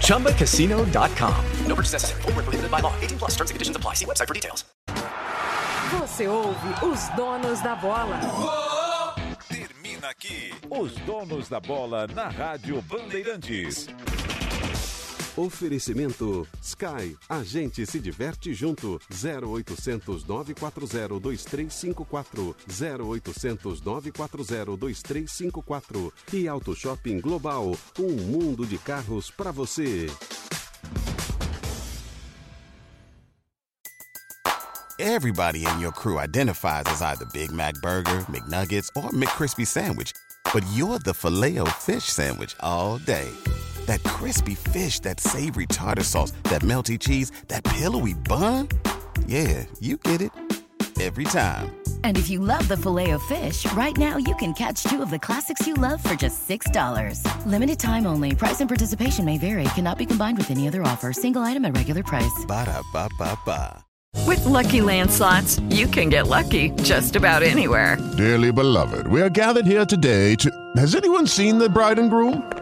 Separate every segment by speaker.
Speaker 1: ChumbaCasino.com. No purchase necessary. Void where prohibited by law. 18 plus terms and conditions apply. See website for details.
Speaker 2: Você ouve os donos da bola.
Speaker 3: Termina aqui. Os donos da bola na Rádio Bandeirantes.
Speaker 4: Oferecimento Sky. A gente se diverte junto. 0800 940 2354. 0800 940 2354. E Auto Shopping Global. Um mundo de carros para você.
Speaker 5: Everybody in your crew identifies as either Big Mac Burger, McNuggets, or McCrispy Sandwich. But you're the filet fish Sandwich all day. That crispy fish, that savory tartar sauce, that melty cheese, that pillowy bun. Yeah, you get it. Every time.
Speaker 6: And if you love the filet of fish, right now you can catch two of the classics you love for just $6. Limited time only. Price and participation may vary. Cannot be combined with any other offer. Single item at regular price.
Speaker 5: Ba da ba ba ba.
Speaker 7: With Lucky Land slots, you can get lucky just about anywhere.
Speaker 8: Dearly beloved, we are gathered here today to. Has anyone seen the bride and groom?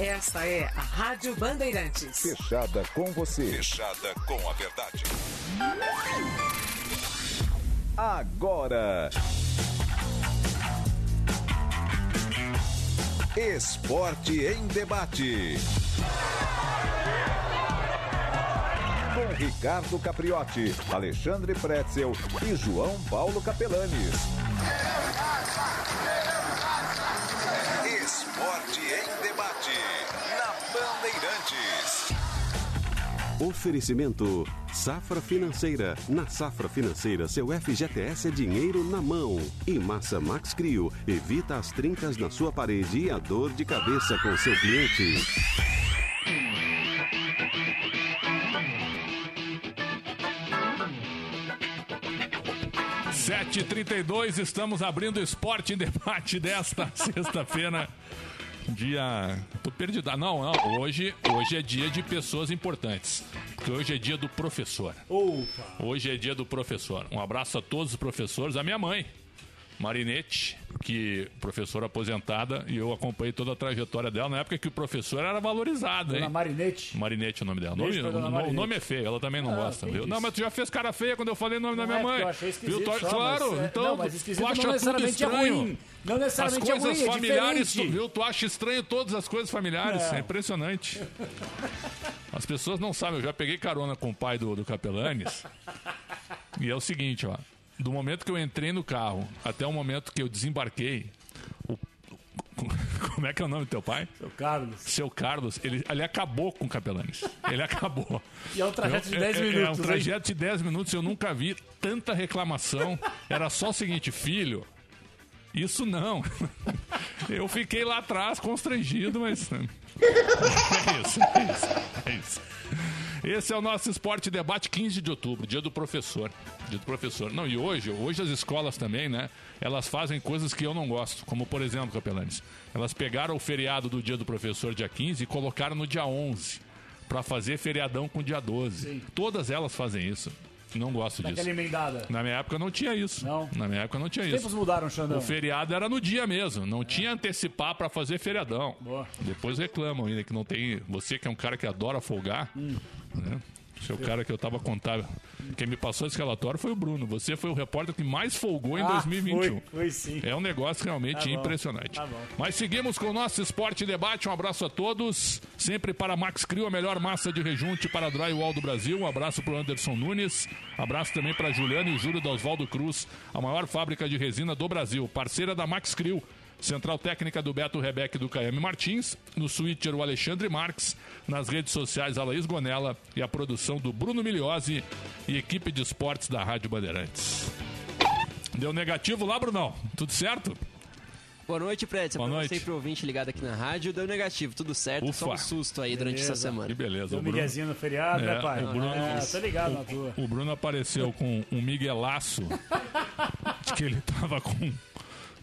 Speaker 2: Esta é a Rádio Bandeirantes.
Speaker 3: Fechada com você. Fechada com a verdade. Agora. Esporte em debate. Com Ricardo Capriotti, Alexandre Pretzel e João Paulo Capelanes.
Speaker 4: Oferecimento Safra Financeira. Na Safra Financeira, seu FGTS é dinheiro na mão. E Massa Max Crio. Evita as trincas na sua parede e a dor de cabeça com seu cliente.
Speaker 9: Sete trinta estamos abrindo o esporte em debate desta sexta-feira. Dia. Tô perdido. Ah, não, não. Hoje, hoje é dia de pessoas importantes. Porque hoje é dia do professor.
Speaker 10: Opa!
Speaker 9: Hoje é dia do professor. Um abraço a todos os professores. A minha mãe, Marinete, que professora aposentada, e eu acompanhei toda a trajetória dela na época que o professor era valorizado,
Speaker 10: Dona
Speaker 9: hein?
Speaker 10: Marinete.
Speaker 9: Marinete é o nome dela. Nome- o,
Speaker 10: Marinete.
Speaker 9: nome é feio, ela também não
Speaker 10: Ah,
Speaker 9: gosta, viu? Não, mas tu já fez cara feia quando eu falei o nome da
Speaker 10: Não
Speaker 9: minha
Speaker 10: é,
Speaker 9: mãe.
Speaker 10: eu achei esquisito
Speaker 9: Viu? Tu-
Speaker 10: só,
Speaker 9: claro,
Speaker 10: mas, é,
Speaker 9: então
Speaker 10: não, mas
Speaker 9: tu
Speaker 10: não
Speaker 9: acha tudo
Speaker 10: é
Speaker 9: estranho.
Speaker 10: ruim. Não necessariamente
Speaker 9: As coisas
Speaker 10: é ruim, é
Speaker 9: familiares, tu,
Speaker 10: diferente.
Speaker 9: viu? Tu acha estranho todas as coisas familiares.
Speaker 10: Não.
Speaker 9: É impressionante. As pessoas não sabem, eu já peguei carona com o pai do, do Capelanes. e é o seguinte, ó. Do momento que eu entrei no carro até o momento que eu desembarquei, o- como é que é o nome do teu pai?
Speaker 10: Seu Carlos.
Speaker 9: Seu Carlos, ele, ele acabou com o Capelanes. Ele acabou.
Speaker 10: E é um trajeto de
Speaker 9: Eu-
Speaker 10: 10
Speaker 9: é- é- É
Speaker 10: minutos,
Speaker 9: um
Speaker 10: hein?
Speaker 9: trajeto de 10 minutos, eu nunca vi tanta reclamação. Era só o seguinte, filho, isso não. Eu fiquei lá atrás constrangido, mas. É isso, é isso, é isso. Esse é o nosso Esporte Debate 15 de outubro, dia do professor. Dia do professor. Não, e hoje, hoje as escolas também, né? Elas fazem coisas que eu não gosto, como por exemplo, Capelanes. Elas pegaram o feriado do dia do professor, dia 15, e colocaram no dia 11, para fazer feriadão com o dia 12.
Speaker 10: Sim.
Speaker 9: Todas elas fazem isso. Não gosto disso.
Speaker 10: Daquela emendada.
Speaker 9: Na minha época não tinha isso.
Speaker 10: Não.
Speaker 9: Na minha época não tinha
Speaker 10: Os
Speaker 9: isso.
Speaker 10: tempos mudaram, Xandão.
Speaker 9: O feriado era no dia mesmo, não tinha antecipar pra fazer feriadão.
Speaker 10: Boa.
Speaker 9: Depois reclamam ainda que não tem. Você que é um cara que adora folgar,
Speaker 10: Hum.
Speaker 9: né? Você é o cara que eu tava contando. Quem me passou esse relatório foi o Bruno. Você foi o repórter que mais folgou em
Speaker 10: Ah,
Speaker 9: 2021.
Speaker 10: foi, foi sim.
Speaker 9: É um negócio realmente
Speaker 10: Tá
Speaker 9: impressionante.
Speaker 10: tá.
Speaker 9: Mas seguimos com o nosso esporte debate. Um abraço a todos. Sempre para Max Crio, a melhor massa de rejunte para drywall do Brasil. Um abraço para o Anderson Nunes. Abraço também para Juliano e o Júlio da Oswaldo Cruz, a maior fábrica de resina do Brasil. Parceira da Max Crio. Central técnica do Beto Rebeck e do KM Martins, no Switcher o Alexandre Marques, nas redes sociais a Laís Gonella e a produção do Bruno Miliose e equipe de esportes da Rádio Bandeirantes. Deu negativo lá, Brunão? Tudo certo?
Speaker 11: Boa noite, Prédio.
Speaker 9: Boa
Speaker 11: Pra
Speaker 9: noite.
Speaker 11: Sempre ouvinte ligado aqui na rádio. Deu negativo, tudo certo.
Speaker 9: Ufa.
Speaker 11: Só um susto aí durante
Speaker 10: Beleza.
Speaker 11: essa semana.
Speaker 9: Que beleza.
Speaker 10: Deu
Speaker 9: o Bruno-
Speaker 10: miguezinho no feriado, né,
Speaker 9: É,
Speaker 10: pai?
Speaker 9: o Bruno-
Speaker 10: É, tô ligado na tua.
Speaker 9: O Bruno apareceu com um miguelaço de que ele tava com,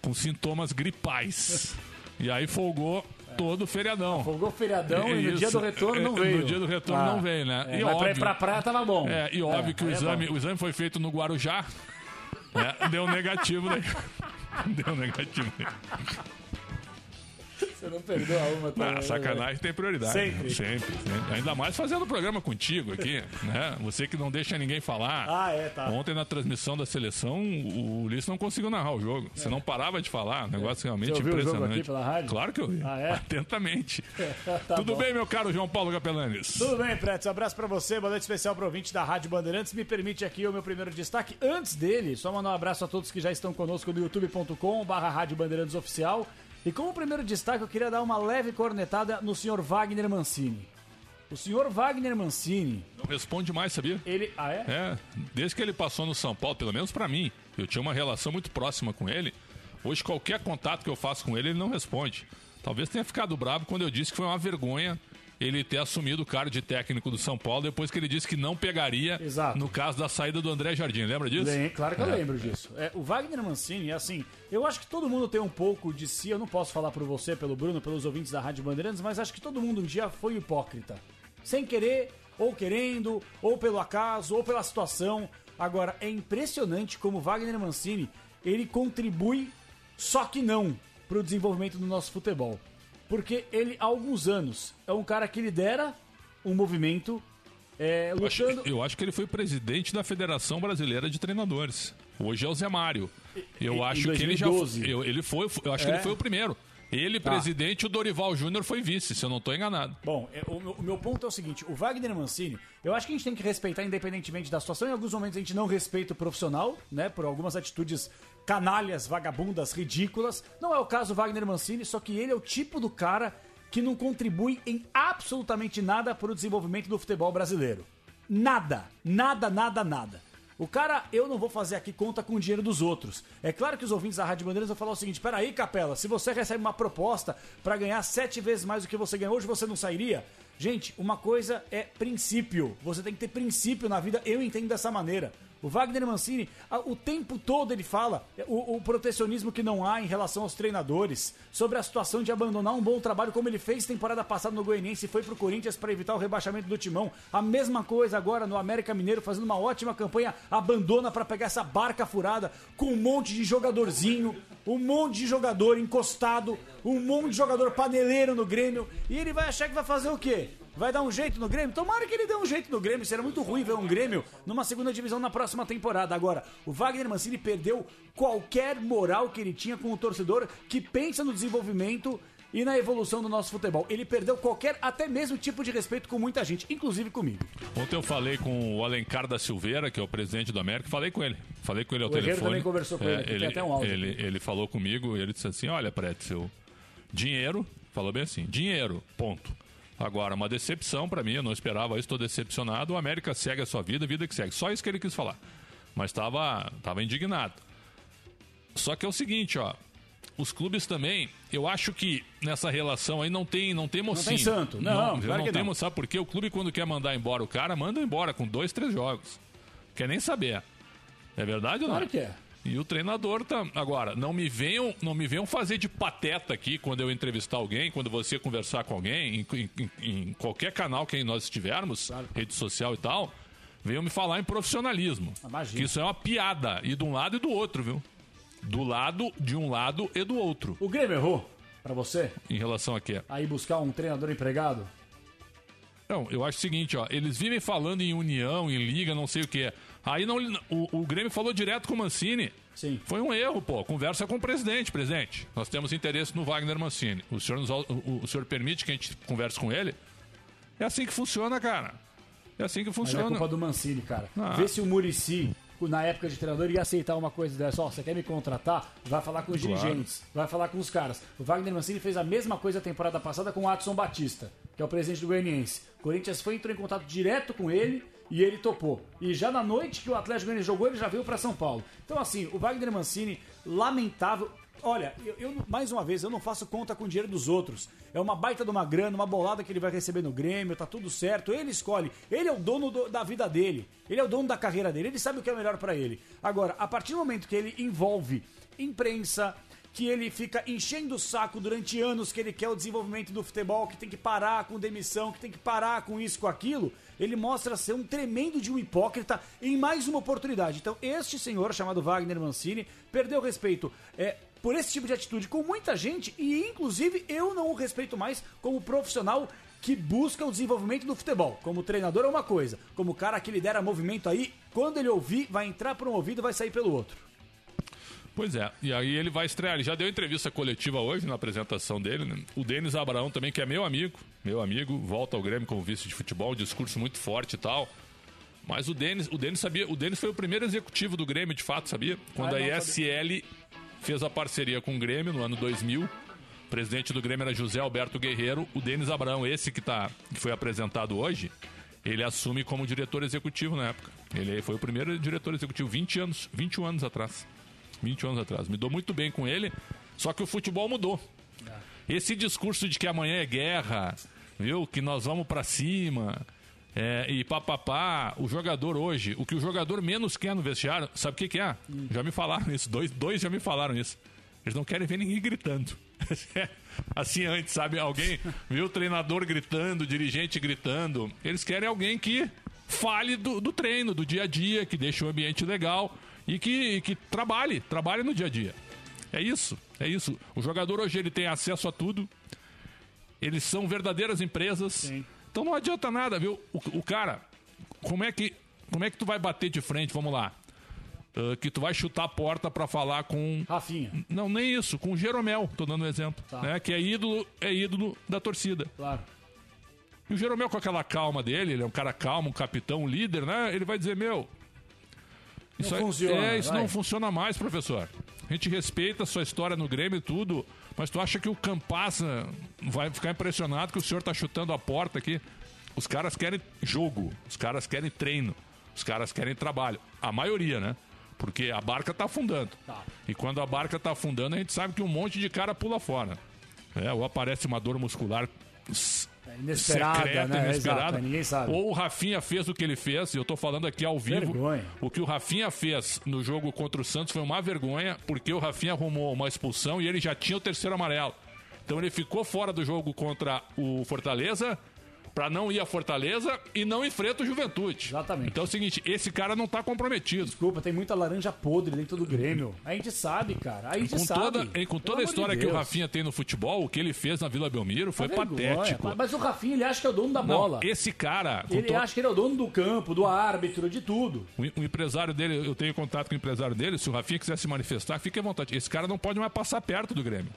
Speaker 9: com sintomas gripais. E aí folgou todo o feriadão.
Speaker 10: Folgou o feriadão e no
Speaker 9: Isso.
Speaker 10: dia do retorno não
Speaker 9: É,
Speaker 10: veio.
Speaker 9: No dia do retorno
Speaker 10: Ah.
Speaker 9: não veio, né?
Speaker 10: É,
Speaker 9: e
Speaker 10: mas pra ir
Speaker 9: óbvio,
Speaker 10: pra praia tava bom.
Speaker 9: É, e óbvio
Speaker 10: É,
Speaker 9: que o
Speaker 10: é
Speaker 9: exame,
Speaker 10: bom.
Speaker 9: o exame foi feito no Guarujá. né? Deu negativo daí. Deu negativo.
Speaker 10: Você não perdoa uma também.
Speaker 9: Ah, sacanagem tem prioridade.
Speaker 10: Sempre.
Speaker 9: sempre. sempre. Ainda mais fazendo o programa contigo aqui, né? Você que não deixa ninguém falar.
Speaker 10: Ah, é, tá.
Speaker 9: Ontem na transmissão da seleção, o Ulisses não conseguiu narrar o jogo. Você não parava de falar, negócio realmente
Speaker 10: Você ouviu o jogo
Speaker 9: impressionante.
Speaker 10: aqui pela rádio?
Speaker 9: Claro que eu ouvi.
Speaker 10: Ah, é?
Speaker 9: Atentamente.
Speaker 10: Tá
Speaker 9: Tudo
Speaker 10: bom.
Speaker 9: bem, meu caro João Paulo Capelanes?
Speaker 10: Tudo bem, Pretos? Abraço pra você, boa noite especial pro ouvinte da Rádio Bandeirantes. Me permite aqui o meu primeiro destaque. Antes dele, só mandar um abraço a todos que já estão conosco no youtube.com barra Rádio Bandeirantes Oficial. E como primeiro destaque, eu queria dar uma leve cornetada no senhor Wagner Mancini. O senhor Wagner Mancini,
Speaker 9: Não responde mais, sabia?
Speaker 10: ele... Ah, é?
Speaker 9: É, desde que ele passou no São Paulo, pelo menos pra mim, eu tinha uma relação muito próxima com ele. Hoje, qualquer contato que eu faço com ele, ele não responde. Talvez tenha ficado bravo quando eu disse que foi uma vergonha ele ter assumido o cargo de técnico do São Paulo depois que ele disse que não pegaria
Speaker 10: Exato.
Speaker 9: no caso da saída do André Jardim. Lembra disso?
Speaker 10: Claro que eu
Speaker 9: É.
Speaker 10: lembro disso. É, o Wagner Mancini, assim, eu acho que todo mundo tem um pouco de si. Eu não posso falar por você, pelo Bruno, pelos ouvintes da Rádio Bandeirantes, mas acho que todo mundo um dia foi hipócrita. Sem querer, ou querendo, ou pelo acaso, ou pela situação. Agora, é impressionante como o Wagner Mancini, ele contribui, só que não, para o desenvolvimento do nosso futebol. Porque ele, há alguns anos, é um cara que lidera um movimento é,
Speaker 9: Eu acho, eu acho que ele foi presidente da Federação Brasileira de Treinadores. Hoje é o Zé Mário. Eu
Speaker 10: em
Speaker 9: acho que ele já
Speaker 10: 2012.
Speaker 9: foi. eu- ele foi. Eu acho que
Speaker 10: É?
Speaker 9: ele foi o primeiro. Ele,
Speaker 10: Tá.
Speaker 9: presidente, e o Dorival Júnior foi vice, se eu não estou enganado.
Speaker 10: Bom, é, o, meu, o meu ponto é o seguinte: o Wagner Mancini, eu acho que a gente tem que respeitar independentemente da situação. Em alguns momentos a gente não respeita o profissional, né? Por algumas atitudes canalhas, vagabundas, ridículas. Não é o caso Wagner Mancini, só que ele é o tipo do cara que não contribui em absolutamente nada para o desenvolvimento do futebol brasileiro. Nada, nada, nada, nada. O cara, eu não vou fazer aqui conta com o dinheiro dos outros. É claro que os ouvintes da Rádio Bandeiras vão falar o seguinte: peraí, Capela, se você recebe uma proposta pra ganhar sete vezes mais do que você ganha hoje, você não sairia? Gente, uma coisa é princípio. Você tem que ter princípio na vida, eu entendo dessa maneira. O Wagner Mancini, o tempo todo ele fala o, o protecionismo que não há em relação aos treinadores, sobre a situação de abandonar um bom trabalho, como ele fez temporada passada no Goianiense e foi pro Corinthians para evitar o rebaixamento do timão. A mesma coisa agora no América Mineiro, fazendo uma ótima campanha, abandona para pegar essa barca furada com um monte de jogadorzinho, um monte de jogador encostado, um monte de jogador paneleiro no Grêmio, e ele vai achar que vai fazer o quê? Vai dar um jeito no Grêmio? Tomara que ele dê um jeito no Grêmio. Será muito ruim ver um Grêmio numa segunda divisão na próxima temporada. Agora, o Wagner Mancini perdeu qualquer moral que ele tinha com o torcedor que pensa no desenvolvimento e na evolução do nosso futebol. Ele perdeu qualquer, até mesmo tipo de respeito com muita gente, inclusive comigo.
Speaker 9: Ontem eu falei com o Alencar da Silveira, que é o presidente do América, falei com ele. Falei com ele ao
Speaker 10: O
Speaker 9: telefone.
Speaker 10: também conversou com ele, aqui, tem até um áudio
Speaker 9: ele, ele falou comigo e ele disse assim: Olha, Pretzel, dinheiro, falou bem assim, dinheiro, ponto. Agora, uma decepção pra mim, eu não esperava isso, estou decepcionado. O América segue a sua vida, vida que segue. Só isso que ele quis falar. Mas estava tava indignado. Só que é o seguinte, ó. os clubes também, eu acho que nessa relação aí não tem, não tem mocinho.
Speaker 10: tem santo. Não,
Speaker 9: não,
Speaker 10: claro
Speaker 9: não tem
Speaker 10: não.
Speaker 9: Sabe por quê? O clube, quando quer mandar embora o cara, manda embora com dois, três jogos. Quer nem saber. É verdade ou não?
Speaker 10: Claro que é.
Speaker 9: E o treinador tá. Agora, não me venham, não me venham fazer de pateta aqui quando eu entrevistar alguém, quando você conversar com alguém, em, em- em qualquer canal que nós estivermos, rede social e tal, venham me falar em profissionalismo.
Speaker 10: Imagina.
Speaker 9: Que isso é uma piada. E de um lado e do outro, viu? Do lado, de um lado e do outro.
Speaker 10: O Grêmio errou pra você
Speaker 9: Em relação a quê?
Speaker 10: aí buscar um treinador empregado?
Speaker 9: Não, eu acho o seguinte, ó. Eles vivem falando em união, em liga, não sei o quê. Aí não, o, o Grêmio falou direto com o Mancini.
Speaker 10: Sim.
Speaker 9: Foi um erro, pô. Conversa com o presidente, presidente. Nós temos interesse no Wagner Mancini. O senhor, nos, o, o senhor permite que a gente converse com ele? É assim que funciona, cara. É assim que
Speaker 10: Mas é
Speaker 9: funciona.
Speaker 10: culpa do Mancini, cara.
Speaker 9: Ah.
Speaker 10: Vê se o Murici, na época de treinador, ia aceitar uma coisa dessa. Ó, você quer me contratar? Vai falar com os
Speaker 9: Claro.
Speaker 10: dirigentes, vai falar com os caras. O Wagner Mancini fez a mesma coisa a temporada passada com o Adson Batista, que é o presidente do Goianiense. O Corinthians foi, entrou em contato direto com ele e ele topou. E já na noite que o Atlético Goianiense jogou, ele já veio pra São Paulo. Então, assim, o Wagner Mancini, lamentável. Olha, eu, eu, mais uma vez, eu não faço conta com o dinheiro dos outros. É uma baita de uma grana, uma bolada que ele vai receber no Grêmio, tá tudo certo. Ele escolhe. Ele é o dono do- da vida dele. Ele é o dono da carreira dele. Ele sabe o que é melhor pra ele. Agora, a partir do momento que ele envolve imprensa, que ele fica enchendo o saco durante anos que ele quer o desenvolvimento do futebol, que tem que parar com demissão, que tem que parar com isso, com aquilo, ele mostra ser um tremendo de um hipócrita em mais uma oportunidade. Então, este senhor, chamado Wagner Mancini, perdeu respeito é, por esse tipo de atitude com muita gente e, inclusive, eu não o respeito mais como profissional que busca o desenvolvimento do futebol. Como treinador é uma coisa, como cara que lidera movimento aí, quando ele ouvir, vai entrar por um ouvido e vai sair pelo outro.
Speaker 9: Pois é, e aí ele vai estrear. Ele já deu entrevista coletiva hoje na apresentação dele. né? O Denis Abraão também, que é meu amigo, meu amigo, volta ao Grêmio como vice de futebol, um discurso muito forte e tal. Mas o Denis, o Denis sabia, o Denis foi o primeiro executivo do Grêmio, de fato, sabia? Quando
Speaker 10: Ah,
Speaker 9: a ISL fez a parceria com o Grêmio no ano 2000. O presidente do Grêmio era José Alberto Guerreiro. O Denis Abraão, esse que, tá, que foi apresentado hoje, ele assume como diretor executivo na época. Ele foi o primeiro diretor executivo 20 anos, 21 anos atrás. 20 anos atrás. Me dou muito bem com ele, só que o futebol mudou. Esse discurso de que amanhã é guerra, viu? Que nós vamos pra cima. É, e papapá, o jogador hoje, o que o jogador menos quer no vestiário, sabe o que, que é? Já me falaram isso, dois, dois já me falaram isso. Eles não querem ver ninguém gritando. assim antes, sabe? Alguém viu o treinador gritando, o dirigente gritando. Eles querem alguém que fale do, do treino, do dia a dia, que deixe o ambiente legal e que, que trabalhe, trabalhe no dia a dia. É isso, é isso. O jogador hoje ele tem acesso a tudo. Eles são verdadeiras empresas. Então não adianta nada, viu? O, o cara, como é que como é que tu vai bater de frente? Vamos lá. Ah, que tu vai chutar a porta pra falar com
Speaker 10: Rafinha.
Speaker 9: Não, nem isso, com o Jeromel, tô dando um exemplo,
Speaker 10: Tá.
Speaker 9: né? Que é ídolo, é ídolo da torcida.
Speaker 10: Claro.
Speaker 9: E o Jeromel com aquela calma dele, ele é um cara calmo, um capitão, um líder, né? Ele vai dizer, meu,
Speaker 10: Não
Speaker 9: aí-
Speaker 10: funciona,
Speaker 9: É, isso
Speaker 10: vai.
Speaker 9: não funciona mais, professor. A gente respeita a sua história no Grêmio e tudo, mas tu acha que o Campassa vai ficar impressionado que o senhor tá chutando a porta aqui? Os caras querem jogo, os caras querem treino, os caras querem trabalho. A maioria, né? Porque a barca tá afundando.
Speaker 10: Tá.
Speaker 9: E quando a barca tá afundando, a gente sabe que um monte de cara pula fora. É, ou aparece uma dor muscular s-
Speaker 10: inesperada,
Speaker 9: secreta,
Speaker 10: né?
Speaker 9: inesperada.
Speaker 10: Exato, ninguém sabe.
Speaker 9: Ou o Rafinha fez o que ele fez, e eu tô falando aqui ao vivo.
Speaker 10: Vergonha.
Speaker 9: O que o Rafinha fez no jogo contra o Santos foi uma vergonha, porque o Rafinha arrumou uma expulsão e ele já tinha o terceiro amarelo. Então ele ficou fora do jogo contra o Fortaleza pra não ir a Fortaleza e não enfrenta o Juventude.
Speaker 10: Exatamente.
Speaker 9: Então é o seguinte, esse cara não tá comprometido.
Speaker 10: Desculpa, tem muita laranja podre dentro do Grêmio. A gente sabe, cara. A gente
Speaker 9: Com
Speaker 10: sabe.
Speaker 9: toda, e com
Speaker 10: Pelo
Speaker 9: toda a
Speaker 10: amor de
Speaker 9: história que o. Rafinha tem no futebol, o que ele fez na Vila Belmiro foi
Speaker 10: Uma vergonha.
Speaker 9: patético.
Speaker 10: Mas o Rafinha, ele acha que é o dono da
Speaker 9: Não,
Speaker 10: bola.
Speaker 9: esse cara,
Speaker 10: Ele
Speaker 9: to-
Speaker 10: acha que ele é o dono do campo, do árbitro, de tudo.
Speaker 9: O, o empresário dele, eu tenho contato com o empresário dele. Se o Rafinha quiser se manifestar, fique à vontade. Esse cara não pode mais passar perto do Grêmio.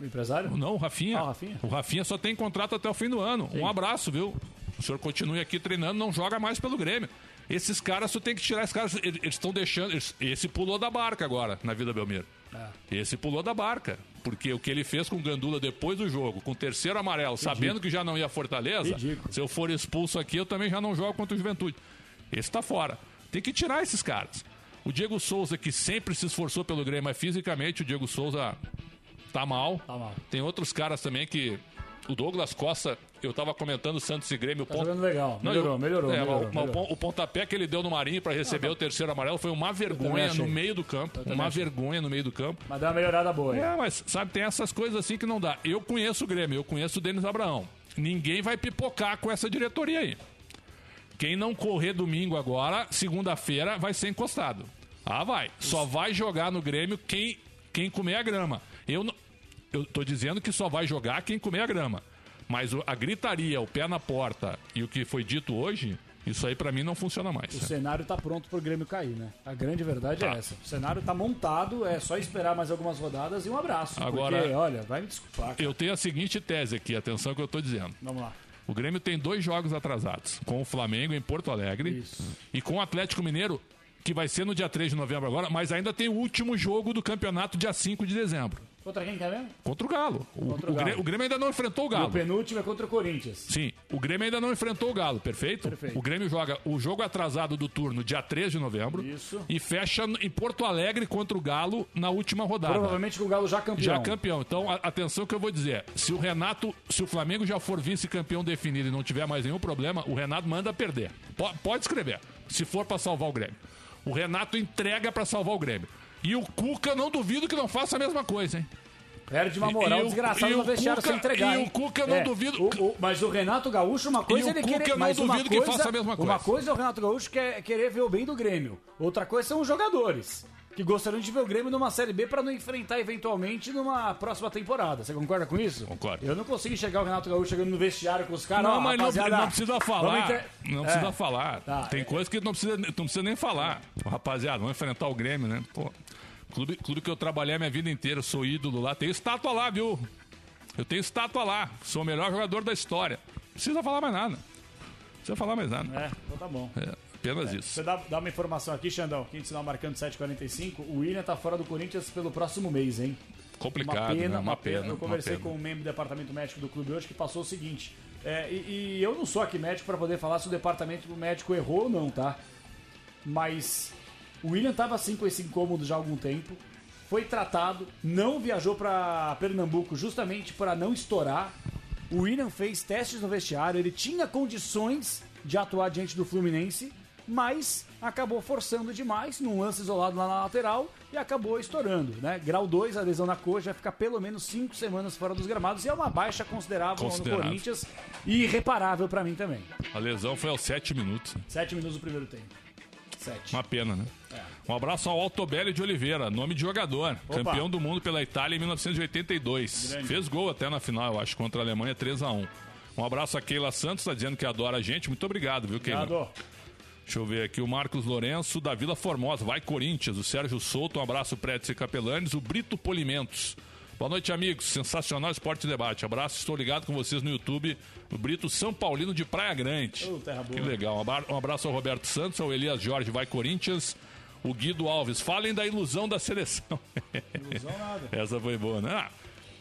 Speaker 10: O empresário?
Speaker 9: Não, o Rafinha.
Speaker 10: Ah, o Rafinha.
Speaker 9: O Rafinha só tem contrato até o fim do ano. Um abraço, viu? O senhor continue aqui treinando, não joga mais pelo Grêmio. Esses caras, tu tem que tirar esses caras. Eles estão deixando. eles- esse pulou da barca agora, na Vila Belmiro. Esse pulou da barca. Porque o que ele fez com o Gandula depois do jogo, com o terceiro amarelo, sabendo que já não ia Fortaleza,
Speaker 10: Ridículo.
Speaker 9: se eu for expulso aqui, eu também já não jogo contra o Juventude. Esse tá fora. Tem que tirar esses caras. O Diego Souza, que sempre se esforçou pelo Grêmio, mas fisicamente o Diego Souza tá mal.
Speaker 10: Tá mal.
Speaker 9: Tem outros caras também que. O Douglas Costa, eu tava comentando Santos e Grêmio.
Speaker 10: Tá jogando legal. Melhorou,
Speaker 9: eu-
Speaker 10: melhorou,
Speaker 9: é,
Speaker 10: melhorou,
Speaker 9: o-
Speaker 10: melhorou.
Speaker 9: O, pontapé que ele deu no Marinho pra receber o terceiro amarelo foi uma vergonha no meio do campo. Uma
Speaker 10: achei.
Speaker 9: vergonha no meio do campo.
Speaker 10: Mas deu uma melhorada boa.
Speaker 9: É, mas sabe, tem essas coisas assim que não dá. Eu conheço o Grêmio, eu conheço o Denis Abraão. Ninguém vai pipocar com essa diretoria aí. Quem não correr domingo agora, segunda-feira, vai ser encostado. Ah, vai. Só vai jogar no Grêmio quem, quem comer a grama. Eu, não- eu tô dizendo que só vai jogar quem comer a grama. Mas a gritaria, o pé na porta e o que foi dito hoje, isso aí pra mim não funciona mais.
Speaker 10: O cenário tá pronto pro Grêmio cair, né? A grande verdade
Speaker 9: Tá.
Speaker 10: é essa. O cenário tá montado, é só esperar mais algumas rodadas e um abraço.
Speaker 9: Agora-
Speaker 10: Porque, olha, vai me desculpar. cara.
Speaker 9: Eu tenho a seguinte tese aqui, atenção que eu tô dizendo.
Speaker 10: Vamos lá.
Speaker 9: O Grêmio tem dois jogos atrasados, com o Flamengo em Porto Alegre e com o Atlético Mineiro, que vai ser no dia 3 de novembro agora, mas ainda tem o último jogo do campeonato dia 5 de dezembro,
Speaker 10: Contra quem quer mesmo?
Speaker 9: contra o Galo. O,
Speaker 10: Contra o
Speaker 9: o Grêmio,
Speaker 10: Galo.
Speaker 9: o Grêmio ainda não enfrentou o
Speaker 10: E o
Speaker 9: Galo.
Speaker 10: penúltimo é contra o Corinthians.
Speaker 9: Sim, o Grêmio ainda não enfrentou o Galo, perfeito?
Speaker 10: Perfeito.
Speaker 9: O Grêmio joga o jogo atrasado do turno dia 3 de novembro
Speaker 10: Isso.
Speaker 9: e fecha em Porto Alegre contra o Galo na última rodada.
Speaker 10: Provavelmente com o Galo já campeão.
Speaker 9: Já campeão. Então, a- atenção que eu vou dizer. Se o Renato, se o Flamengo já for vice-campeão definido e não tiver mais nenhum problema, o Renato manda perder. Po- pode escrever. Se for pra salvar o Grêmio. O Renato entrega pra salvar o Grêmio. E o Cuca, não duvido que não faça a mesma coisa, hein?
Speaker 10: Perde uma moral
Speaker 9: o-
Speaker 10: desgraçada no
Speaker 9: o
Speaker 10: vestiário
Speaker 9: Cuca-
Speaker 10: sem entregar.
Speaker 9: e o
Speaker 10: hein?
Speaker 9: Cuca, não
Speaker 10: É,
Speaker 9: duvido-
Speaker 10: o- o- mas o Renato Gaúcho, uma coisa
Speaker 9: E o
Speaker 10: ele
Speaker 9: Cuca,
Speaker 10: querer.
Speaker 9: eu não
Speaker 10: mas uma
Speaker 9: duvido que
Speaker 10: coisa,
Speaker 9: faça a mesma
Speaker 10: Uma
Speaker 9: coisa.
Speaker 10: coisa é o Renato Gaúcho quer, querer ver o bem do Grêmio. Outra coisa são os jogadores. Que gostariam de ver o Grêmio numa Série B para não enfrentar eventualmente numa próxima temporada. Você concorda com isso?
Speaker 9: Concordo.
Speaker 10: Eu não consigo enxergar o Renato Gaúcho chegando no vestiário com os caras.
Speaker 9: não,
Speaker 10: ó,
Speaker 9: mas não, não precisa falar.
Speaker 10: entre-
Speaker 9: Não
Speaker 10: É.
Speaker 9: precisa falar.
Speaker 10: Tá,
Speaker 9: Tem
Speaker 10: é.
Speaker 9: coisa que não precisa, não precisa nem falar. Rapaziada, vamos enfrentar o Grêmio, né? Pô, clube, clube que eu trabalhei a minha vida inteira, sou ídolo lá. Tem estátua lá, viu? Eu tenho estátua lá. Sou o melhor jogador da história. Não precisa falar mais nada. Não precisa falar mais nada.
Speaker 10: É, então tá bom.
Speaker 9: É, apenas isso.
Speaker 10: Você dá, dá uma informação aqui, Xandão, que a gente sinal marcando 7h45. O William tá fora do Corinthians pelo próximo mês, hein?
Speaker 9: Complicado,
Speaker 10: uma pena,
Speaker 9: né?
Speaker 10: uma pena. Eu
Speaker 9: uma
Speaker 10: conversei
Speaker 9: pena.
Speaker 10: com um membro do departamento médico do clube hoje que passou o seguinte. é, e, e eu não sou aqui médico para poder falar se o departamento médico errou ou não, tá? Mas o William tava assim com esse incômodo já há algum tempo. Foi tratado, não viajou para Pernambuco justamente para não estourar. O William fez testes no vestiário, ele tinha condições de atuar diante do Fluminense, mas acabou forçando demais num lance isolado lá na lateral e acabou estourando, né? Grau 2, a lesão na coxa, vai ficar pelo menos 5 semanas fora dos gramados e é uma baixa considerável,
Speaker 9: Considerável.
Speaker 10: no Corinthians e irreparável pra mim também.
Speaker 9: A lesão foi aos 7 minutos.
Speaker 10: 7 minutos do primeiro tempo. 7.
Speaker 9: Uma pena, né? Um abraço ao Altobelli de Oliveira, nome de jogador.
Speaker 10: Opa.
Speaker 9: Campeão do mundo pela Itália em 1982.
Speaker 10: Grande.
Speaker 9: Fez gol até na final, eu acho, contra a Alemanha 3 a 1 Um abraço a Keila Santos, tá dizendo que adora a gente. Muito obrigado, viu, Keila?
Speaker 10: Obrigado.
Speaker 9: Deixa eu ver aqui o Marcos Lourenço, da Vila Formosa. Vai Corinthians. O Sérgio Souto, um abraço Prédio e Capelanes. O Brito Polimentos. Boa noite, amigos. Sensacional Esporte Debate. Abraço, estou ligado com vocês no YouTube. O Brito São Paulino de Praia Grande.
Speaker 10: Boa.
Speaker 9: Que legal. Um Um abraço ao Roberto Santos, ao Elias Jorge, vai Corinthians. O Guido Alves. Falem da ilusão da seleção.
Speaker 10: Ilusão nada.
Speaker 9: Essa foi boa, né? Ah,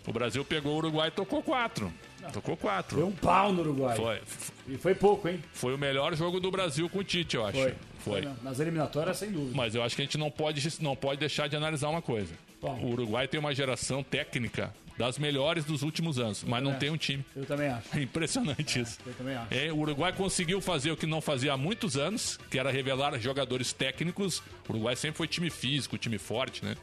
Speaker 9: o Brasil pegou o Uruguai e tocou quatro. Tocou quatro.
Speaker 10: Foi um pau no Uruguai.
Speaker 9: Foi.
Speaker 10: E foi pouco, hein?
Speaker 9: Foi o melhor jogo do Brasil com o Tite, eu acho.
Speaker 10: Foi.
Speaker 9: Foi.
Speaker 10: na- Nas eliminatórias, sem dúvida.
Speaker 9: Mas eu acho que a gente não pode, não pode deixar de analisar uma coisa.
Speaker 10: Bom.
Speaker 9: O Uruguai tem uma geração técnica das melhores dos últimos anos, mas não
Speaker 10: também
Speaker 9: tem um time.
Speaker 10: Eu também acho.
Speaker 9: É impressionante isso.
Speaker 10: Eu também acho.
Speaker 9: É, o Uruguai conseguiu fazer o que não fazia há muitos anos, que era revelar jogadores técnicos. O Uruguai sempre foi time físico, time forte, né?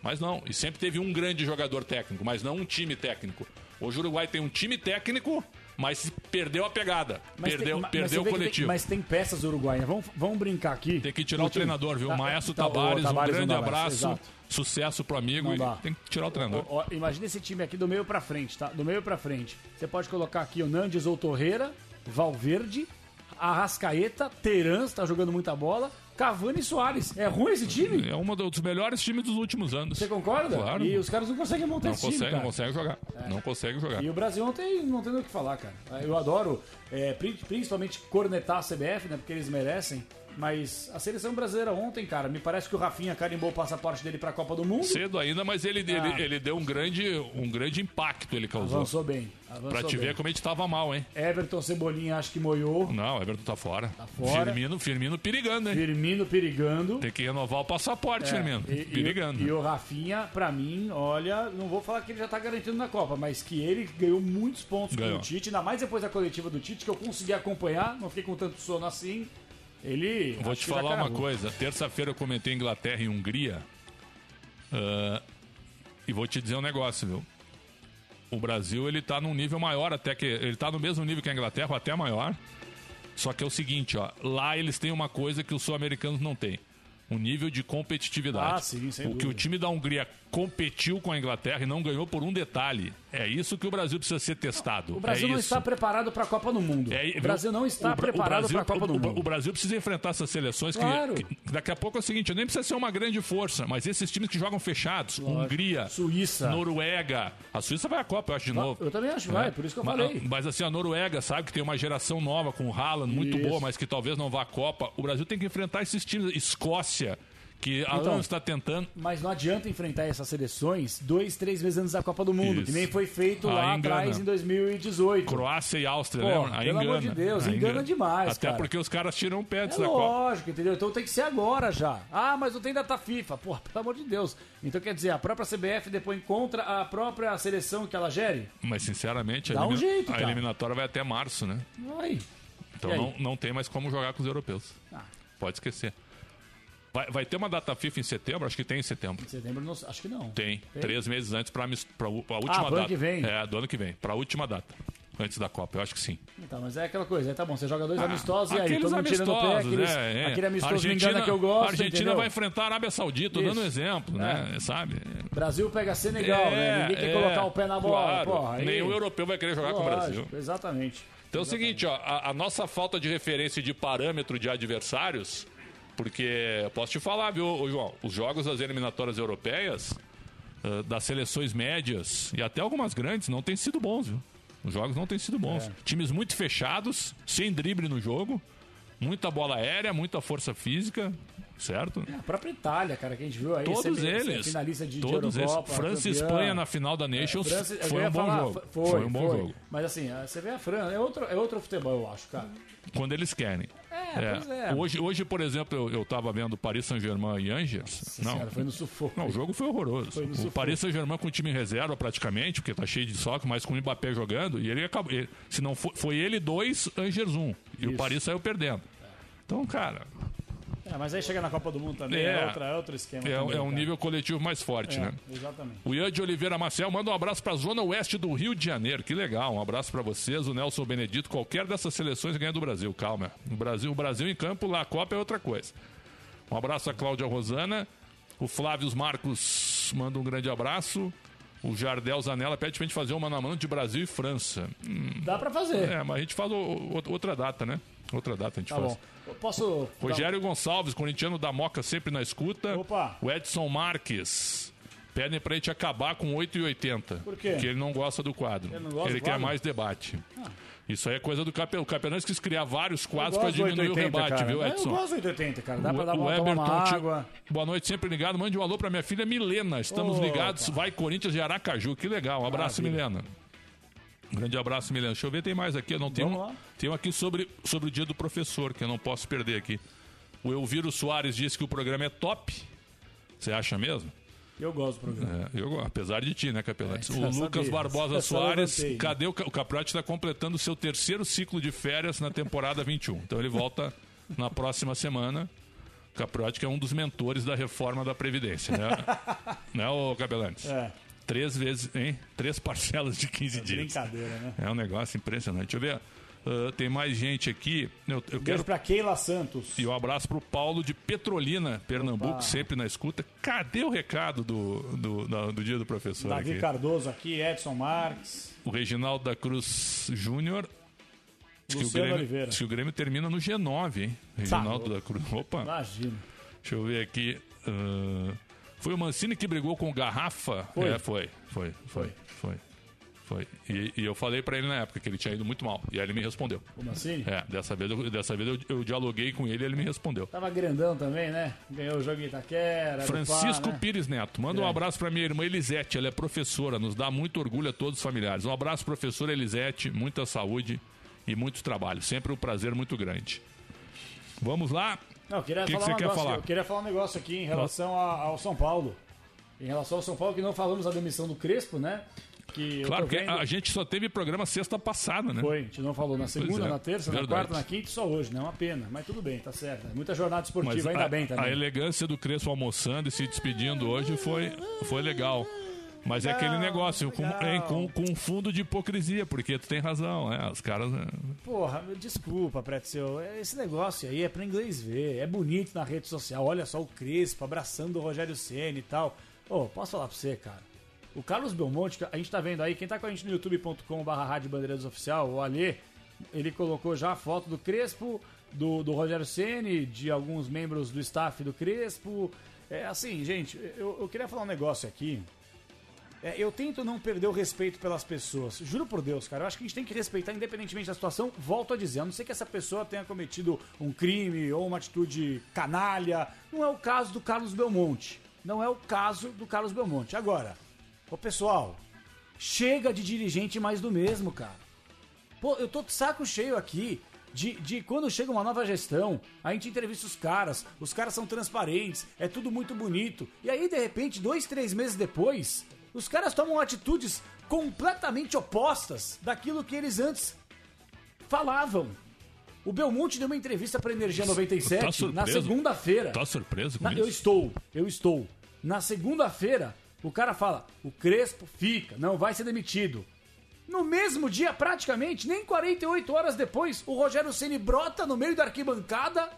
Speaker 9: Mas não, e sempre teve um grande jogador técnico, mas não um time técnico. Hoje o Uruguai tem um time técnico, mas perdeu a pegada.
Speaker 10: Mas
Speaker 9: perdeu
Speaker 10: tem, mas
Speaker 9: perdeu o
Speaker 10: que tem-
Speaker 9: coletivo.
Speaker 10: mas tem peças uruguaias. Vamos, vamos brincar aqui.
Speaker 9: Tem que tirar o treinador, viu?
Speaker 10: Tá,
Speaker 9: Maestro
Speaker 10: tá,
Speaker 9: Tabares, um grande abraço.
Speaker 10: exato.
Speaker 9: Sucesso pro amigo e tem que tirar o treinador.
Speaker 10: Ó, ó, imagina esse time aqui do meio pra frente, tá? Do meio pra frente. Você pode colocar aqui o Nandes ou Torreira, Valverde, Arrascaeta, Terans, tá jogando muita bola, Cavani e Soares. É ruim esse time?
Speaker 9: É um dos melhores times dos últimos anos.
Speaker 10: Você concorda?
Speaker 9: Claro.
Speaker 10: E os caras não conseguem montar
Speaker 9: Não
Speaker 10: esse time,
Speaker 9: consegue,
Speaker 10: cara.
Speaker 9: não consegue jogar. Não consegue jogar.
Speaker 10: E o Brasil não tem, não tem o que falar, cara. Eu adoro, é, pri- principalmente, cornetar a CBF, né? Porque eles merecem. Mas a seleção brasileira ontem, cara, me parece que o Rafinha carimbou o passaporte dele pra Copa do Mundo.
Speaker 9: Cedo ainda, mas ele,
Speaker 10: Ah.
Speaker 9: ele, ele deu um grande, um grande impacto, ele causou.
Speaker 10: Avançou bem. Avançou
Speaker 9: Pra te
Speaker 10: bem.
Speaker 9: ver como a gente tava mal, hein?
Speaker 10: Everton Cebolinha acho que moiou.
Speaker 9: Não, o Everton tá fora. Tá
Speaker 10: fora.
Speaker 9: Firmino, Firmino perigando, hein?
Speaker 10: Firmino perigando.
Speaker 9: Tem que renovar o passaporte,
Speaker 10: É,
Speaker 9: Firmino.
Speaker 10: e- e-
Speaker 9: perigando.
Speaker 10: E, o Rafinha, pra mim, olha, não vou falar que ele já tá garantido na Copa, mas que ele ganhou muitos pontos com
Speaker 9: Ganhou.
Speaker 10: o Tite, ainda mais depois da coletiva do Tite, que eu consegui acompanhar, não fiquei com tanto sono assim. Ele.
Speaker 9: Vou te
Speaker 10: que
Speaker 9: falar uma coisa. Terça-feira eu comentei Inglaterra e Hungria. Ah, e vou te dizer um negócio, viu? O Brasil, ele tá num nível maior até que... Ele tá no mesmo nível que a Inglaterra, ou até maior. Só que é o seguinte, ó. Lá eles têm uma coisa que os sul-americanos não têm. Um nível de competitividade.
Speaker 10: Ah, sim, sem
Speaker 9: o que
Speaker 10: dúvida.
Speaker 9: o time da Hungria competiu com a Inglaterra e não ganhou por um detalhe. É isso que o Brasil precisa ser testado.
Speaker 10: O Brasil
Speaker 9: é
Speaker 10: não
Speaker 9: isso.
Speaker 10: está preparado pra Copa do Mundo.
Speaker 9: É,
Speaker 10: o? Brasil não está
Speaker 9: O
Speaker 10: preparado
Speaker 9: Brasil-
Speaker 10: pra Copa do
Speaker 9: o-
Speaker 10: Mundo.
Speaker 9: O Brasil precisa enfrentar essas seleções que-
Speaker 10: Claro.
Speaker 9: que, daqui a pouco é o seguinte, nem precisa ser uma grande força, mas esses times que jogam fechados, Hungria,
Speaker 10: Suíça.
Speaker 9: Noruega, a Suíça vai à Copa, eu acho de novo.
Speaker 10: eu também acho que vai, por isso que eu
Speaker 9: mas,
Speaker 10: falei.
Speaker 9: Mas assim, a Noruega sabe que tem uma geração nova com o Haaland muito
Speaker 10: Isso.
Speaker 9: boa, mas que talvez não vá à Copa. O Brasil tem que enfrentar esses times, Escócia, que há
Speaker 10: Então,
Speaker 9: está tentando.
Speaker 10: Mas não adianta enfrentar essas seleções dois, três meses antes da Copa do Mundo,
Speaker 9: Isso.
Speaker 10: que nem foi feito
Speaker 9: Aí
Speaker 10: lá
Speaker 9: engana.
Speaker 10: atrás em 2018.
Speaker 9: Croácia e Áustria,
Speaker 10: Pô,
Speaker 9: lembra? Aí
Speaker 10: pelo amor
Speaker 9: engana.
Speaker 10: de Deus,
Speaker 9: Aí
Speaker 10: engana demais,
Speaker 9: Até
Speaker 10: cara.
Speaker 9: porque os caras tiram o pé
Speaker 10: É
Speaker 9: dessa Copa.
Speaker 10: lógico, entendeu? Então tem que ser agora já. Ah, mas não tem data FIFA. Pô, pelo amor de Deus. Então quer dizer, a própria CBF depois encontra a própria seleção que ela gere?
Speaker 9: Mas sinceramente, a,
Speaker 10: Dá um
Speaker 9: elimina-
Speaker 10: jeito,
Speaker 9: a eliminatória vai até março, né?
Speaker 10: Aí.
Speaker 9: Então não, não tem mais como jogar com os europeus.
Speaker 10: Ah.
Speaker 9: Pode esquecer. Vai, vai ter uma data FIFA em setembro? Acho que tem em setembro.
Speaker 10: Em setembro, não, acho que não.
Speaker 9: Tem.
Speaker 10: Tem?
Speaker 9: Três meses antes para a última
Speaker 10: Ah, pro
Speaker 9: data.
Speaker 10: ano que vem.
Speaker 9: É, do ano que vem. Para a última data. Antes da Copa, eu acho que sim.
Speaker 10: Tá, mas é aquela coisa. Aí tá bom, você joga dois amistosos e aí
Speaker 9: Ah,
Speaker 10: todo mundo tirando o pé.
Speaker 9: amistosos,
Speaker 10: Aqueles,
Speaker 9: né? É.
Speaker 10: Aquele amistoso me
Speaker 9: Argentina-
Speaker 10: engana que eu gosto,
Speaker 9: A Argentina
Speaker 10: entendeu?
Speaker 9: vai enfrentar a Arábia Saudita, tô dando um
Speaker 10: Isso.
Speaker 9: exemplo, né? Sabe?
Speaker 10: Brasil pega Senegal, né? Ninguém quer
Speaker 9: é,
Speaker 10: colocar o pé na bola.
Speaker 9: claro.
Speaker 10: Porra,
Speaker 9: Nenhum europeu vai querer jogar com o
Speaker 10: Lógico,
Speaker 9: Brasil.
Speaker 10: Exatamente.
Speaker 9: Então é o seguinte, ó, a, a nossa falta de referência de parâmetro de adversários, porque eu posso te falar, viu, João, os jogos das eliminatórias europeias, ah, das seleções médias e até algumas grandes, não têm sido bons, viu? Os jogos não têm sido bons.
Speaker 10: É.
Speaker 9: Times muito fechados, sem drible no jogo, muita bola aérea, muita força física, certo?
Speaker 10: A própria Itália, cara, que a gente viu aí.
Speaker 9: Todos
Speaker 10: semi-
Speaker 9: eles.
Speaker 10: Finalista de, de
Speaker 9: todos eles. França e. Espanha na final da Nations
Speaker 10: É, França-
Speaker 9: foi um bom
Speaker 10: falar,
Speaker 9: jogo.
Speaker 10: Foi,
Speaker 9: Foi um bom
Speaker 10: foi.
Speaker 9: jogo.
Speaker 10: Mas assim, você vê a França, é outro, é outro futebol, eu acho, cara.
Speaker 9: Quando eles querem.
Speaker 10: É, pois é.
Speaker 9: Hoje, hoje, por exemplo, eu, eu tava vendo Paris Saint-Germain e Angers. não,
Speaker 10: Senhora, foi no sufoco.
Speaker 9: não, o jogo foi horroroso.
Speaker 10: Foi no
Speaker 9: o
Speaker 10: sufoco.
Speaker 9: Paris Saint-Germain com o time em reserva praticamente, porque tá cheio de soco, mas com o Mbappé jogando, e ele acabou. ele- se não foi, foi ele dois, Angers um. E o
Speaker 10: Isso.
Speaker 9: Paris saiu perdendo. Então, cara,
Speaker 10: É, mas aí chega na Copa do Mundo também,
Speaker 9: É.
Speaker 10: é, outra, é outro esquema.
Speaker 9: é,
Speaker 10: também,
Speaker 9: é um nível coletivo mais forte,
Speaker 10: É,
Speaker 9: né?
Speaker 10: Exatamente.
Speaker 9: O Ian de Oliveira Marcel manda um abraço para a zona oeste do Rio de Janeiro. Que legal, um abraço para vocês. O Nelson Benedito, qualquer dessas seleções ganha do Brasil. Calma. O Brasil, o Brasil em campo, lá a Copa é outra coisa. Um abraço a Cláudia Rosana. O Flávio Marcos manda um grande abraço. O Jardel Zanella pede pra gente fazer um mano a mano de Brasil e França. Hum,
Speaker 10: Dá pra fazer.
Speaker 9: é, mas a gente faz o- o- outra data, né? Outra data a gente
Speaker 10: Tá
Speaker 9: faz.
Speaker 10: bom. Posso.
Speaker 9: Rogério Gonçalves, corintiano da Moca, sempre na escuta.
Speaker 10: Opa.
Speaker 9: O Edson Marques. Pedem pra gente acabar com 8,80.
Speaker 10: Por quê?
Speaker 9: Porque ele não gosta do quadro.
Speaker 10: Ele gosta
Speaker 9: ele
Speaker 10: do
Speaker 9: quer
Speaker 10: quadro?
Speaker 9: mais debate. Isso aí é coisa do Capelão. O Capelão quis criar vários quadros
Speaker 10: do
Speaker 9: diminuir
Speaker 10: 880,
Speaker 9: o rebate,
Speaker 10: cara.
Speaker 9: viu,
Speaker 10: É,
Speaker 9: Edson?
Speaker 10: Eu gosto do 880, cara. Dá pra dar
Speaker 9: o
Speaker 10: uma, tomar uma água.
Speaker 9: boa noite, sempre ligado. Mande um alô pra minha filha Milena. Estamos
Speaker 10: Opa.
Speaker 9: ligados. Vai Corinthians e Aracaju. Que legal. Um abraço,
Speaker 10: Maravilha.
Speaker 9: Milena. Um grande abraço, Milena. Deixa eu ver, tem mais aqui. Eu não tenho
Speaker 10: Vamos lá.
Speaker 9: tem um aqui sobre, sobre o dia do professor, que eu não posso perder aqui. O Elviro Soares disse que o programa é top. Você acha mesmo?
Speaker 10: Eu gosto do programa.
Speaker 9: É, eu, apesar de ti, né, Capelantes?
Speaker 10: É,
Speaker 9: o Lucas
Speaker 10: sabia.
Speaker 9: Barbosa
Speaker 10: Eu
Speaker 9: Soares, cadê o, o Capriotti está completando o seu terceiro ciclo de férias na temporada 21. Então ele volta na próxima semana. O Capriotti que é um dos mentores da reforma da Previdência, né? né, ô Capelantes?
Speaker 10: É.
Speaker 9: Três vezes, hein? Três parcelas de 15 dias.
Speaker 10: Brincadeira, né?
Speaker 9: É um negócio impressionante. Deixa eu ver. ah, tem mais gente aqui. Eu, eu
Speaker 10: Beijo
Speaker 9: quero
Speaker 10: pra Keila Santos.
Speaker 9: e um abraço pro Paulo de Petrolina, Pernambuco,
Speaker 10: Opa.
Speaker 9: sempre na escuta. Cadê o recado do, do, da- do dia do professor
Speaker 10: Davi
Speaker 9: aqui?
Speaker 10: Cardoso aqui, Edson Marques.
Speaker 9: O Reginaldo da Cruz Júnior. O
Speaker 10: Luciano
Speaker 9: Grêmio,
Speaker 10: Oliveira.
Speaker 9: que o Grêmio termina no G9, hein? Reginaldo
Speaker 10: louco.
Speaker 9: da Cruz. Opa,
Speaker 10: Imagina.
Speaker 9: deixa eu ver aqui. ah, foi o Mancini que brigou com o Garrafa?
Speaker 10: Foi.
Speaker 9: É, foi. Foi, foi, foi. Foi. E, e eu falei pra ele na época que ele tinha ido muito mal. E aí ele me respondeu.
Speaker 10: O Mancini?
Speaker 9: É, dessa vez, eu, dessa vez eu, eu dialoguei com ele e ele me respondeu.
Speaker 10: Tava grandão também, né? Ganhou o jogo em Itaquera.
Speaker 9: Francisco
Speaker 10: Pá, né?
Speaker 9: Pires Neto, manda um
Speaker 10: É.
Speaker 9: abraço pra minha irmã Elisete, ela é professora, nos dá muito orgulho a todos os familiares. Um abraço, professora Elisete, muita saúde e muito trabalho. Sempre um prazer muito grande. Vamos lá?
Speaker 10: Não, eu queria
Speaker 9: que, que
Speaker 10: falar
Speaker 9: você
Speaker 10: um negócio,
Speaker 9: falar?
Speaker 10: Eu queria falar um negócio aqui em relação a- ao São Paulo. Em relação ao São Paulo, que não falamos da demissão do Crespo, né? Que
Speaker 9: Claro, porque
Speaker 10: vendo-
Speaker 9: a gente só teve programa sexta passada, né?
Speaker 10: Foi, a gente não falou na segunda,
Speaker 9: é,
Speaker 10: na terça, na
Speaker 9: verdade.
Speaker 10: quarta, na quinta e só hoje, né? É uma pena, mas tudo bem, tá certo. Muita jornada esportiva,
Speaker 9: Mas
Speaker 10: ainda
Speaker 9: a,
Speaker 10: bem
Speaker 9: a
Speaker 10: também.
Speaker 9: elegância do Crespo almoçando e se despedindo hoje foi, foi legal. Mas é aquele negócio, com, é, com, com um fundo de hipocrisia, porque tu tem razão, né? Os caras. né?
Speaker 10: Porra, desculpa, Pretzel. Esse negócio aí é pra inglês ver. É bonito na rede social. Olha só o Crespo abraçando o Rogério Ceni e tal. Ô, posso falar pra você, cara? O Carlos Belmonte, a gente tá vendo aí, quem tá com a gente no youtube.com.br Rádio Bandeirantes Oficial, o Alê, ele colocou já a foto do Crespo, do, do Rogério Ceni, de alguns membros do staff do Crespo. É assim, gente, eu, eu queria falar um negócio aqui. É, eu tento não perder o respeito pelas pessoas. Juro por Deus, cara. Eu acho que a gente tem que respeitar independentemente da situação. Volto a dizer, a não ser que essa pessoa tenha cometido um crime ou uma atitude canalha. Não é o caso do Carlos Belmonte. Não é o caso do Carlos Belmonte. Agora, ô pessoal, chega de dirigente mais do mesmo, cara. Pô, eu tô de saco cheio aqui. De, de quando chega uma nova gestão, a gente entrevista os caras, os caras são transparentes, é tudo muito bonito. E aí, de repente, dois, três meses depois, os caras tomam atitudes completamente opostas daquilo que eles antes falavam. O Belmonte deu uma entrevista pra Energia 97
Speaker 9: Tá
Speaker 10: na
Speaker 9: surpreso?
Speaker 10: segunda-feira.
Speaker 9: Tá surpreso com
Speaker 10: Na-
Speaker 9: isso?
Speaker 10: eu estou, eu estou. Na segunda-feira, o cara fala: o Crespo fica, não vai ser demitido. No mesmo dia, praticamente, nem 48 horas depois, o Rogério Ceni brota no meio da arquibancada,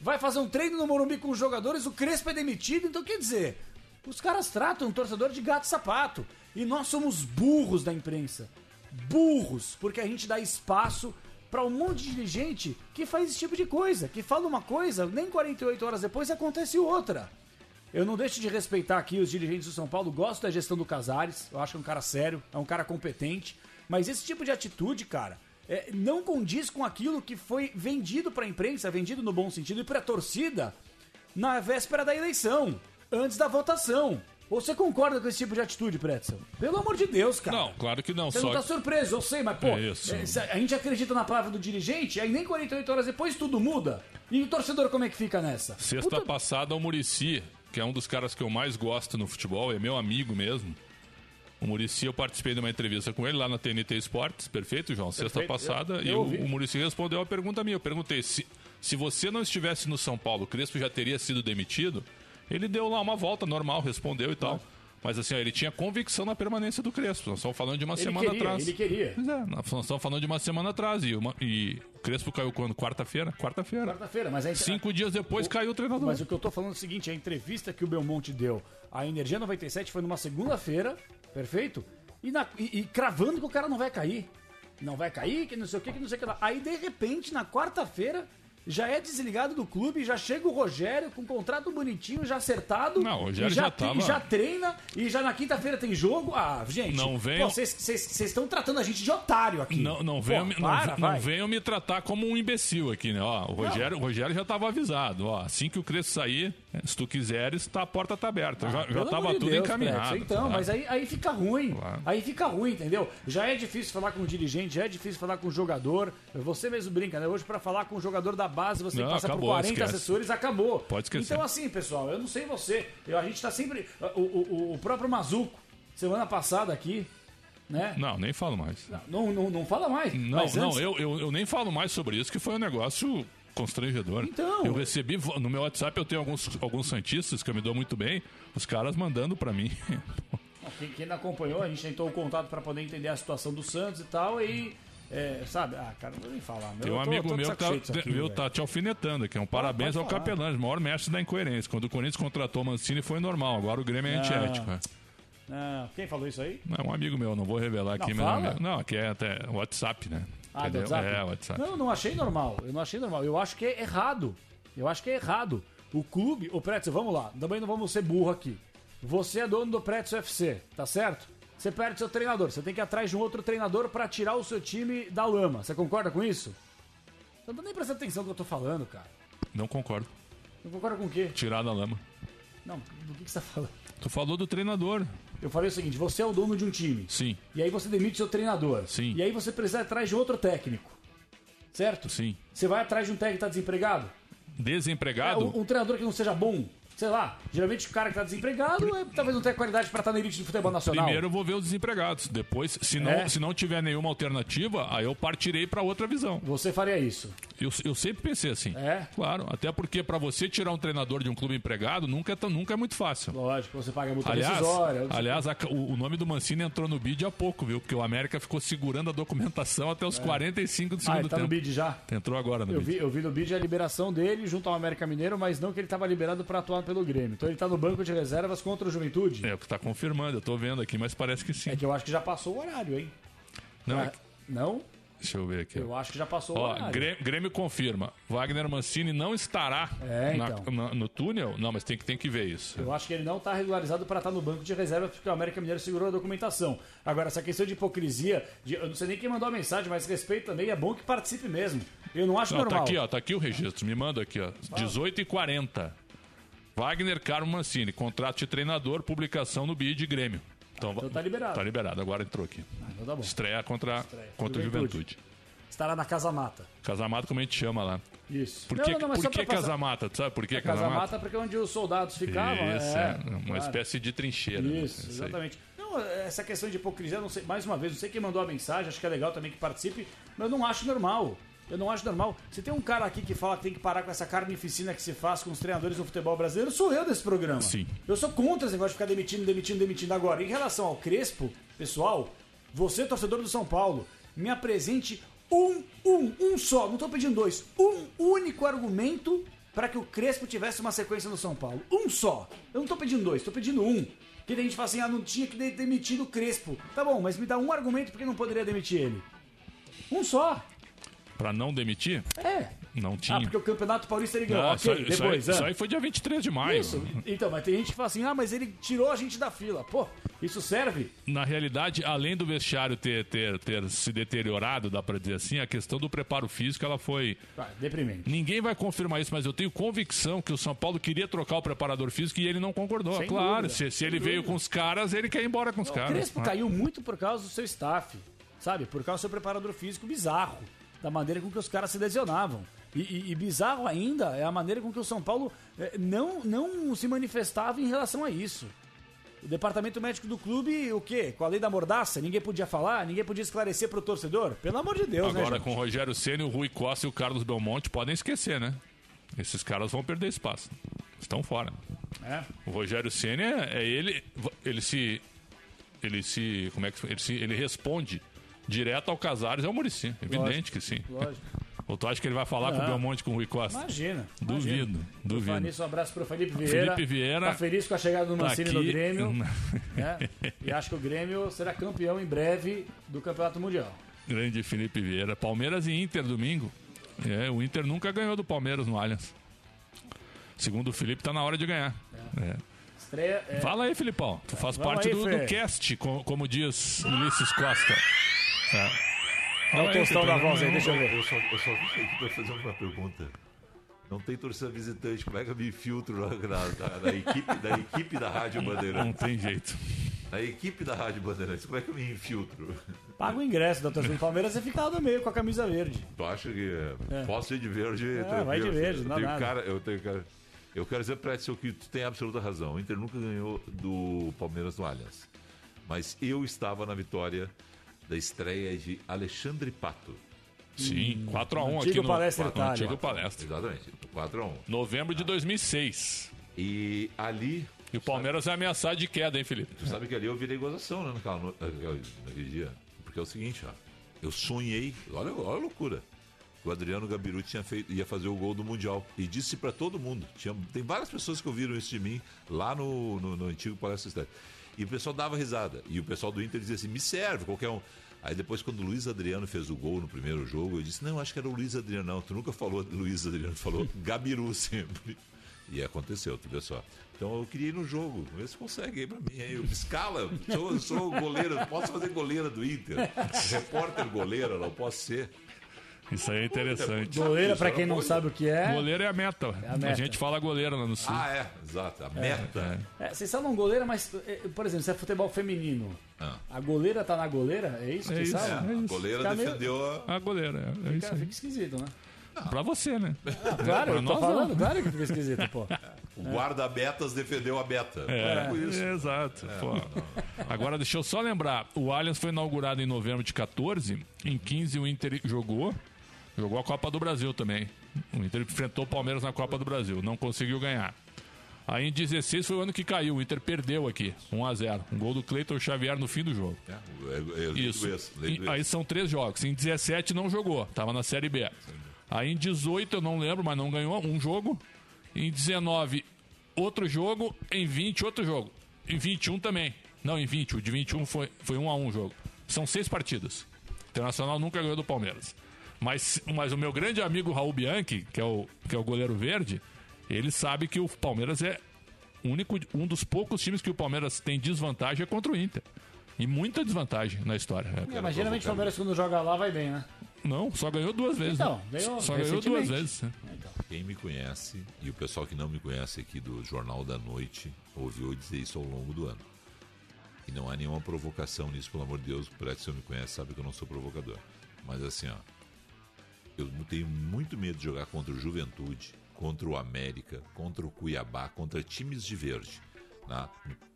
Speaker 10: vai fazer um treino no Morumbi com os jogadores, o Crespo é demitido. Então, quer dizer, os caras tratam o torcedor de gato sapato. E nós somos burros da imprensa. Burros, porque a gente dá espaço pra um monte de dirigente que faz esse tipo de coisa, que fala uma coisa, nem 48 horas depois acontece outra. Eu não deixo de respeitar aqui os dirigentes do São Paulo, gosto da gestão do Casares, eu acho que é um cara sério, é um cara competente, mas esse tipo de atitude, cara, é, não condiz com aquilo que foi vendido pra imprensa, vendido no bom sentido, e pra torcida na véspera da eleição, antes da votação. Você concorda com esse tipo de atitude, Pretzel? Pelo amor de Deus, cara.
Speaker 9: Não, claro que não.
Speaker 10: Você
Speaker 9: só
Speaker 10: não tá surpreso, eu sei, mas pô,
Speaker 9: É
Speaker 10: a gente acredita na palavra do dirigente, aí nem 48 horas depois tudo muda. E o torcedor como é que fica nessa?
Speaker 9: Sexta
Speaker 10: Puta-
Speaker 9: passada, o Murici, que é um dos caras que eu mais gosto no futebol, é meu amigo mesmo. O Murici, eu participei de uma entrevista com ele lá na TNT Esportes, perfeito, João? Sexta
Speaker 10: Perfeito,
Speaker 9: passada,
Speaker 10: eu-
Speaker 9: e
Speaker 10: eu
Speaker 9: o,
Speaker 10: ouvi.
Speaker 9: o Murici respondeu a pergunta minha. Eu perguntei se, se você não estivesse no São Paulo, o Crespo já teria sido demitido? Ele deu lá uma volta normal, respondeu e tal. Mas assim, ó, ele tinha convicção na permanência do Crespo. Nós estamos falando de uma
Speaker 10: Ele
Speaker 9: semana
Speaker 10: queria,
Speaker 9: atrás.
Speaker 10: ele queria.
Speaker 9: Pois é, nós estamos falando de uma semana atrás. E, uma- e o Crespo caiu quando? Quarta-feira? Quarta-feira.
Speaker 10: Quarta-feira, mas aí
Speaker 9: Cinco dias depois caiu o treinador.
Speaker 10: Mas o que eu tô falando é o seguinte, a entrevista que o Belmonte deu à Energia 97 foi numa segunda-feira, perfeito? E, na- e- e cravando que o cara não vai cair. Não vai cair, que não sei o que, que não sei o que lá. Aí, de repente, na quarta-feira, já é desligado do clube, já chega o Rogério com um contrato bonitinho, já acertado.
Speaker 9: Não, o Rogério
Speaker 10: já,
Speaker 9: já tava-
Speaker 10: e já treina, e já na quinta-feira tem jogo. Ah, gente,
Speaker 9: Não venham-
Speaker 10: pô, vocês estão tratando a gente de otário aqui.
Speaker 9: Não, não,
Speaker 10: Pô,
Speaker 9: venham, me- não,
Speaker 10: para,
Speaker 9: não venham me tratar como um imbecil aqui, né? Ó, o, Rogério, o Rogério já estava avisado. Ó, assim que o Crespo sair, se tu quiseres, tá, a porta tá aberta. já, já
Speaker 10: Pelo
Speaker 9: tava
Speaker 10: de
Speaker 9: tudo
Speaker 10: Deus,
Speaker 9: encaminhado.
Speaker 10: Preto, Então,
Speaker 9: tá?
Speaker 10: mas aí, aí fica ruim.
Speaker 9: Claro.
Speaker 10: Aí fica ruim, entendeu? Já é difícil falar com o dirigente, já é difícil falar com o jogador. Você mesmo brinca, né? Hoje, pra falar com o jogador da base, você tem
Speaker 9: Não,
Speaker 10: que passar
Speaker 9: acabou,
Speaker 10: por 40
Speaker 9: esquece.
Speaker 10: assessores, acabou.
Speaker 9: Pode esquecer.
Speaker 10: Então, assim, pessoal, eu não sei você. Eu, a gente tá sempre. O, o, o próprio Mazuco, semana passada aqui, né?
Speaker 9: Não, nem falo mais.
Speaker 10: Não, não, não fala mais.
Speaker 9: Não,
Speaker 10: mas
Speaker 9: não,
Speaker 10: antes-
Speaker 9: eu, eu, eu nem falo mais sobre isso, que foi um negócio constrangedor.
Speaker 10: Então.
Speaker 9: Eu recebi, no meu WhatsApp eu tenho alguns, alguns santistas que eu me dou muito bem, os caras mandando pra mim.
Speaker 10: Quem, quem não acompanhou, a gente tentou o contato pra poder entender a situação do Santos e tal, e. é, sabe? Ah, cara, não vou nem falar. meu.
Speaker 9: Tem um
Speaker 10: tô-
Speaker 9: amigo
Speaker 10: tô
Speaker 9: meu que tá,
Speaker 10: aqui, velho.
Speaker 9: tá te alfinetando aqui. Um parabéns ao
Speaker 10: pode falar.
Speaker 9: Capelães, o maior mestre da incoerência. Quando o Corinthians contratou o Mancini foi normal, agora o Grêmio é
Speaker 10: Não.
Speaker 9: antiético. é.
Speaker 10: Ah, quem falou isso aí?
Speaker 9: Não, é um amigo meu, não vou revelar aqui,
Speaker 10: Não,
Speaker 9: mas
Speaker 10: fala.
Speaker 9: é meu. Não, aqui é até WhatsApp, né?
Speaker 10: Ah, do? WhatsApp?
Speaker 9: É, WhatsApp.
Speaker 10: Não, eu não achei normal. Eu não achei normal. Eu acho que é errado. Eu acho que é errado. O clube. Ô, Pretzel, vamos lá. Também não vamos ser burro aqui. Você é dono do Pretzel FC, tá certo? você perde seu treinador. Você tem que ir atrás de um outro treinador pra tirar o seu time da lama. Você concorda com isso? Você não tá nem prestando atenção no que eu tô falando, cara.
Speaker 9: Não concordo.
Speaker 10: Não concorda com o quê?
Speaker 9: Tirar da lama.
Speaker 10: Não, do que, que você tá falando?
Speaker 9: Tu falou do treinador.
Speaker 10: Eu falei o seguinte: você é o dono de um time.
Speaker 9: Sim.
Speaker 10: E aí você demite seu treinador.
Speaker 9: Sim.
Speaker 10: E aí você precisa ir atrás de outro técnico. Certo?
Speaker 9: Sim.
Speaker 10: Você vai atrás de um técnico que tá desempregado?
Speaker 9: Desempregado?
Speaker 10: É, um, um treinador que não seja bom. Sei lá, geralmente o cara que tá desempregado é, talvez não tenha qualidade pra estar na elite do futebol nacional.
Speaker 9: Primeiro eu vou ver os desempregados. Depois, se não,
Speaker 10: É.
Speaker 9: se não tiver nenhuma alternativa, aí eu partirei pra outra visão.
Speaker 10: Você faria isso?
Speaker 9: Eu, eu sempre pensei assim.
Speaker 10: É?
Speaker 9: Claro, até porque pra você tirar um treinador de um clube empregado nunca é, tão- nunca é muito fácil.
Speaker 10: Lógico, você paga multa
Speaker 9: Aliás, aliás a- o, o nome do Mancini entrou no bid há pouco, viu? Porque o América ficou segurando a documentação até os 45 do
Speaker 10: ah,
Speaker 9: segundo
Speaker 10: ele tá
Speaker 9: tempo.
Speaker 10: no bid já?
Speaker 9: Entrou agora no
Speaker 10: Eu
Speaker 9: bid.
Speaker 10: vi, eu vi no bid a liberação dele junto ao América Mineiro, mas não que ele estava liberado para atuar pelo Grêmio. Então ele tá no banco de reservas contra o Juventude.
Speaker 9: É o que tá confirmando, eu tô vendo aqui, mas parece que sim.
Speaker 10: É que eu acho que já passou o horário, hein?
Speaker 9: Não,
Speaker 10: Ah,
Speaker 9: é que-
Speaker 10: Não?
Speaker 9: Deixa eu ver aqui.
Speaker 10: Eu acho que já passou o
Speaker 9: Ó,
Speaker 10: horário.
Speaker 9: Grêmio, Grêmio confirma. Wagner Mancini não estará
Speaker 10: É,
Speaker 9: na-
Speaker 10: então.
Speaker 9: na- no túnel? Não, mas tem que, tem que ver isso.
Speaker 10: Eu acho que ele não está regularizado para estar no banco de reservas porque o América Mineiro segurou a documentação. Agora, essa questão de hipocrisia, de- eu não sei nem quem mandou a mensagem, mas respeito também, é bom que participe mesmo. Eu não acho
Speaker 9: Não,
Speaker 10: normal.
Speaker 9: tá aqui, ó, tá aqui o registro. Me manda aqui, ó. 18 e 40. Wagner Carmo Mancini, contrato de treinador, publicação no BID Grêmio. Então,
Speaker 10: Então tá liberado.
Speaker 9: Tá liberado, agora entrou aqui.
Speaker 10: Então tá bom.
Speaker 9: Estreia contra, contra a
Speaker 10: Juventude.
Speaker 9: Juventude.
Speaker 10: Estará na Casa Mata.
Speaker 9: Casamata, como a gente chama lá.
Speaker 10: Isso.
Speaker 9: Por
Speaker 10: Não,
Speaker 9: que,
Speaker 10: não, não, mas
Speaker 9: por que
Speaker 10: passar-
Speaker 9: Casamata? Tu sabe por que
Speaker 10: A Casa
Speaker 9: Casamata?
Speaker 10: Mata porque é onde os soldados ficavam.
Speaker 9: Isso,
Speaker 10: é,
Speaker 9: é, uma
Speaker 10: claro.
Speaker 9: espécie de trincheira. né?
Speaker 10: Isso,
Speaker 9: aí.
Speaker 10: exatamente. Não, essa questão de hipocrisia, não sei, mais uma vez, não sei quem mandou a mensagem, acho que é legal também que participe, mas eu não acho normal. Eu não acho normal. Se tem um cara aqui que fala que tem que parar com essa carnificina que se faz com os treinadores do futebol brasileiro, sou eu desse programa.
Speaker 9: Sim.
Speaker 10: Eu sou contra esse negócio de ficar demitindo, demitindo, demitindo. Agora, em relação ao Crespo, pessoal, você, torcedor do São Paulo, me apresente um, um, um só, não tô pedindo dois, um único argumento para que o Crespo tivesse uma sequência no São Paulo. Um só. Eu não tô pedindo dois, tô pedindo um. Que a gente fala assim, ah, não tinha que ter demitido o Crespo. Tá bom, mas me dá um argumento porque não poderia demitir ele. Um só.
Speaker 9: Pra não demitir?
Speaker 10: É.
Speaker 9: Não tinha.
Speaker 10: Ah, porque o Campeonato Paulista ele ganhou.
Speaker 9: Ah,
Speaker 10: ok,
Speaker 9: isso, aí- isso aí-
Speaker 10: depois.
Speaker 9: isso
Speaker 10: ah.
Speaker 9: aí foi dia 23 de maio.
Speaker 10: Isso. Então, mas tem gente que fala assim, ah, mas ele tirou a gente da fila. Pô, isso serve?
Speaker 9: Na realidade, além do vestiário ter, ter, ter se deteriorado, dá pra dizer assim, a questão do preparo físico ela foi.
Speaker 10: Ah, deprimente.
Speaker 9: Ninguém vai confirmar isso, mas eu tenho convicção que o São Paulo queria trocar o preparador físico e ele não concordou.
Speaker 10: Sem
Speaker 9: claro,
Speaker 10: dúvida,
Speaker 9: se, se ele veio
Speaker 10: dúvida.
Speaker 9: com os caras, ele quer ir embora com os
Speaker 10: O
Speaker 9: caras.
Speaker 10: Crespo
Speaker 9: Ah.
Speaker 10: caiu muito por causa do seu staff, sabe? Por causa do seu preparador físico bizarro, da maneira com que os caras se lesionavam. E, e- e bizarro ainda é a maneira com que o São Paulo eh, não, não se manifestava em relação a isso. O departamento médico do clube, o quê? Com a lei da mordaça? Ninguém podia falar? Ninguém podia esclarecer pro torcedor? Pelo amor de Deus, né,
Speaker 9: Agora, com o Rogério Senna, o Rui Costa e o Carlos Belmonte, podem esquecer, né? Esses caras vão perder espaço. Estão fora.
Speaker 10: É.
Speaker 9: O Rogério Senna é, é ele. Ele se. Ele se. Como é que. Ele, se, ele responde direto ao Casares e ao Murici. Evidente
Speaker 10: Lógico,
Speaker 9: que sim.
Speaker 10: lógico.
Speaker 9: Ou tu acha que ele vai falar com o. Belmonte com o Rui Costa?
Speaker 10: Imagina.
Speaker 9: Duvido,
Speaker 10: imagina.
Speaker 9: Duvido.
Speaker 10: falar nisso, um abraço pro Felipe Vieira.
Speaker 9: Felipe Vieira
Speaker 10: Tá feliz com a chegada do
Speaker 9: tá
Speaker 10: Mancini no
Speaker 9: aqui.
Speaker 10: Grêmio. né? E acho que o Grêmio será campeão em breve do Campeonato Mundial.
Speaker 9: Grande Felipe Vieira. Palmeiras e Inter domingo. É, o Inter nunca ganhou do Palmeiras no Allianz. Segundo o Felipe, tá na hora de ganhar. É.
Speaker 10: Estreia. é,
Speaker 9: Fala aí, Filipão. Tu faz
Speaker 10: Vamos
Speaker 9: parte
Speaker 10: aí,
Speaker 9: do, do cast, co- como, diz Ulisses Costa. É.
Speaker 10: Dá o
Speaker 9: Fala aí,
Speaker 10: tostão da
Speaker 9: Filipão.
Speaker 10: voz aí, deixa eu ver.
Speaker 12: Eu só, eu só vim aqui pra fazer uma pergunta. Não tem torcida visitante, como é que eu me infiltro na, na- na equipe, da equipe da Rádio Bandeirantes?
Speaker 9: Não tem jeito.
Speaker 12: Na equipe da Rádio Bandeirantes, como é que eu me infiltro?
Speaker 10: Paga o ingresso da torcida do Palmeiras e fica lá no meio com a camisa verde.
Speaker 12: Tu acha que
Speaker 10: É.
Speaker 12: posso ir de verde?
Speaker 10: É, vai de verde,
Speaker 12: eu
Speaker 10: não
Speaker 12: tenho
Speaker 10: nada.
Speaker 12: cara, eu tenho cara. Eu quero dizer pra Edson que tu tem absoluta razão. O Inter nunca ganhou do Palmeiras no Allianz. Mas eu estava na vitória da estreia de Alexandre Pato.
Speaker 9: Sim, 4x1 aqui
Speaker 10: Antigo
Speaker 9: no,
Speaker 10: Palestra
Speaker 9: no
Speaker 10: Itália.
Speaker 9: antigo palestra.
Speaker 12: Exatamente, 4x1.
Speaker 9: Novembro de 2006.
Speaker 12: E ali.
Speaker 9: E o Palmeiras é ameaçado de queda, hein, Felipe?
Speaker 12: Tu sabe que ali eu virei gozação, né, naquela no- naquele, naquele dia. Porque é o seguinte, ó. Eu sonhei, olha, olha a loucura. O Adriano Gabiru tinha feito, ia fazer o gol do Mundial. E disse pra todo mundo. Tinha, tem várias pessoas que ouviram isso de mim lá no, no, no antigo Palestra Cidade. E o pessoal dava risada. E o pessoal do Inter dizia assim: me serve, qualquer um. Aí depois, quando o Luiz Adriano fez o gol no primeiro jogo, eu disse: não, acho que era o Luiz Adriano. Não, tu nunca falou Luiz Adriano, falou Gabiru sempre. E aconteceu, tu vê só. Então eu queria ir no jogo, vê se consegue aí pra mim. Aí, me escala, sou, sou goleiro, posso fazer goleira do Inter. Repórter goleira, não posso ser.
Speaker 9: Isso aí é interessante.
Speaker 10: Goleira, pra quem não sabe o que é.
Speaker 9: Goleiro é a meta.
Speaker 10: a
Speaker 9: a,
Speaker 10: meta.
Speaker 9: gente fala goleiro lá no sul.
Speaker 12: Ah, é, exato. A meta.
Speaker 10: É, vocês falam goleira, mas, é, por exemplo, se é futebol feminino,
Speaker 12: Ah.
Speaker 10: a goleira tá na goleira? É isso que
Speaker 9: É
Speaker 10: vocês
Speaker 9: isso,
Speaker 10: sabem?
Speaker 9: é isso.
Speaker 12: A goleira
Speaker 10: Fica meio-
Speaker 12: defendeu a.
Speaker 9: A goleira, é, é isso
Speaker 10: Fica,
Speaker 9: aí.
Speaker 10: fica esquisito, né?
Speaker 9: Pra você, né?
Speaker 10: Ah, claro,
Speaker 9: Pra
Speaker 10: eu tô
Speaker 9: nós,
Speaker 10: falando,
Speaker 9: não.
Speaker 10: claro que fica esquisito, pô.
Speaker 12: O guarda-betas defendeu a beta.
Speaker 9: É,
Speaker 12: Tipo isso.
Speaker 9: exato.
Speaker 12: É,
Speaker 9: pô. Agora, deixa eu só lembrar: o Allianz foi inaugurado em novembro de 14. Em 15, o Inter jogou. Jogou a Copa do Brasil também. O Inter enfrentou o Palmeiras na Copa do Brasil. Não conseguiu ganhar. Aí em 16 foi o ano que caiu. O Inter perdeu aqui, 1x0. Um gol do Cleiton Xavier no fim do jogo.
Speaker 12: É, é, é,
Speaker 9: Isso.
Speaker 12: esse,
Speaker 9: E- aí são três jogos. Em 17 não jogou, tava na Série B. Aí em 18 eu não lembro, mas não ganhou um jogo. Em 19, outro jogo. Em 20, outro jogo. Em 21 também. Não, em 20. O de 21 foi, foi um a um jogo. São seis partidas. O Internacional nunca ganhou do Palmeiras. Mas, mas o meu grande amigo Raul Bianchi, que é, o, que é o goleiro verde, ele sabe que o Palmeiras é único, um dos poucos times que o Palmeiras tem desvantagem é contra o Inter. E muita desvantagem na história.
Speaker 10: É, mas geralmente o Palmeiras quando joga lá vai bem, né?
Speaker 9: Não, só ganhou duas vezes.
Speaker 10: Então,
Speaker 9: né?
Speaker 10: ganhou
Speaker 9: só ganhou duas vezes. né?
Speaker 12: Quem me conhece e o pessoal que não me conhece aqui do Jornal da Noite ouviu dizer isso ao longo do ano. E não há nenhuma provocação nisso, pelo amor de Deus. Por que você me conhece, sabe que eu não sou provocador. Mas assim, ó. Eu tenho muito medo de jogar contra o Juventude, contra o América, contra o Cuiabá, contra times de verde. né?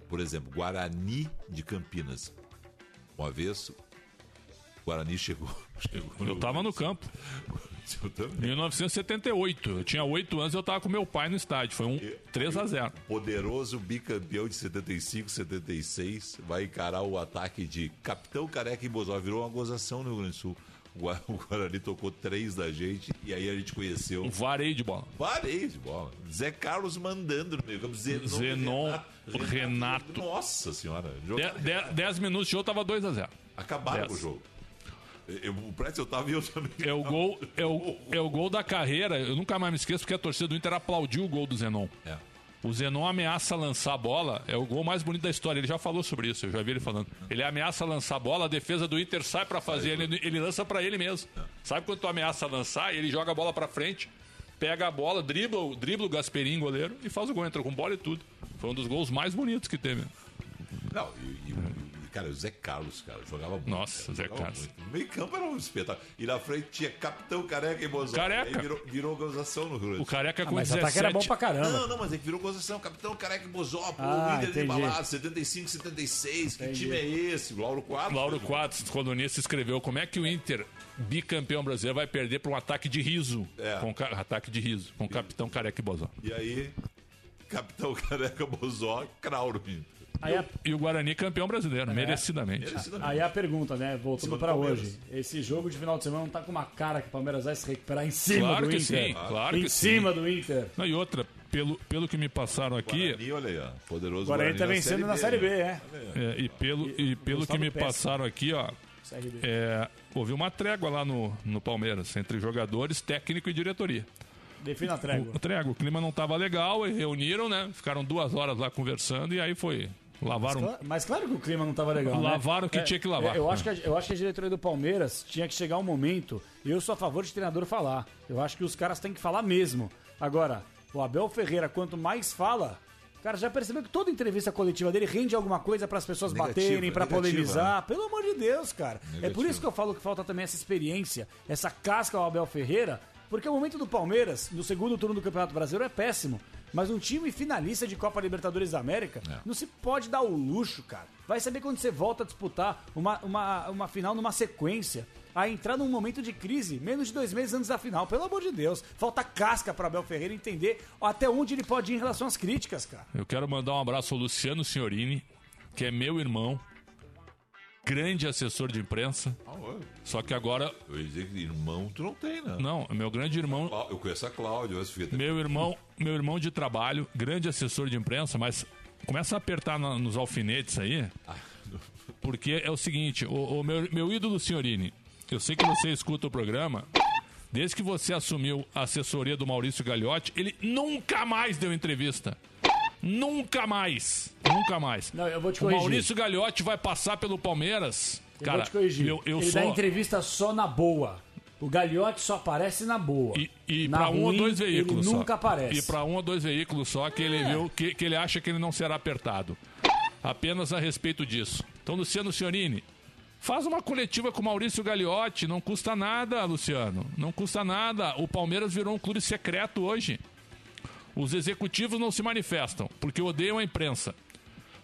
Speaker 12: Por exemplo, Guarani de Campinas. Uma vez, Guarani chegou. chegou
Speaker 9: Eu tava no campo.
Speaker 12: Eu também.
Speaker 9: 1978. Eu tinha 8 anos e eu tava com meu pai no estádio. Foi um 3 a 0
Speaker 12: poderoso bicampeão de 75, 76 vai encarar o ataque de Capitão Careca e Bozó. Virou uma gozação no Rio Grande do Sul. O Gua- O Guarani tocou três da gente e aí a gente conheceu.
Speaker 9: Vareio de bola.
Speaker 12: Vareio de bola. Zé Carlos mandando no meio campo. Zenon,
Speaker 9: Zenon, Renato.
Speaker 12: Nossa senhora. Jogaram-
Speaker 9: de- 10 minutos de jogo tava 2 a 0
Speaker 12: Acabaram
Speaker 9: dez.
Speaker 12: com o jogo. Eu, o Prédio eu tava e eu também.
Speaker 9: É o gol, é o, é o gol da carreira. Eu nunca mais me esqueço porque a torcida do Inter aplaudiu o gol do Zenon.
Speaker 12: É.
Speaker 9: O Zenon ameaça lançar a bola, é o gol mais bonito da história. Ele já falou sobre isso, eu já vi ele falando. Ele ameaça lançar a bola, a defesa do Inter sai pra fazer, ele, ele lança pra ele mesmo. Sabe quando tu ameaça lançar? Ele joga a bola pra frente, pega a bola, dribla, o- dribla o Gasperim, goleiro, e faz o gol, entra com bola e tudo. Foi um dos gols mais bonitos que teve.
Speaker 12: Não, e, e- e, cara, o Zé Carlos, cara, jogava muito.
Speaker 9: Nossa,
Speaker 12: cara,
Speaker 9: Zé Carlos.
Speaker 12: muito. No meio campo era um espetáculo. E na frente tinha Capitão Careca e Bozão.
Speaker 9: Careca.
Speaker 12: Aí virou, virou gozação no Rio Grande do
Speaker 9: O careca
Speaker 10: Ah,
Speaker 9: com
Speaker 10: mas o
Speaker 9: 17.
Speaker 10: ataque era bom pra caramba.
Speaker 12: Não, não, mas é que virou gozação. Capitão Careca e Bozó, pô,
Speaker 10: Ah,
Speaker 12: o líder de
Speaker 10: entendi.
Speaker 12: balado, 75, 76. Que
Speaker 10: Entendi.
Speaker 12: time é esse? O Lauro Quadros.
Speaker 9: Lauro Quadros, colunista, escreveu como é que o Inter, bicampeão brasileiro, vai perder para um ataque de riso.
Speaker 12: É.
Speaker 9: Com ataque de riso, com o capitão Careca e Bozó.
Speaker 12: E aí, Capitão Careca Bozó, Crauro.
Speaker 10: Aí a,
Speaker 9: E o Guarani campeão brasileiro, merecidamente.
Speaker 10: aí a pergunta, né? Voltando
Speaker 12: Palmeiras.
Speaker 10: hoje. Esse jogo de final de semana não tá com uma cara que o Palmeiras vai se recuperar em cima
Speaker 9: Claro
Speaker 10: do
Speaker 9: que
Speaker 10: Inter.
Speaker 9: sim, claro
Speaker 10: em
Speaker 9: que
Speaker 10: cima
Speaker 9: sim.
Speaker 10: do Inter.
Speaker 9: Não, e outra, pelo, pelo que me passaram aqui,
Speaker 12: Guarani, olha aí, ó. Poderoso
Speaker 10: O Guarani tá vencendo na Série B,
Speaker 12: né?
Speaker 10: é.
Speaker 9: é, e pelo, e pelo que me passaram aqui, ó,
Speaker 10: Série B.
Speaker 9: é, houve uma trégua lá no, no Palmeiras, entre jogadores, técnico e diretoria.
Speaker 10: Defina a trégua.
Speaker 9: O, trégua, o clima não tava legal, e reuniram, né? Ficaram duas horas lá conversando e aí foi. Lavaram.
Speaker 10: Mas, cla- mas claro que o clima não tava legal. né?
Speaker 9: Lavaram o que tinha que lavar.
Speaker 10: é, Eu acho que, a, eu acho que a diretoria do Palmeiras tinha que chegar um momento. Eu sou a favor de treinador falar. Eu acho que os caras têm que falar mesmo. Agora, o Abel Ferreira, quanto mais fala. Cara, já percebeu que toda entrevista coletiva dele rende alguma coisa para as pessoas
Speaker 12: Negativa,
Speaker 10: baterem, para
Speaker 12: negativa,
Speaker 10: polemizar?
Speaker 12: né?
Speaker 10: Pelo amor de Deus, cara. É por
Speaker 12: Negativa.
Speaker 10: isso que eu falo que falta também essa experiência, essa casca ao Abel Ferreira, porque o momento do Palmeiras, no segundo turno do Campeonato Brasileiro, é péssimo. Mas um time finalista de Copa Libertadores da América
Speaker 12: É.
Speaker 10: não se pode dar o luxo, cara. Vai saber quando você volta a disputar uma, uma, uma final numa sequência. A entrar num momento de crise, menos de dois meses antes da final. Pelo amor de Deus. Falta casca para Abel Ferreira entender até onde ele pode ir em relação às críticas, cara.
Speaker 9: Eu quero mandar um abraço ao Luciano Signorini, que é meu irmão, grande assessor de imprensa.
Speaker 12: Ah.
Speaker 9: Só que agora,
Speaker 12: Eu ia dizer que irmão tu não tem, né?
Speaker 9: não, é meu grande irmão,
Speaker 12: Eu conheço a Cláudia, Sofia.
Speaker 9: meu irmão, meu irmão de trabalho, grande assessor de imprensa, mas começa a apertar na- nos alfinetes aí, porque é o seguinte, o, o meu, meu ídolo Signorini, eu sei que você escuta o programa, Desde que você assumiu a assessoria do Maurício Gagliotti, ele nunca mais deu entrevista. Nunca mais. Nunca mais.
Speaker 10: Não, eu vou te
Speaker 9: o
Speaker 10: corrigir.
Speaker 9: Maurício Gagliotti vai passar pelo Palmeiras.
Speaker 10: Eu
Speaker 9: Cara,
Speaker 10: vou te corrigir.
Speaker 9: eu, eu
Speaker 10: ele
Speaker 9: sou.
Speaker 10: dá entrevista só na boa. O Gagliotti só aparece na boa.
Speaker 9: E, e para um ou dois veículos
Speaker 10: Ele
Speaker 9: só.
Speaker 10: nunca aparece.
Speaker 9: E para um ou dois veículos só que ele
Speaker 10: É.
Speaker 9: viu que, que ele acha que ele não será apertado. Apenas a respeito disso. Então, Luciano Siorini, faz uma coletiva com o Maurício Gagliotti. Não custa nada, Luciano. Não custa nada. O Palmeiras virou um clube secreto hoje. Os executivos não se manifestam, porque odeiam a imprensa.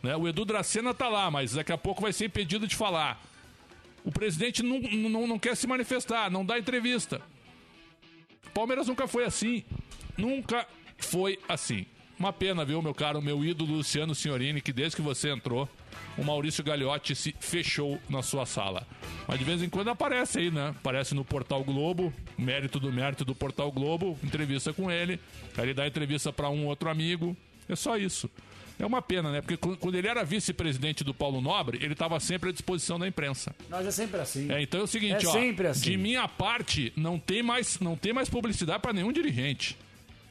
Speaker 9: Né? O Edu Dracena tá lá, mas daqui a pouco vai ser impedido de falar. O presidente não, não, não quer se manifestar, não dá entrevista. Palmeiras nunca foi assim. Nunca foi assim. Uma pena, viu, meu caro, meu ídolo Luciano Signorini, que desde que você entrou, o Maurício Gagliotti se fechou na sua sala. Mas de vez em quando aparece aí, né? Aparece no Portal Globo, mérito do mérito do Portal Globo, entrevista com ele, aí ele dá entrevista para um outro amigo. É só isso. É uma pena, né? Porque qu- quando ele era vice-presidente do Paulo Nobre, ele estava sempre à disposição da imprensa.
Speaker 10: Mas é sempre assim.
Speaker 9: É, então é o seguinte,
Speaker 10: É
Speaker 9: ó.
Speaker 10: sempre assim.
Speaker 9: De minha parte, não tem mais, não tem mais publicidade para nenhum dirigente.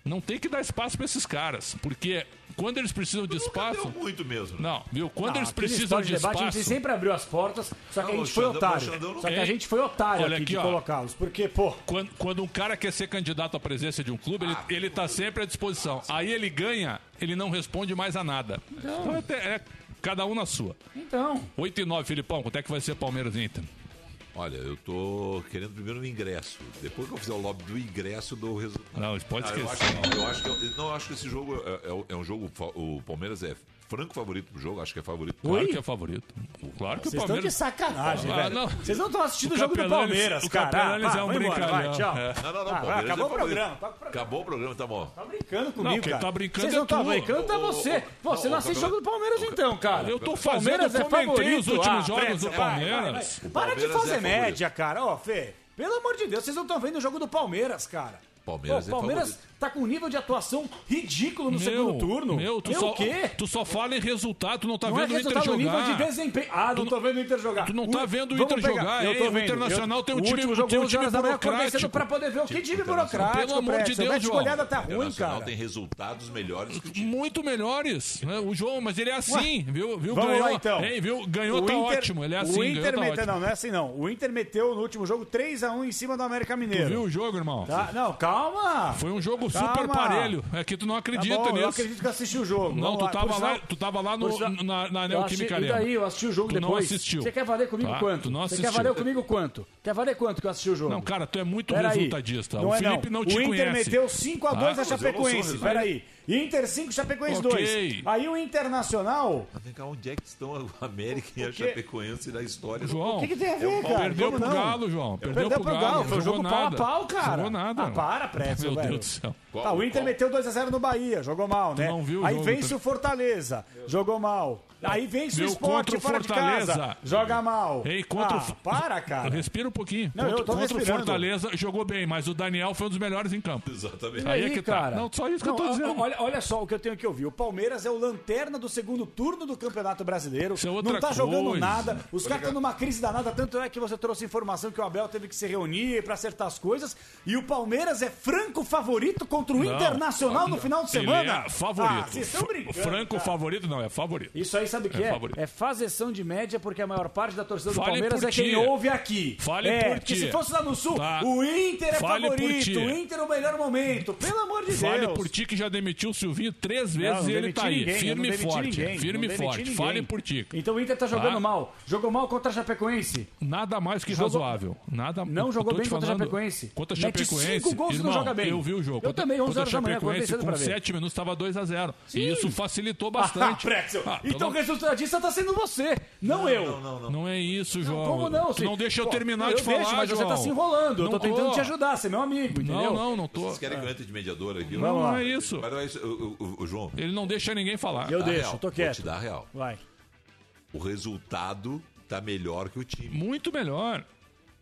Speaker 9: Não tem que dar espaço para esses caras, porque quando eles precisam de espaço,
Speaker 12: Deu muito mesmo.
Speaker 9: não, viu? Quando
Speaker 10: Não,
Speaker 9: eles precisam de
Speaker 10: debate,
Speaker 9: espaço,
Speaker 10: A gente sempre abriu as portas, só que
Speaker 12: Não,
Speaker 10: a gente foi
Speaker 12: Xandão-
Speaker 10: otário.
Speaker 12: não
Speaker 10: Só que a gente foi otário
Speaker 9: Olha
Speaker 10: aqui,
Speaker 9: aqui,
Speaker 10: de colocá-los. Porque, pô,
Speaker 9: quando, quando um cara quer ser candidato à presidência de um clube, ele, ele tá sempre à disposição. Aí ele ganha, ele não responde mais a nada. Então é, te- é cada um na sua.
Speaker 10: então.
Speaker 9: 8 e 9, Filipão, quanto é que vai ser Palmeiras e Inter?
Speaker 12: Olha, eu tô querendo primeiro o ingresso. Depois que eu fizer o lobby do ingresso, eu dou o resultado.
Speaker 9: Não, pode
Speaker 12: Ah, eu
Speaker 9: esquecer.
Speaker 12: acho, que- eu acho que não, eu acho que esse jogo é, é- é um jogo. O Palmeiras é franco favorito pro jogo, acho que é favorito.
Speaker 9: Claro
Speaker 10: Oi?
Speaker 9: que é favorito. Claro que o
Speaker 10: Vocês estão de
Speaker 9: Palmeiras.
Speaker 10: sacanagem,
Speaker 9: Ah,
Speaker 10: velho.
Speaker 9: não.
Speaker 10: Vocês não estão assistindo
Speaker 9: O
Speaker 10: o, jogo do Palmeiras,
Speaker 9: o
Speaker 10: cara.
Speaker 9: Capelanes
Speaker 10: Ah,
Speaker 9: é um brincalhão.
Speaker 10: Vai, tchau.
Speaker 9: É.
Speaker 12: Não, não, não.
Speaker 10: Ah, vai,
Speaker 12: Palmeiras
Speaker 10: acabou
Speaker 12: é
Speaker 10: o programa.
Speaker 12: Acabou o programa, tá bom.
Speaker 10: Tá brincando comigo,
Speaker 9: Não, quem
Speaker 10: cara.
Speaker 9: tá brincando
Speaker 10: Vocês
Speaker 9: é
Speaker 10: não estão
Speaker 9: tu.
Speaker 10: brincando, tá
Speaker 12: Ô, ô,
Speaker 10: você.
Speaker 12: ô,
Speaker 10: Pô, você não assiste o jogo do Palmeiras então, cara.
Speaker 9: Eu tô
Speaker 10: O
Speaker 9: fazendo,
Speaker 10: Palmeiras
Speaker 9: eu
Speaker 10: é
Speaker 9: comentei
Speaker 10: favorito.
Speaker 9: os últimos
Speaker 10: Ah,
Speaker 9: jogos do Palmeiras.
Speaker 12: O
Speaker 10: Para de
Speaker 12: Palmeiras
Speaker 10: fazer
Speaker 12: é
Speaker 10: média, cara. Ó, Fê, pelo amor de Deus, vocês não estão vendo o jogo do Palmeiras, cara.
Speaker 12: Palmeiras
Speaker 10: Pô,
Speaker 12: é
Speaker 10: o Palmeiras
Speaker 12: favorito.
Speaker 10: Tá com um nível de atuação ridículo no segundo turno.
Speaker 9: Meu, tu,
Speaker 10: Meu,
Speaker 9: só,
Speaker 10: o quê?
Speaker 9: tu só fala em resultado, tu não tá
Speaker 10: não é
Speaker 9: vendo o Inter
Speaker 10: resultado,
Speaker 9: jogar.
Speaker 10: nível de desempenho. Ah, não
Speaker 9: Tu
Speaker 10: tô vendo o Inter jogar.
Speaker 9: tu não tá vendo o Inter jogar,
Speaker 10: Eu tô
Speaker 9: O
Speaker 10: vendo.
Speaker 9: Internacional
Speaker 10: Eu-
Speaker 9: tem um
Speaker 10: o
Speaker 9: time-
Speaker 10: último jogo
Speaker 9: tem um
Speaker 10: 11 horas
Speaker 9: time burocrático.
Speaker 10: pra poder ver o que time burocrático,
Speaker 9: Pelo amor de. Deus, João.
Speaker 10: goleada tá
Speaker 12: O
Speaker 10: ruim, cara.
Speaker 12: tem resultados melhores que o time.
Speaker 9: Muito melhores. Né? O João, mas ele é assim, viu? viu?
Speaker 10: Vamos
Speaker 9: ganhou,
Speaker 10: lá, então.
Speaker 9: Hein, viu? Ganhou,
Speaker 10: O
Speaker 9: tá ótimo. Ele é assim,
Speaker 10: o
Speaker 9: ganhou,
Speaker 10: Inter
Speaker 9: tá
Speaker 10: meteu,
Speaker 9: ótimo.
Speaker 10: não, não é assim não. O Inter meteu no último jogo 3x1 em cima do América
Speaker 9: Tu
Speaker 10: Mineiro.
Speaker 9: viu o jogo, irmão?
Speaker 10: Tá? Não, calma.
Speaker 9: Foi um jogo
Speaker 10: Calma.
Speaker 9: super parelho. É que tu não
Speaker 10: Tá
Speaker 9: acredita
Speaker 10: bom, eu
Speaker 9: nisso.
Speaker 10: acredito que eu assisti o jogo.
Speaker 9: Não,
Speaker 10: Vamos
Speaker 9: tu
Speaker 10: lá.
Speaker 9: tava, lá, tu tava lá no,
Speaker 10: sinal-
Speaker 9: na, na
Speaker 10: Eu
Speaker 9: Neoquímica
Speaker 10: E
Speaker 9: Arena.
Speaker 10: daí, eu assisti o jogo
Speaker 9: Tu não
Speaker 10: depois.
Speaker 9: assistiu.
Speaker 10: Você quer valer comigo
Speaker 9: Tá,
Speaker 10: quanto?
Speaker 9: não
Speaker 10: Você quer valer comigo quanto? Quer valer quanto que eu assisti o jogo?
Speaker 9: Não, cara, tu é muito
Speaker 10: Pera aí.
Speaker 9: resultadista.
Speaker 10: Não
Speaker 9: o
Speaker 10: é,
Speaker 9: Felipe não, te
Speaker 10: o Inter
Speaker 9: conhece.
Speaker 10: meteu 5x2
Speaker 9: Ah,
Speaker 10: na
Speaker 12: eu não
Speaker 10: Chapecoense. Peraí. Inter 5, Chapecoense
Speaker 9: Ok.
Speaker 10: 2. Aí o Internacional.
Speaker 12: Vem cá, onde é que estão a América e a Chapecoense na história?
Speaker 9: João,
Speaker 10: O que, que tem a
Speaker 12: É
Speaker 10: ver,
Speaker 12: um
Speaker 10: cara?
Speaker 9: perdeu pro
Speaker 10: não.
Speaker 9: Galo, João. Perdeu,
Speaker 10: Perdeu pro Galo. Foi um jogo pau a pau, cara.
Speaker 9: Jogou nada.
Speaker 10: Ah, para, Pretzel,
Speaker 9: Meu
Speaker 10: velho.
Speaker 9: Deus do céu.
Speaker 12: Qual-
Speaker 10: Tá, o Inter
Speaker 12: qual-
Speaker 10: meteu 2x0 no Bahia, jogou mal, né?
Speaker 9: não viu o
Speaker 10: Aí
Speaker 9: jogo,
Speaker 10: vence o Fortaleza, jogou mal. Aí vence o
Speaker 9: o
Speaker 10: fora de
Speaker 9: Fortaleza.
Speaker 10: casa, joga mal.
Speaker 9: Ei, contra
Speaker 10: ah,
Speaker 9: o...
Speaker 10: para, cara.
Speaker 9: Respira um pouquinho.
Speaker 10: Não, eu
Speaker 9: contra
Speaker 10: tô
Speaker 9: contra o. Fortaleza jogou bem, mas o Daniel foi um dos melhores em campo.
Speaker 12: Exatamente.
Speaker 9: Aí é que tá.
Speaker 10: cara.
Speaker 9: Não, só isso que eu tô
Speaker 10: Não,
Speaker 9: dizendo.
Speaker 10: Olha, olha só o que eu tenho que ouvir. O Palmeiras é o lanterna do segundo turno do Campeonato Brasileiro.
Speaker 9: Isso é outra
Speaker 10: não tá jogando
Speaker 9: coisa.
Speaker 10: nada. Os caras estão numa crise danada. Tanto é que você trouxe informação que o Abel teve que se reunir pra acertar as coisas. E o Palmeiras é franco favorito contra o
Speaker 9: Não,
Speaker 10: Internacional no
Speaker 9: não,
Speaker 10: final de semana.
Speaker 9: Ele é favorito.
Speaker 10: Ah, vocês estão brincando.
Speaker 9: Franco
Speaker 10: cara.
Speaker 9: favorito não, é favorito.
Speaker 10: Isso aí sabe o que
Speaker 9: É
Speaker 10: é? É fazeção de média, porque a maior parte da torcida do
Speaker 9: Fale
Speaker 10: Palmeiras é quem ouve aqui.
Speaker 9: Fale
Speaker 10: é,
Speaker 9: por
Speaker 10: porque
Speaker 9: ti.
Speaker 10: se fosse lá no Sul,
Speaker 9: Tá.
Speaker 10: o Inter é
Speaker 9: Fale
Speaker 10: favorito, o Inter é o melhor momento. Pelo amor de
Speaker 9: Fale
Speaker 10: Deus.
Speaker 9: por ti que já demitiu o Silvinho três
Speaker 10: Não,
Speaker 9: vezes
Speaker 10: não
Speaker 9: e ele tá aí.
Speaker 10: ninguém,
Speaker 9: firme
Speaker 10: não
Speaker 9: e forte.
Speaker 10: ninguém,
Speaker 9: firme
Speaker 10: não
Speaker 9: e forte.
Speaker 10: ninguém.
Speaker 9: Fale por ti.
Speaker 10: Então o Inter tá jogando
Speaker 9: Tá?
Speaker 10: mal. Jogou mal contra a Chapecoense.
Speaker 9: Nada mais que
Speaker 10: Jogou-
Speaker 9: razoável. Nada,
Speaker 10: Não jogou bem contra a. Chapecoense.
Speaker 9: Contra a Chapecoense.
Speaker 10: cinco gols e não
Speaker 9: irmão,
Speaker 10: joga bem.
Speaker 9: Eu vi o jogo.
Speaker 10: Eu também, 11
Speaker 9: contra a
Speaker 10: horas da manhã,
Speaker 9: com
Speaker 10: ver.
Speaker 9: 7 minutos estava 2x0.
Speaker 10: Sim.
Speaker 9: E isso facilitou
Speaker 10: Ah,
Speaker 9: bastante. Ah,
Speaker 10: então
Speaker 9: pelo-
Speaker 10: o resultadista tá sendo você, não, eu.
Speaker 12: Não, não.
Speaker 9: Não é isso, João.
Speaker 10: Como não? Se-
Speaker 9: não deixa eu
Speaker 10: Pô,
Speaker 9: terminar
Speaker 10: eu
Speaker 9: de falar,
Speaker 10: deixo, mas você
Speaker 9: João.
Speaker 10: tá se enrolando. Eu
Speaker 9: Não
Speaker 10: tô tentando
Speaker 9: tô.
Speaker 10: te ajudar, você é meu amigo, entendeu?
Speaker 9: Não, não, não tô.
Speaker 12: Vocês querem que eu entre de mediador aqui?
Speaker 9: Não, não
Speaker 10: lá.
Speaker 9: é isso.
Speaker 12: Mas não é isso, o, o- o João.
Speaker 9: Ele não deixa ninguém falar.
Speaker 10: Eu
Speaker 12: dá
Speaker 10: deixo,
Speaker 12: real.
Speaker 10: tô
Speaker 12: Vou
Speaker 10: quieto.
Speaker 12: te dar a real.
Speaker 10: Vai.
Speaker 12: O resultado tá melhor que o time.
Speaker 9: Muito melhor.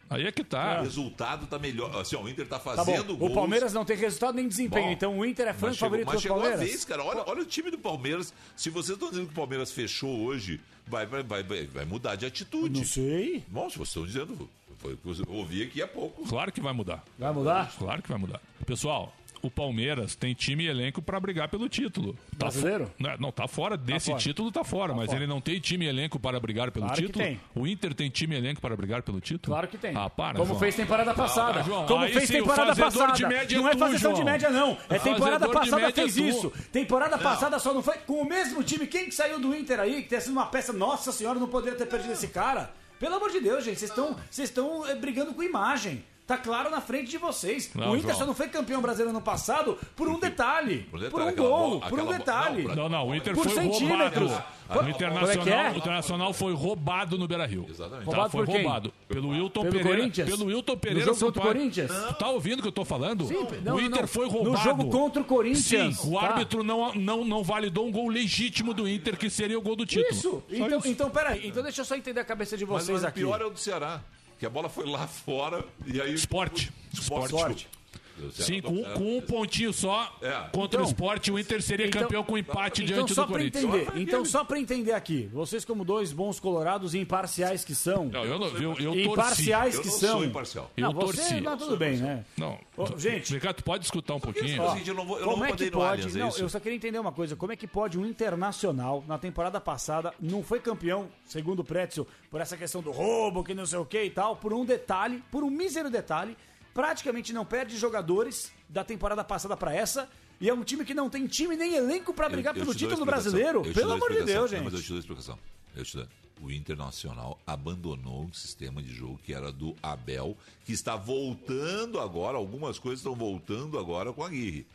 Speaker 9: Aí é que tá.
Speaker 12: O resultado tá melhor. Assim, ó, o Inter tá
Speaker 10: Tá
Speaker 12: fazendo
Speaker 10: bom.
Speaker 12: gols.
Speaker 10: O Palmeiras não tem resultado nem desempenho,
Speaker 12: Bom,
Speaker 10: então o Inter é franco
Speaker 12: Mas chegou,
Speaker 10: favorito
Speaker 12: mas
Speaker 10: do
Speaker 12: chegou a
Speaker 10: Palmeiras.
Speaker 12: vez, cara. Olha, olha o time do Palmeiras. Se vocês estão dizendo que o Palmeiras fechou hoje, vai, vai, vai, vai, vai mudar de atitude.
Speaker 10: Não sei.
Speaker 12: Bom, se vocês estão dizendo, Foi o que eu ouvi aqui há pouco.
Speaker 9: Claro que vai mudar.
Speaker 10: Vai mudar?
Speaker 9: Claro que vai mudar. Pessoal, o Palmeiras tem time e elenco pra brigar pelo título. Tá
Speaker 10: Brasileiro?
Speaker 9: fo- Não, não, tá fora desse
Speaker 10: fora.
Speaker 9: título, tá fora. mas
Speaker 10: fora.
Speaker 9: ele não tem time e elenco para brigar pelo
Speaker 10: Claro que
Speaker 9: título?
Speaker 10: tem.
Speaker 9: O Inter tem time e elenco para brigar pelo título?
Speaker 10: Claro que tem.
Speaker 9: Ah, para,
Speaker 10: Como
Speaker 9: João.
Speaker 10: fez temporada passada.
Speaker 9: Ah, João,
Speaker 10: Como
Speaker 9: aí
Speaker 10: fez
Speaker 9: sim,
Speaker 10: temporada passada.
Speaker 9: é
Speaker 10: não é
Speaker 9: tu,
Speaker 10: fazeção de média, não. É
Speaker 9: O
Speaker 10: temporada passada
Speaker 9: é
Speaker 10: fez
Speaker 9: tu.
Speaker 10: isso. Temporada passada só não foi com o mesmo time. Quem que saiu do Inter aí, que tem sido uma peça, nossa senhora, não poderia ter perdido esse cara. Pelo amor de Deus, gente, vocês estão vocês estão eh, brigando com imagem. Tá claro na frente de vocês.
Speaker 9: Não,
Speaker 10: o Inter
Speaker 9: João.
Speaker 10: só não foi campeão brasileiro ano passado por um detalhe.
Speaker 12: Por um
Speaker 10: Por
Speaker 12: detalhe,
Speaker 10: um gol,
Speaker 12: bola-
Speaker 10: por um detalhe.
Speaker 12: não,
Speaker 9: Não, não, o Inter
Speaker 10: Por
Speaker 9: foi
Speaker 10: centímetros.
Speaker 9: roubado.
Speaker 10: Foi-
Speaker 9: O Internacional,
Speaker 10: é é?
Speaker 9: o Internacional foi roubado no Beira-Rio.
Speaker 12: Exatamente.
Speaker 9: Tá,
Speaker 10: Roubado
Speaker 9: foi
Speaker 10: por quem?
Speaker 9: roubado. Pelo Wilton
Speaker 10: Pelo
Speaker 9: Pereira.
Speaker 10: Corinthians?
Speaker 9: Pelo Wilton
Speaker 10: No
Speaker 9: Pereira
Speaker 10: jogo contra o. Corinthians?
Speaker 9: Tu tá ouvindo o que eu tô falando?
Speaker 10: Sim, não,
Speaker 9: o Inter
Speaker 10: não.
Speaker 9: foi
Speaker 10: No
Speaker 9: roubado.
Speaker 10: jogo contra o Corinthians,
Speaker 9: Sim, o
Speaker 10: tá.
Speaker 9: árbitro não, não, não validou um gol legítimo do Inter, que seria o gol do título.
Speaker 10: Isso.
Speaker 9: Só
Speaker 10: Então,
Speaker 9: isso.
Speaker 10: então, peraí. Então deixa eu só entender a cabeça de vocês
Speaker 12: mas o
Speaker 10: aqui.
Speaker 12: pior é o do Ceará. Que a bola foi lá fora e aí.
Speaker 9: Esporte.
Speaker 12: Esporte.
Speaker 10: Esporte.
Speaker 12: O Ceará
Speaker 9: Sim,
Speaker 12: tá-
Speaker 9: com,
Speaker 12: é,
Speaker 9: com um pontinho só
Speaker 12: É.
Speaker 9: contra o
Speaker 10: Então-
Speaker 9: esporte, o Inter seria
Speaker 10: Então-
Speaker 9: campeão com empate
Speaker 10: Então,
Speaker 9: diante
Speaker 10: só
Speaker 9: do
Speaker 10: pra
Speaker 9: Corinthians.
Speaker 10: entender, então só pra entender aqui, vocês como dois bons colorados e imparciais que são,
Speaker 9: Não, eu, não, eu, eu
Speaker 10: imparciais
Speaker 12: Eu
Speaker 10: que
Speaker 12: não
Speaker 10: são,
Speaker 12: sou imparcial.
Speaker 9: Eu
Speaker 10: não, você,
Speaker 9: torci.
Speaker 10: não, tudo bem, né?
Speaker 9: Não,
Speaker 10: Ô, gente.
Speaker 9: Ricardo, pode escutar um pouquinho?
Speaker 12: Ó, Gente, eu não vou- eu não
Speaker 10: como
Speaker 12: vou
Speaker 10: é
Speaker 12: poder
Speaker 10: que pode?
Speaker 12: É
Speaker 10: não,
Speaker 12: isso?
Speaker 10: eu só queria entender uma coisa. Como é que pode um internacional na temporada passada não foi campeão, segundo o Pretzel, por essa questão do roubo, que não sei o que e tal, por um detalhe, por um mísero detalhe, praticamente não perde jogadores da temporada passada pra essa. E é um time que não tem time nem elenco pra brigar
Speaker 12: Eu- eu
Speaker 10: pelo título brasileiro. Pelo amor de. Deus,
Speaker 12: Não, mas eu
Speaker 10: gente.
Speaker 12: te dou a explicação. Eu te dou. O Internacional abandonou um sistema de jogo que era do Abel, que está voltando agora, algumas coisas estão voltando agora com a Aguirre.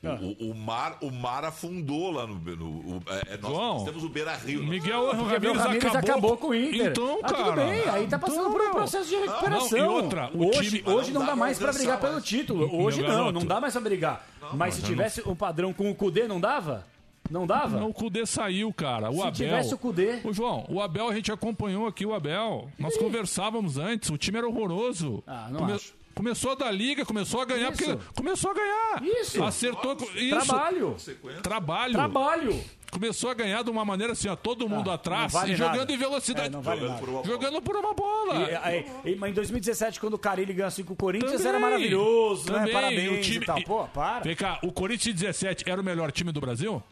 Speaker 12: O,
Speaker 10: Ah.
Speaker 12: o- o mar, o mar afundou lá no. no- o- é, é, nós,
Speaker 9: João,
Speaker 12: nós temos o Beira Rio.
Speaker 9: Miguel
Speaker 10: o
Speaker 9: Ramírez acabou,
Speaker 10: acabou com o Inter.
Speaker 9: Então,
Speaker 10: Ah,
Speaker 9: cara.
Speaker 10: tudo bem, aí tá passando
Speaker 9: Então,
Speaker 10: por um processo de recuperação.
Speaker 9: Não, e outra,
Speaker 10: hoje,
Speaker 9: time-
Speaker 10: hoje não,
Speaker 12: não
Speaker 10: dá
Speaker 12: dá
Speaker 10: mais
Speaker 12: pra
Speaker 10: pra brigar
Speaker 12: alcançar
Speaker 10: pelo
Speaker 12: mais.
Speaker 10: título. Hoje não,
Speaker 9: garoto.
Speaker 10: não dá mais pra brigar. mas
Speaker 9: mas
Speaker 10: se tivesse um padrão com o Cudê, não dava? Não dava?
Speaker 9: Não, o Cudê saiu, cara. O
Speaker 10: Se
Speaker 9: Abel.
Speaker 10: tivesse o Cudê.
Speaker 9: Ô, João, o Abel a gente acompanhou aqui o Abel. Nós conversávamos antes, o time era horroroso.
Speaker 10: Ah, não acho.
Speaker 9: Começou da liga, começou a ganhar,
Speaker 10: Isso.
Speaker 9: porque começou a ganhar.
Speaker 10: Isso.
Speaker 9: Acertou. com- Isso.
Speaker 10: Trabalho.
Speaker 9: Trabalho.
Speaker 10: Trabalho.
Speaker 9: Começou a ganhar de uma maneira assim, ó, todo mundo
Speaker 10: Ah,
Speaker 9: atrás
Speaker 10: vale
Speaker 9: e jogando
Speaker 10: nada.
Speaker 9: em velocidade.
Speaker 10: É, vale
Speaker 12: Jogando
Speaker 10: nada.
Speaker 12: por uma
Speaker 9: Jogando por uma bola.
Speaker 10: E, aí, e- mas em 2017, quando o Carilli ganhou assim com o Corinthians,
Speaker 9: Também.
Speaker 10: era maravilhoso,
Speaker 9: Também.
Speaker 10: né? Parabéns
Speaker 9: o time,
Speaker 10: e tal. Pô, para.
Speaker 9: Vem cá, o Corinthians 17 era o melhor time do Brasil?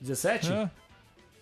Speaker 10: 17?
Speaker 9: É.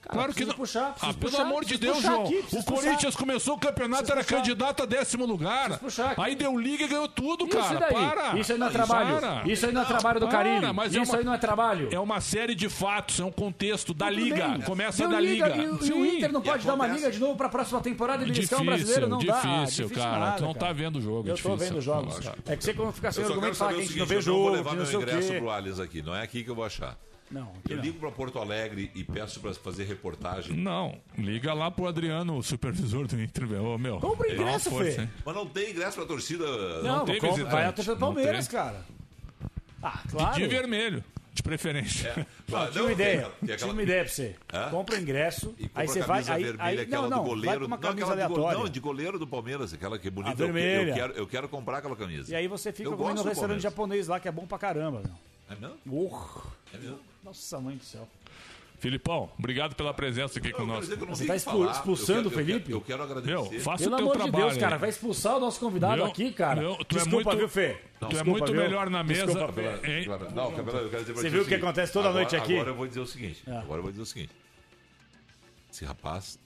Speaker 9: claro que não.
Speaker 10: puxar,
Speaker 9: ah,
Speaker 10: preciso
Speaker 9: pelo
Speaker 10: puxar,
Speaker 9: amor de Deus,
Speaker 10: puxar
Speaker 9: João.
Speaker 10: aqui,
Speaker 9: o Corinthians
Speaker 10: puxar.
Speaker 9: começou o campeonato, era
Speaker 10: puxar.
Speaker 9: candidato a décimo lugar.
Speaker 10: Puxar.
Speaker 9: Aí deu liga e ganhou tudo,
Speaker 10: Isso
Speaker 9: cara.
Speaker 10: daí?
Speaker 9: Para.
Speaker 10: Isso aí não é trabalho.
Speaker 9: Para.
Speaker 10: Isso aí não é trabalho do
Speaker 9: Para,
Speaker 10: Carilli.
Speaker 9: mas
Speaker 10: Isso
Speaker 9: é uma-
Speaker 10: aí não é trabalho.
Speaker 9: É uma série de fatos, é um contexto da
Speaker 10: Tudo
Speaker 9: liga.
Speaker 10: bem.
Speaker 9: Começa
Speaker 10: Deu
Speaker 9: da liga.
Speaker 10: E, o- e o. Inter não
Speaker 12: E
Speaker 10: pode dar uma liga de novo pra próxima temporada e um
Speaker 9: Difícil,
Speaker 10: brasileiro? Não dá.
Speaker 9: difícil, cara.
Speaker 10: nada,
Speaker 9: tu não tá vendo o jogo. é
Speaker 10: Eu tô
Speaker 9: difícil.
Speaker 10: vendo os jogos. É que você fica sem
Speaker 12: Eu
Speaker 10: argumento
Speaker 12: quero
Speaker 10: fala
Speaker 12: saber
Speaker 10: que a
Speaker 12: o
Speaker 10: gente não vê
Speaker 12: eu não vou
Speaker 10: jogo,
Speaker 12: levar meu ingresso pro Allianz aqui. Não é aqui que eu vou achar.
Speaker 10: Não, aqui
Speaker 12: Eu
Speaker 10: não.
Speaker 12: ligo pra Porto Alegre e peço pra fazer reportagem.
Speaker 9: Não, liga lá pro Adriano, o supervisor do Inter. meu. Ô, meu,
Speaker 10: Compra ingresso,
Speaker 9: força,
Speaker 10: Fê.
Speaker 9: hein?
Speaker 12: Mas não tem ingresso pra torcida.
Speaker 10: Não,
Speaker 9: tem
Speaker 10: compra- vai a torcida do
Speaker 9: Não
Speaker 10: Palmeiras,
Speaker 9: tem.
Speaker 10: cara. Ah, claro.
Speaker 9: De vermelho, de preferência.
Speaker 12: É.
Speaker 10: Não, tinha
Speaker 12: Não,
Speaker 10: uma ideia.
Speaker 12: tem- aquela-
Speaker 10: uma ideia pra você.
Speaker 12: Hã?
Speaker 10: Compra o ingresso,
Speaker 12: E compra
Speaker 10: aí você
Speaker 12: a
Speaker 10: vai.
Speaker 12: camisa
Speaker 10: Aí,
Speaker 12: vermelha,
Speaker 10: aí,
Speaker 12: aquela
Speaker 10: não, não,
Speaker 12: do
Speaker 10: vai
Speaker 12: goleiro.
Speaker 10: com uma
Speaker 12: não,
Speaker 10: camisa
Speaker 12: go-
Speaker 10: aleatória.
Speaker 12: Não, de goleiro do Palmeiras, aquela que é bonita.
Speaker 10: A
Speaker 12: Eu que- Eu,
Speaker 10: vermelha.
Speaker 12: quero, eu quero comprar aquela camisa.
Speaker 10: E aí você fica
Speaker 12: Eu
Speaker 10: comendo no restaurante japonês lá, que é bom pra caramba. Meu.
Speaker 12: É mesmo? É mesmo?
Speaker 10: Nossa, mãe do céu.
Speaker 9: Filipão, obrigado pela presença aqui conosco.
Speaker 12: não
Speaker 10: Você tá
Speaker 12: falar.
Speaker 10: expulsando o Felipe?
Speaker 12: Eu quero, eu quero
Speaker 9: Meu,
Speaker 12: agradecer.
Speaker 9: faça
Speaker 10: Pelo
Speaker 9: o teu
Speaker 10: amor de
Speaker 9: trabalho.
Speaker 10: Deus, cara, vai expulsar o nosso convidado
Speaker 9: Meu-
Speaker 10: aqui, cara.
Speaker 9: meu, tu é
Speaker 10: Desculpa,
Speaker 9: muito-
Speaker 10: viu, Fê?
Speaker 9: Tu é
Speaker 10: Desculpa,
Speaker 9: muito
Speaker 10: viu?
Speaker 9: melhor na mesa.
Speaker 10: Desculpa.
Speaker 9: hein?
Speaker 12: Não, Cabelo, eu quero dizer pra
Speaker 10: Você viu o que acontece toda
Speaker 12: Agora-
Speaker 10: noite aqui?
Speaker 12: Agora eu vou dizer o seguinte.
Speaker 10: Ah.
Speaker 12: Agora eu vou dizer o seguinte. Esse rapaz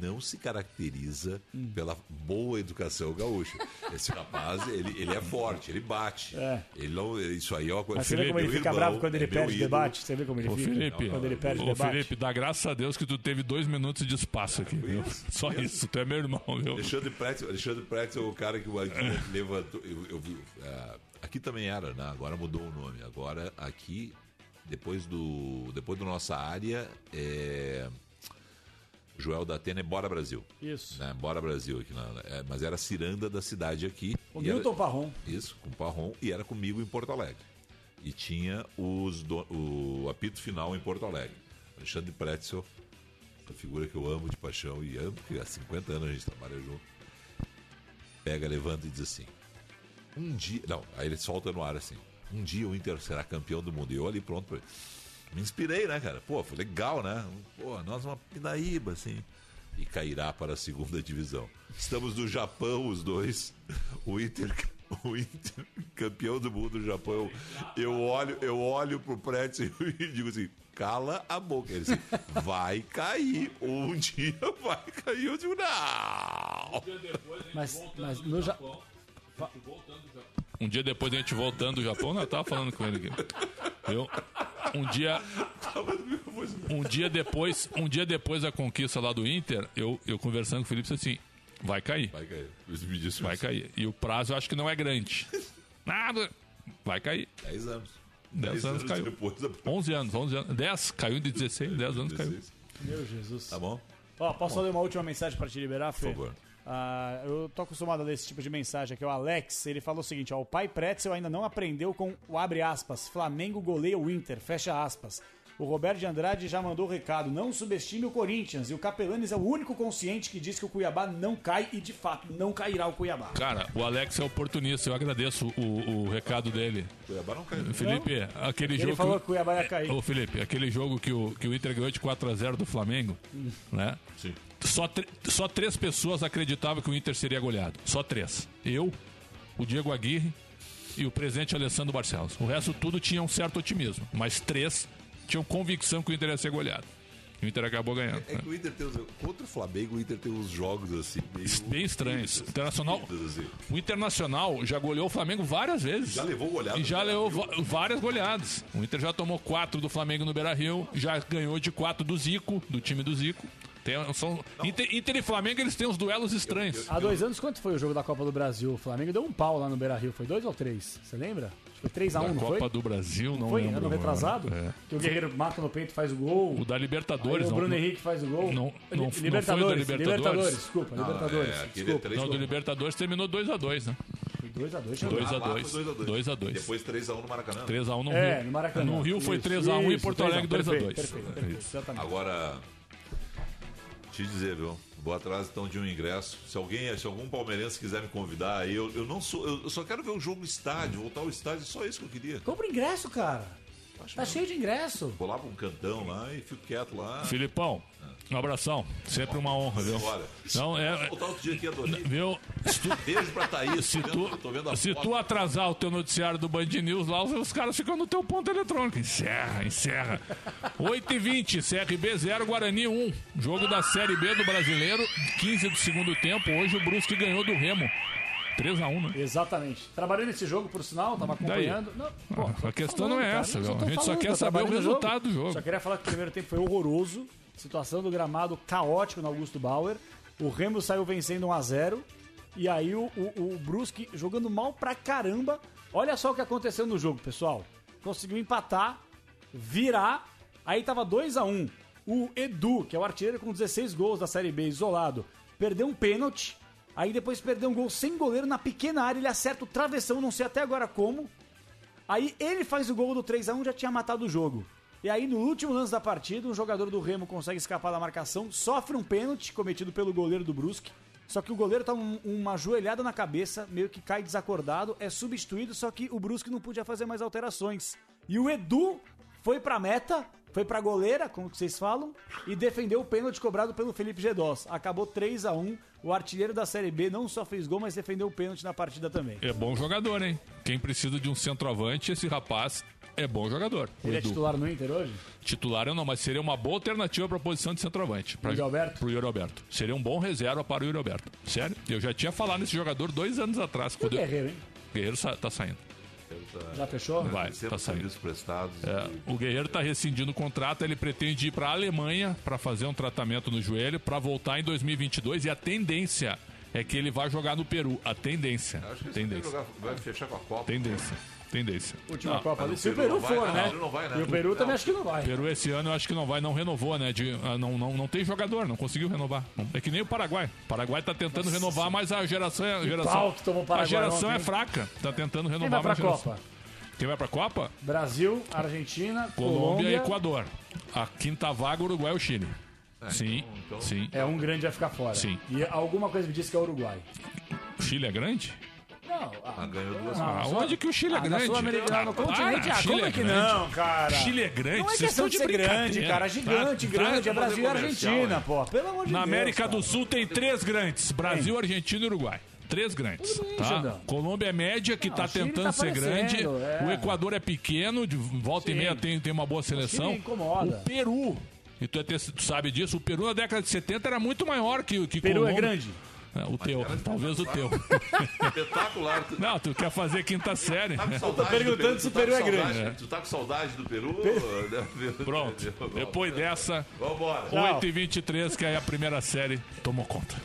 Speaker 12: não se caracteriza
Speaker 10: Hum.
Speaker 12: pela boa educação gaúcha. Esse rapaz, ele, ele é forte, ele bate.
Speaker 10: É.
Speaker 12: Ele não, isso aí é uma coisa...
Speaker 10: Mas você vê como ele
Speaker 12: Meu
Speaker 10: fica
Speaker 12: irmão
Speaker 10: bravo quando ele
Speaker 12: é meu
Speaker 10: perde o debate? Você vê como ele
Speaker 9: Ô,
Speaker 10: fica?
Speaker 9: Felipe,
Speaker 10: Quando ele perde o debate?
Speaker 9: Felipe, dá graças a Deus que tu teve dois minutos de espaço aqui, viu? Só isso, tu é meu irmão, viu?
Speaker 12: Alexandre Pretzel, Alexandre Pretzel é o cara que o aqui levantou. Eu, eu ah, aqui também era, né? Agora mudou o nome. Agora aqui, depois do, depois do nossa área, é, Joel da Atena é Bora Brasil.
Speaker 10: Isso.
Speaker 12: Né? Bora Brasil aqui. Na, é, mas era a ciranda da cidade aqui.
Speaker 10: O
Speaker 12: E era-
Speaker 10: Milton Parron.
Speaker 12: Isso, com o Parron. E era comigo em Porto Alegre. E tinha os do- o apito final em Porto Alegre. Alexandre Pretzel, essa figura que eu amo de paixão e amo, porque há 50 anos a gente trabalha junto. Pega, levanta e diz assim: Um dia. Não, aí ele solta no ar assim: Um dia o Inter será campeão do mundo. E eu ali pronto pra Me inspirei, né, cara? Pô, foi legal, né? Pô, nós uma Pindaíba, assim. e cairá para a segunda divisão. Estamos no Japão, os dois. O Inter, o Inter campeão do mundo do Japão. Eu olho, eu olho pro Pretz e digo assim: cala a boca. Ele assim, vai cair. Um dia vai cair. Eu digo, não.
Speaker 10: Mas, mas no Ja-
Speaker 9: Um dia depois a gente voltando do Japão, não, eu tava falando com ele aqui. Viu? Um dia. Um dia depois, um dia depois da conquista lá do Inter, eu, eu conversando com o Felipe disse assim: vai cair.
Speaker 12: Vai cair.
Speaker 9: Vai cair. E o prazo eu acho que não é grande. Nada. Vai cair.
Speaker 12: 10 anos.
Speaker 9: 10
Speaker 12: Dez
Speaker 9: anos
Speaker 12: anos
Speaker 9: caiu.
Speaker 12: depois da-
Speaker 9: 11 anos, 11 anos. 10, caiu de 16, 10 anos caiu.
Speaker 10: Meu Jesus.
Speaker 12: Tá bom?
Speaker 10: Ó, posso ler uma última mensagem pra te liberar, Fê?
Speaker 12: Por favor.
Speaker 10: Ah, eu tô acostumado a ler esse tipo de mensagem aqui. O Alex, ele falou o seguinte, ó. O pai Pretzel ainda não aprendeu com o abre aspas. Flamengo goleia o Inter, fecha aspas. O Roberto de Andrade já mandou o recado. Não subestime o Corinthians. E o Capelanes é o único consciente que diz que o Cuiabá não cai e, de fato, não cairá o Cuiabá.
Speaker 9: Cara, o Alex é oportunista, eu agradeço o, o recado dele.
Speaker 12: Cuiabá não caiu.
Speaker 9: Felipe, aquele
Speaker 10: Ele
Speaker 9: jogo.
Speaker 10: falou que o Cuiabá ia cair.
Speaker 9: Ô, Felipe, aquele jogo que o, que o Inter ganhou de 4x0 do Flamengo,
Speaker 10: Hum.
Speaker 9: né?
Speaker 12: Sim.
Speaker 9: Só, só três pessoas acreditavam que o Inter seria goleado. Só três. Eu, o Diego Aguirre e o presidente Alessandro Barcelos. O resto tudo tinha um certo otimismo. Mas três tinham convicção que o Inter ia ser goleado. E o Inter acabou ganhando.
Speaker 12: É que o Inter tem os, contra o Flamengo, o Inter tem uns jogos assim meio
Speaker 9: Bem estranhos. Internacional,
Speaker 12: assim.
Speaker 9: o Internacional já goleou o Flamengo várias vezes.
Speaker 12: Já levou goleada
Speaker 9: E já levou
Speaker 12: Beira-Rio.
Speaker 9: va- várias goleadas. O Inter já tomou quatro do Flamengo no Beira Rio, já ganhou de quatro do Zico, do time do Zico. Tem, são, Inter, Inter e Flamengo eles têm uns duelos estranhos.
Speaker 10: Há dois anos, quanto foi o jogo da Copa do Brasil? O Flamengo deu um pau lá no Beira-Rio. Foi dois ou três? Você lembra? Foi 3x1,
Speaker 9: Da
Speaker 10: não
Speaker 9: Copa
Speaker 10: foi?
Speaker 9: do Brasil, não
Speaker 10: foi?
Speaker 9: lembro.
Speaker 10: Ano retrasado?
Speaker 9: É.
Speaker 10: Que o Guerreiro marca no peito e faz o gol.
Speaker 9: O da Libertadores,
Speaker 10: Aí o. Bruno
Speaker 9: não-
Speaker 10: Henrique faz o gol.
Speaker 9: Não, não, não foi o da
Speaker 10: Libertadores,
Speaker 9: Libertadores.
Speaker 10: Libertadores, desculpa,
Speaker 12: Não,
Speaker 10: Libertadores.
Speaker 12: é, aquele
Speaker 10: desculpa.
Speaker 12: é
Speaker 9: Não, do Libertadores terminou 2x2, né?
Speaker 10: Foi 2x2,
Speaker 9: 2 a
Speaker 12: Ah, lá
Speaker 9: 2
Speaker 12: foi 2x2.
Speaker 9: 2 a 2
Speaker 12: Depois 3x1 no Maracanã.
Speaker 9: 3x1 no
Speaker 10: É,
Speaker 9: Rio.
Speaker 10: no Maracanã.
Speaker 9: No Rio foi
Speaker 10: Isso,
Speaker 9: 3x1 e Porto Alegre
Speaker 10: 3 a 1.
Speaker 9: 2x2.
Speaker 10: Perfeito, perfeito, exatamente.
Speaker 12: Agora, te dizer, viu? Vou atrás então de um ingresso. Se alguém, se algum palmeirense quiser me convidar, aí eu, eu não sou, eu só quero ver o jogo no estádio, voltar ao estádio, só isso que eu queria.
Speaker 10: Compra ingresso, cara. Tá cheio de ingresso.
Speaker 12: Vou lá pra um cantão lá e fico quieto lá.
Speaker 9: Filipão, um abração. Sempre uma honra, viu?
Speaker 12: Olha,
Speaker 9: Não, é.
Speaker 12: Voltar outro dia aqui.
Speaker 9: Viu? Tu,
Speaker 12: Beijo pra Thaís.
Speaker 9: se
Speaker 12: tô
Speaker 9: tu,
Speaker 12: vendo- tô vendo a
Speaker 9: se tu atrasar o teu noticiário do Band News lá, os, os caras ficam no teu ponto eletrônico. Encerra, encerra. 8h20, CRB 0, Guarani 1. Jogo da Série B do Brasileiro, 15 do segundo tempo. Hoje o Brusque ganhou do Remo. 3x1, né?
Speaker 10: Exatamente. Trabalhei nesse jogo, por sinal, tava acompanhando. Não, pô,
Speaker 9: Ah,
Speaker 10: tô
Speaker 9: a questão
Speaker 10: falando,
Speaker 9: não é
Speaker 10: cara,
Speaker 9: essa,
Speaker 10: tô
Speaker 9: A gente só
Speaker 10: falando,
Speaker 9: quer
Speaker 10: tô
Speaker 9: saber o resultado do jogo.
Speaker 10: Só queria falar que o primeiro tempo foi horroroso. Situação do gramado caótico no Augusto Bauer. O Remo saiu vencendo 1x0. E aí o, o, o Brusque jogando mal pra caramba. Olha só o que aconteceu no jogo, pessoal. Conseguiu empatar, virar. Aí tava 2 a 1 O Edu, que é o artilheiro com 16 gols da Série B, isolado, perdeu um pênalti. Aí depois perdeu um gol sem goleiro na pequena área. Ele acerta o travessão, não sei até agora como. Aí ele faz o gol do 3 a 1 já tinha matado o jogo. E aí no último lance da partida, um jogador do Remo consegue escapar da marcação, sofre um pênalti cometido pelo goleiro do Brusque. Só que o goleiro tá um- uma joelhada na cabeça, meio que cai desacordado, é substituído, só que o Brusque não podia fazer mais alterações. E o Edu foi pra meta, foi pra goleira, como vocês falam, e defendeu o pênalti cobrado pelo Felipe Gedós. Acabou 3 a 1 O artilheiro da Série B não só fez gol, mas defendeu o pênalti na partida também.
Speaker 9: É bom jogador, hein? Quem precisa de um centroavante, esse rapaz é bom jogador. O
Speaker 10: Ele é titular no Inter hoje?
Speaker 9: Titular eu não, mas seria uma boa alternativa para a posição de centroavante. Pra,
Speaker 10: Yuri Alberto?
Speaker 9: Pro Yuri Alberto. Seria um bom reserva para o Yuri Alberto. Sério? Eu já tinha falado nesse jogador dois anos atrás.
Speaker 10: E o
Speaker 9: quando eu-
Speaker 10: Guerreiro, hein?
Speaker 9: Guerreiro sa- tá saindo.
Speaker 10: Já fechou?
Speaker 9: Vai, tá saindo.
Speaker 12: prestados.
Speaker 9: É, o Guerreiro tá rescindindo o contrato, ele pretende ir para a Alemanha para fazer um tratamento no joelho, para voltar em 2022 e a tendência é que ele vai jogar no Peru. A tendência.
Speaker 12: Acho que ele
Speaker 9: Tendência.
Speaker 12: jogar- vai fechar com a Copa.
Speaker 9: Tendência. Tendência.
Speaker 10: Última
Speaker 9: Não,
Speaker 10: Copa
Speaker 12: mas
Speaker 10: ali.
Speaker 12: o
Speaker 10: Se o
Speaker 12: Peru
Speaker 10: Peru
Speaker 12: vai,
Speaker 10: for,
Speaker 12: não,
Speaker 10: né?
Speaker 12: não vai, né?
Speaker 10: E o Peru
Speaker 12: Não.
Speaker 10: também acho que não vai.
Speaker 9: Peru esse ano eu acho que não vai, não renovou, né? De, ah, não, não, não tem jogador, não conseguiu renovar. É que nem o Paraguai. O Paraguai tá tentando renovar, mas a geração é. A geração,
Speaker 10: pau que tomou o
Speaker 9: a geração
Speaker 10: ontem,
Speaker 9: é fraca. Tá tentando
Speaker 10: Quem
Speaker 9: renovar
Speaker 10: vai pra
Speaker 9: mas a geração-
Speaker 10: Copa?
Speaker 9: Quem vai pra Copa?
Speaker 10: Brasil, Argentina,
Speaker 9: Colômbia,
Speaker 10: Colômbia.
Speaker 9: e Equador. A quinta vaga, Uruguai ou Chile. sim,
Speaker 12: então-
Speaker 9: sim.
Speaker 10: É um grande vai ficar fora.
Speaker 9: Sim.
Speaker 10: E alguma coisa me disse que é o Uruguai.
Speaker 9: Chile é grande?
Speaker 10: Não,
Speaker 13: Ah, ganhou duas
Speaker 9: Ah,
Speaker 13: vezes.
Speaker 9: onde que o Chile é
Speaker 10: Ah,
Speaker 9: grande?
Speaker 10: Sul-Americana, no continente,
Speaker 9: Ah,
Speaker 10: ah,
Speaker 9: Chile
Speaker 10: como
Speaker 9: é
Speaker 10: é que
Speaker 9: grande.
Speaker 10: não, cara?
Speaker 9: Chile é grande,
Speaker 10: Não é questão
Speaker 9: estão
Speaker 10: de ser grande, cara. Gigante,
Speaker 9: Tá-
Speaker 10: grande. É
Speaker 9: tá-
Speaker 10: Brasil e Argentina, pô. Pelo amor de
Speaker 9: Na
Speaker 10: Deus.
Speaker 9: América
Speaker 10: cara.
Speaker 9: do Sul tem três grandes: Brasil, Argentina e Uruguai. Três grandes.
Speaker 10: bem,
Speaker 9: Tá? Colômbia é média, que
Speaker 10: Não,
Speaker 9: tá
Speaker 10: o Chile
Speaker 9: tentando
Speaker 10: tá
Speaker 9: ser grande.
Speaker 10: é.
Speaker 9: O Equador é pequeno, de volta e
Speaker 10: Sim.
Speaker 9: meia tem, tem uma boa seleção.
Speaker 10: Chile incomoda.
Speaker 9: O Peru, e tu, é ter- tu sabe disso, o Peru na década de 70 era muito maior que, que
Speaker 10: Peru é
Speaker 9: Colômbia.
Speaker 10: grande?
Speaker 9: É, o teu, talvez o teu.
Speaker 13: Espetacular.
Speaker 9: Não, tu quer fazer quinta série.
Speaker 13: tá saudade
Speaker 10: perguntando se
Speaker 13: Tu tá
Speaker 10: Peru é grande.
Speaker 9: É.
Speaker 13: Tu tá com saudade do Peru?
Speaker 9: Pronto. Depois dessa,
Speaker 13: Vambora.
Speaker 9: 8h23, que aí a primeira série tomou conta.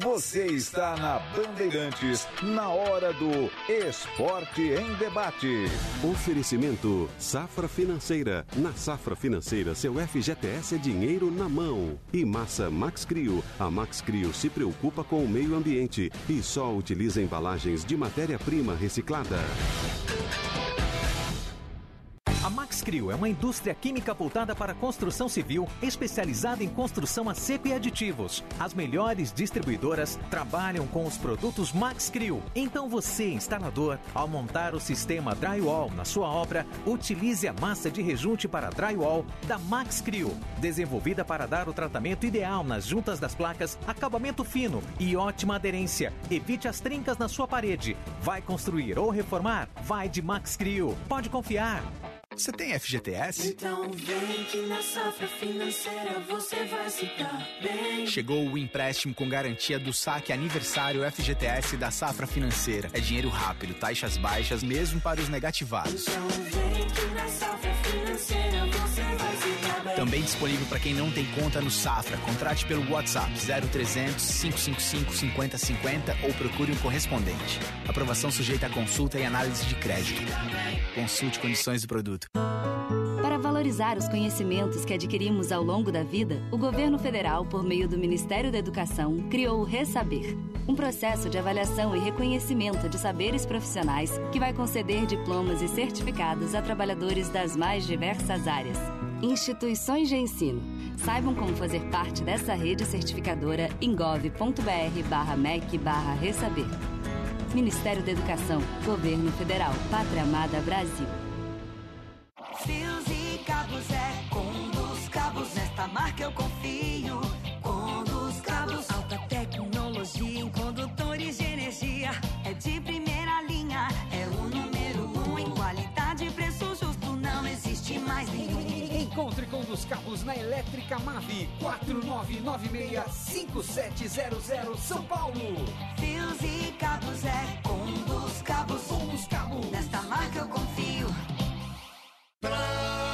Speaker 3: Você está na Bandeirantes, na hora do Esporte em Debate.
Speaker 4: Oferecimento Safra Financeira. Na Safra Financeira, seu FGTS é dinheiro na mão. E Massa Max Crio. A Max Crio se preocupa com o meio ambiente e só utiliza embalagens de matéria-prima reciclada.
Speaker 14: A Max Crio é uma indústria química voltada para a construção civil, especializada em construção a seco e aditivos. As melhores distribuidoras trabalham com os produtos Max Crio. Então você, instalador, ao montar o sistema drywall na sua obra, utilize a massa de rejunte para drywall da Max Crio, desenvolvida para dar o tratamento ideal nas juntas das placas, acabamento fino e ótima aderência. Evite as trincas na sua parede. Vai construir ou reformar? Vai de Max Crio. Pode confiar.
Speaker 15: Você tem FGTS?
Speaker 16: Então vem que na safra financeira você vai se dar bem.
Speaker 15: Chegou o empréstimo com garantia do saque aniversário FGTS da Safra Financeira. É dinheiro rápido, taxas baixas, mesmo para os negativados.
Speaker 16: Então vem que na safra financeira você
Speaker 15: Também disponível para quem não tem conta no Safra. Contrate pelo WhatsApp 0300 555 5050 ou procure um correspondente. Aprovação sujeita a consulta e análise de crédito. Consulte condições do produto.
Speaker 17: Para valorizar os conhecimentos que adquirimos ao longo da vida, o governo federal, por meio do Ministério da Educação, criou o Resaber, um processo de avaliação e reconhecimento de saberes profissionais que vai conceder diplomas e certificados a trabalhadores das mais diversas áreas. Instituições de ensino. Saibam como fazer parte dessa rede certificadora em gov.br/mec Resaber. Ministério da Educação, Governo Federal, Pátria Amada Brasil.
Speaker 16: Fios e cabos é com dos cabos. Nesta marca eu Cabos
Speaker 18: na Elétrica Mave 4996-5700 São Paulo.
Speaker 16: Fios e cabos é com dos cabos.
Speaker 18: Com dos cabos.
Speaker 16: Nesta marca eu confio.
Speaker 12: Sempre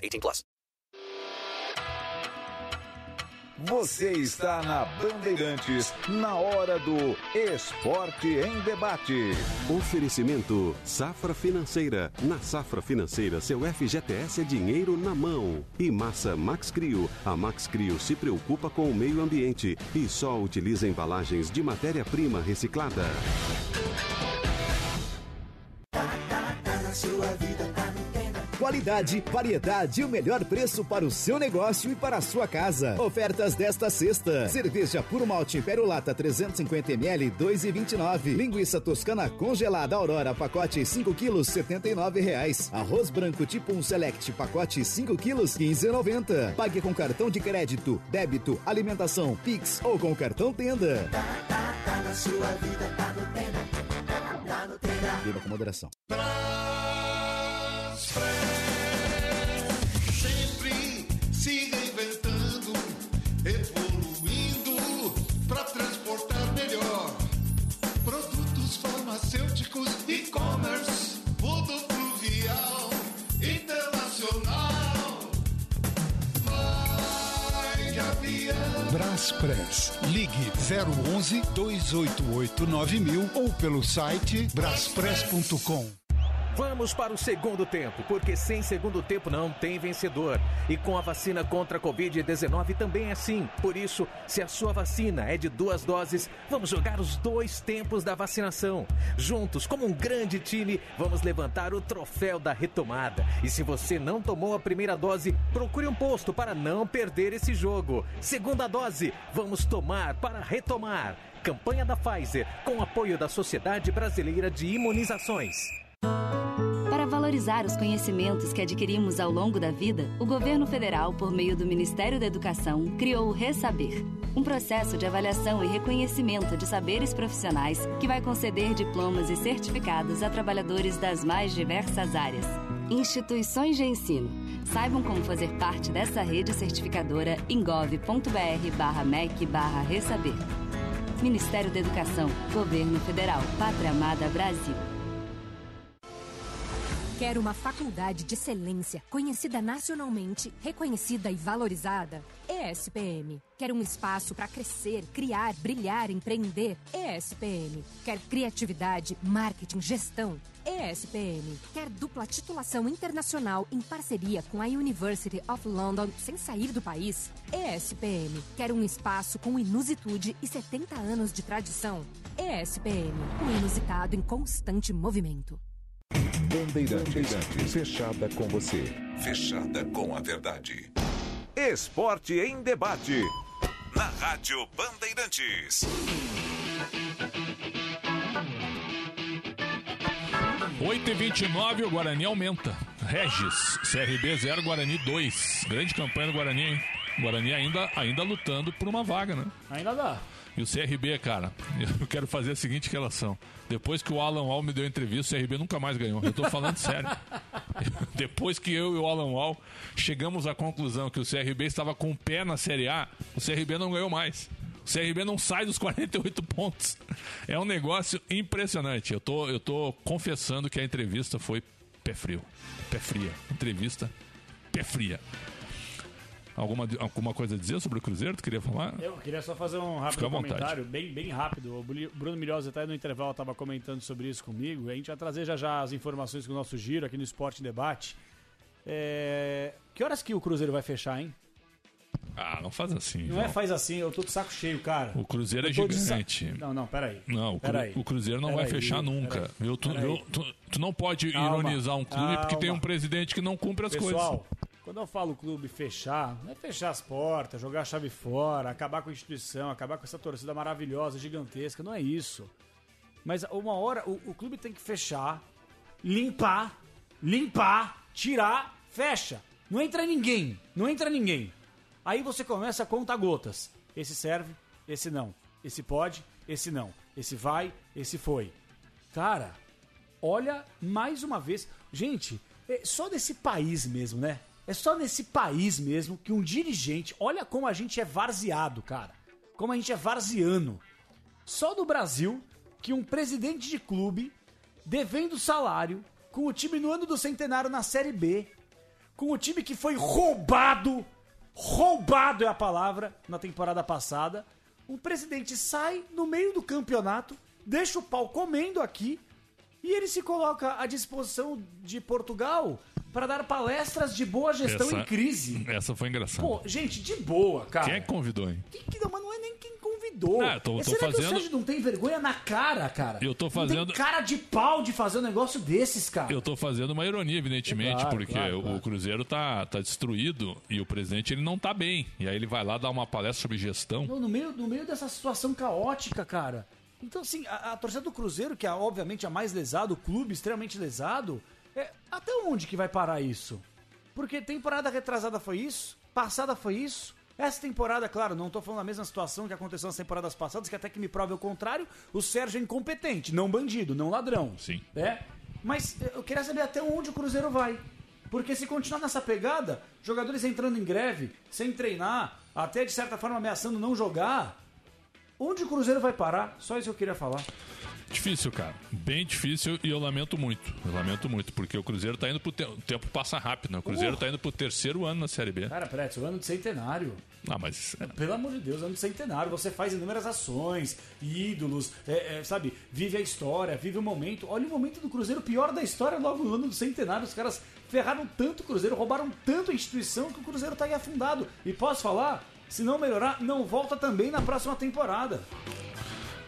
Speaker 19: 18 plus.
Speaker 3: Você está na Bandeirantes, na hora do Esporte em Debate.
Speaker 4: Oferecimento Safra Financeira. Na Safra Financeira, seu FGTS é dinheiro na mão. E Massa Max Crio. A Max Crio se preocupa com o meio ambiente e só utiliza embalagens de matéria-prima reciclada.
Speaker 20: Tá na sua vida, tá.
Speaker 21: Qualidade, variedade e o melhor preço para o seu negócio e para a sua casa. Ofertas desta sexta. Cerveja Puro Malte Império Lata 350ml 2,29. Linguiça toscana congelada Aurora pacote 5 quilos 79 reais. Arroz branco tipo 1 Select pacote 5 quilos 15,90. Pague com cartão de crédito, débito, alimentação, Pix ou com cartão Tenda.
Speaker 20: Tá na sua vida, tá no Tenda. Tá no Tenda.
Speaker 21: Beba com moderação.
Speaker 20: Sempre
Speaker 22: Braspress. Ligue 011 288 9000 ou pelo site braspress.com.
Speaker 14: Vamos para o segundo tempo, porque sem segundo tempo não tem vencedor. E com a vacina contra a Covid-19 também é assim. Por isso, se a sua vacina é de duas doses, vamos jogar os dois tempos da vacinação. Juntos, como um grande time, vamos levantar o troféu da retomada. E se você não tomou a primeira dose, procure um posto para não perder esse jogo. Segunda dose, vamos tomar para retomar. Campanha da Pfizer, com apoio da Sociedade Brasileira de Imunizações.
Speaker 17: Para valorizar os conhecimentos que adquirimos ao longo da vida, o governo federal, por meio do Ministério da Educação, criou o Resaber, um processo de avaliação e reconhecimento de saberes profissionais que vai conceder diplomas e certificados a trabalhadores das mais diversas áreas. Instituições de ensino. Saibam como fazer parte dessa rede certificadora em gov.br/mec Resaber. Ministério da Educação, Governo Federal, Pátria Amada Brasil.
Speaker 23: Quer uma faculdade de excelência, conhecida nacionalmente, reconhecida e valorizada? ESPM. Quer um espaço para crescer, criar, brilhar, empreender? ESPM. Quer criatividade, marketing, gestão? ESPM. Quer dupla titulação internacional em parceria com a University of London sem sair do país? ESPM. Quer um espaço com inusitude e 70 anos de tradição? ESPM. Um inusitado em constante movimento.
Speaker 3: Bandeirantes, fechada com você.
Speaker 24: Fechada com a verdade.
Speaker 3: Esporte em debate.
Speaker 24: Na Rádio Bandeirantes.
Speaker 9: Oito e 29 o Guarani aumenta. Regis, CRB 0, Guarani 2. Grande campanha do Guarani, hein? Guarani ainda, ainda lutando por uma vaga, né?
Speaker 10: Ainda dá.
Speaker 9: E o CRB, cara, eu quero fazer a seguinte relação. Depois que o Alan Wall me deu entrevista, o CRB nunca mais ganhou. Eu tô falando sério. Depois que eu e o Alan Wall chegamos à conclusão que o CRB estava com o pé na Série A, o CRB não ganhou mais. O CRB não sai dos 48 pontos. É um negócio impressionante. Eu tô, eu tô confessando que a entrevista foi pé frio. Pé fria. Entrevista pé fria. Alguma, alguma coisa a dizer sobre o Cruzeiro? Tu queria falar?
Speaker 10: Eu queria só fazer um rápido comentário, bem, bem rápido. O Bru- Bruno Milhosa até no intervalo estava comentando sobre isso comigo. A gente vai trazer já já as informações com o nosso giro aqui no Esporte Debate. É, Que horas que o Cruzeiro vai fechar, hein?
Speaker 9: Ah, não faz assim.
Speaker 10: Não
Speaker 9: João.
Speaker 10: é faz assim, eu tô de saco cheio, cara.
Speaker 9: O Cruzeiro é
Speaker 10: Eu de sa-
Speaker 9: gigante.
Speaker 10: Não, não, peraí.
Speaker 9: Não, o, Cru-
Speaker 10: Peraí.
Speaker 9: o Cruzeiro não vai
Speaker 10: Peraí,
Speaker 9: fechar nunca. Viu? Tu? Tu- tu não pode
Speaker 10: Calma,
Speaker 9: ironizar um clube porque tem um
Speaker 10: calma.
Speaker 9: presidente que não cumpre as
Speaker 10: Pessoal,
Speaker 9: coisas.
Speaker 10: Quando eu falo clube fechar, não é fechar as portas, jogar a chave fora, acabar com a instituição, acabar com essa torcida maravilhosa, gigantesca, não é isso. Mas uma hora o, o clube tem que fechar, limpar, limpar, tirar, fecha. Não entra ninguém, não entra ninguém. Aí você começa a contar gotas. Esse serve, esse não. Esse pode, esse não. Esse vai, esse foi. Cara, olha mais uma vez. Gente, é só nesse país mesmo, né? É só nesse país mesmo que um dirigente. Olha como a gente é varzeado, cara. Como a gente é varziano. Só no Brasil que um presidente de clube, devendo salário, com o time no ano do centenário na Série B, com o time que foi roubado roubado é a palavra na temporada passada. O presidente sai no meio do campeonato, deixa o pau comendo aqui e ele se coloca à disposição de Portugal para dar palestras de boa gestão
Speaker 9: Essa-
Speaker 10: em crise.
Speaker 9: Essa foi engraçada.
Speaker 10: Pô, gente, de boa, cara.
Speaker 9: Quem é que convidou, hein?
Speaker 10: Que não, mas não é nem quem convidou.
Speaker 9: Ah, eu tô-
Speaker 10: É,
Speaker 9: tô
Speaker 10: Será que o
Speaker 9: fazendo-
Speaker 10: Sérgio não tem vergonha na cara, cara?
Speaker 9: Eu tô
Speaker 10: Não
Speaker 9: fazendo-
Speaker 10: cara de pau de fazer um negócio desses, cara.
Speaker 9: Eu tô fazendo uma ironia, evidentemente,
Speaker 10: Claro,
Speaker 9: porque
Speaker 10: claro,
Speaker 9: o
Speaker 10: claro.
Speaker 9: Cruzeiro tá, tá destruído e o presidente ele não tá bem. E aí ele vai lá dar uma palestra sobre gestão.
Speaker 10: No, no meio, no meio dessa situação caótica, cara. Então, assim, a, a torcida do Cruzeiro, que é obviamente a mais lesada, o clube extremamente lesado, é, até onde que vai parar isso? Porque temporada retrasada foi isso, passada foi isso. Essa temporada, claro, não tô falando a mesma situação que aconteceu nas temporadas passadas, que até que me prove o contrário, o Sérgio é incompetente, não bandido, não ladrão.
Speaker 9: Sim.
Speaker 10: É? Mas eh, eu queria saber até onde o Cruzeiro vai. Porque se continuar nessa pegada, jogadores entrando em greve, sem treinar, até de certa forma ameaçando não jogar, onde o Cruzeiro vai parar? Só isso que eu queria falar.
Speaker 9: Difícil, cara. Bem difícil e eu lamento muito. Eu lamento muito, porque o Cruzeiro tá indo pro tempo. O tempo passa rápido, né? O Cruzeiro
Speaker 10: Uh.
Speaker 9: tá indo pro terceiro ano na Série B.
Speaker 10: Cara, Pretz, o ano de centenário.
Speaker 9: Ah, mas.
Speaker 10: Pelo amor de Deus, ano de centenário. Você faz inúmeras ações, ídolos, é, é, sabe? Vive a história, vive o momento. Olha o momento do Cruzeiro, pior da história, logo no ano do centenário. Os caras ferraram tanto o Cruzeiro, roubaram tanto a instituição que o Cruzeiro tá aí afundado. E posso falar? Se não melhorar, não volta também na próxima temporada.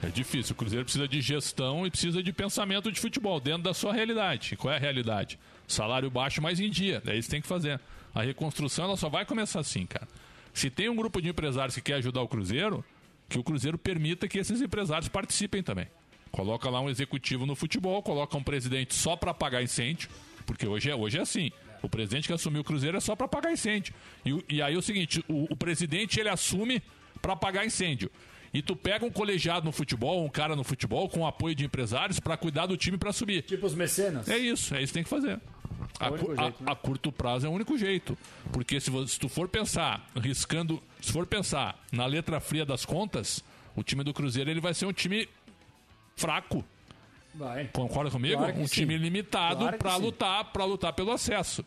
Speaker 9: É difícil. O Cruzeiro precisa de gestão e precisa de pensamento de futebol dentro da sua realidade. Qual é a realidade? Salário baixo, mas em dia. É isso que tem que fazer. A reconstrução ela só vai começar assim, cara. Se tem um grupo de empresários que quer ajudar o Cruzeiro, que o Cruzeiro permita que esses empresários participem também. Coloca lá um executivo no futebol, coloca um presidente só para pagar incêndio, porque hoje é, hoje é assim. O presidente que assumiu o Cruzeiro é só para pagar incêndio. E, e aí é o seguinte, o, o presidente ele assume para pagar incêndio. E tu pega um colegiado no futebol, um cara no futebol, com apoio de empresários para cuidar do time para subir.
Speaker 10: Tipo os mecenas?
Speaker 9: É isso, é isso que tem que fazer.
Speaker 10: É
Speaker 9: A,
Speaker 10: o único
Speaker 9: cu- a-
Speaker 10: jeito, né?
Speaker 9: a curto prazo é o único jeito. Porque se, se tu for pensar, riscando, se for pensar na letra fria das contas, o time do Cruzeiro ele vai ser um time fraco.
Speaker 10: Vai.
Speaker 9: Concorda comigo?
Speaker 10: Claro
Speaker 9: um
Speaker 10: sim.
Speaker 9: time limitado
Speaker 10: Claro
Speaker 9: para lutar, para lutar pelo acesso.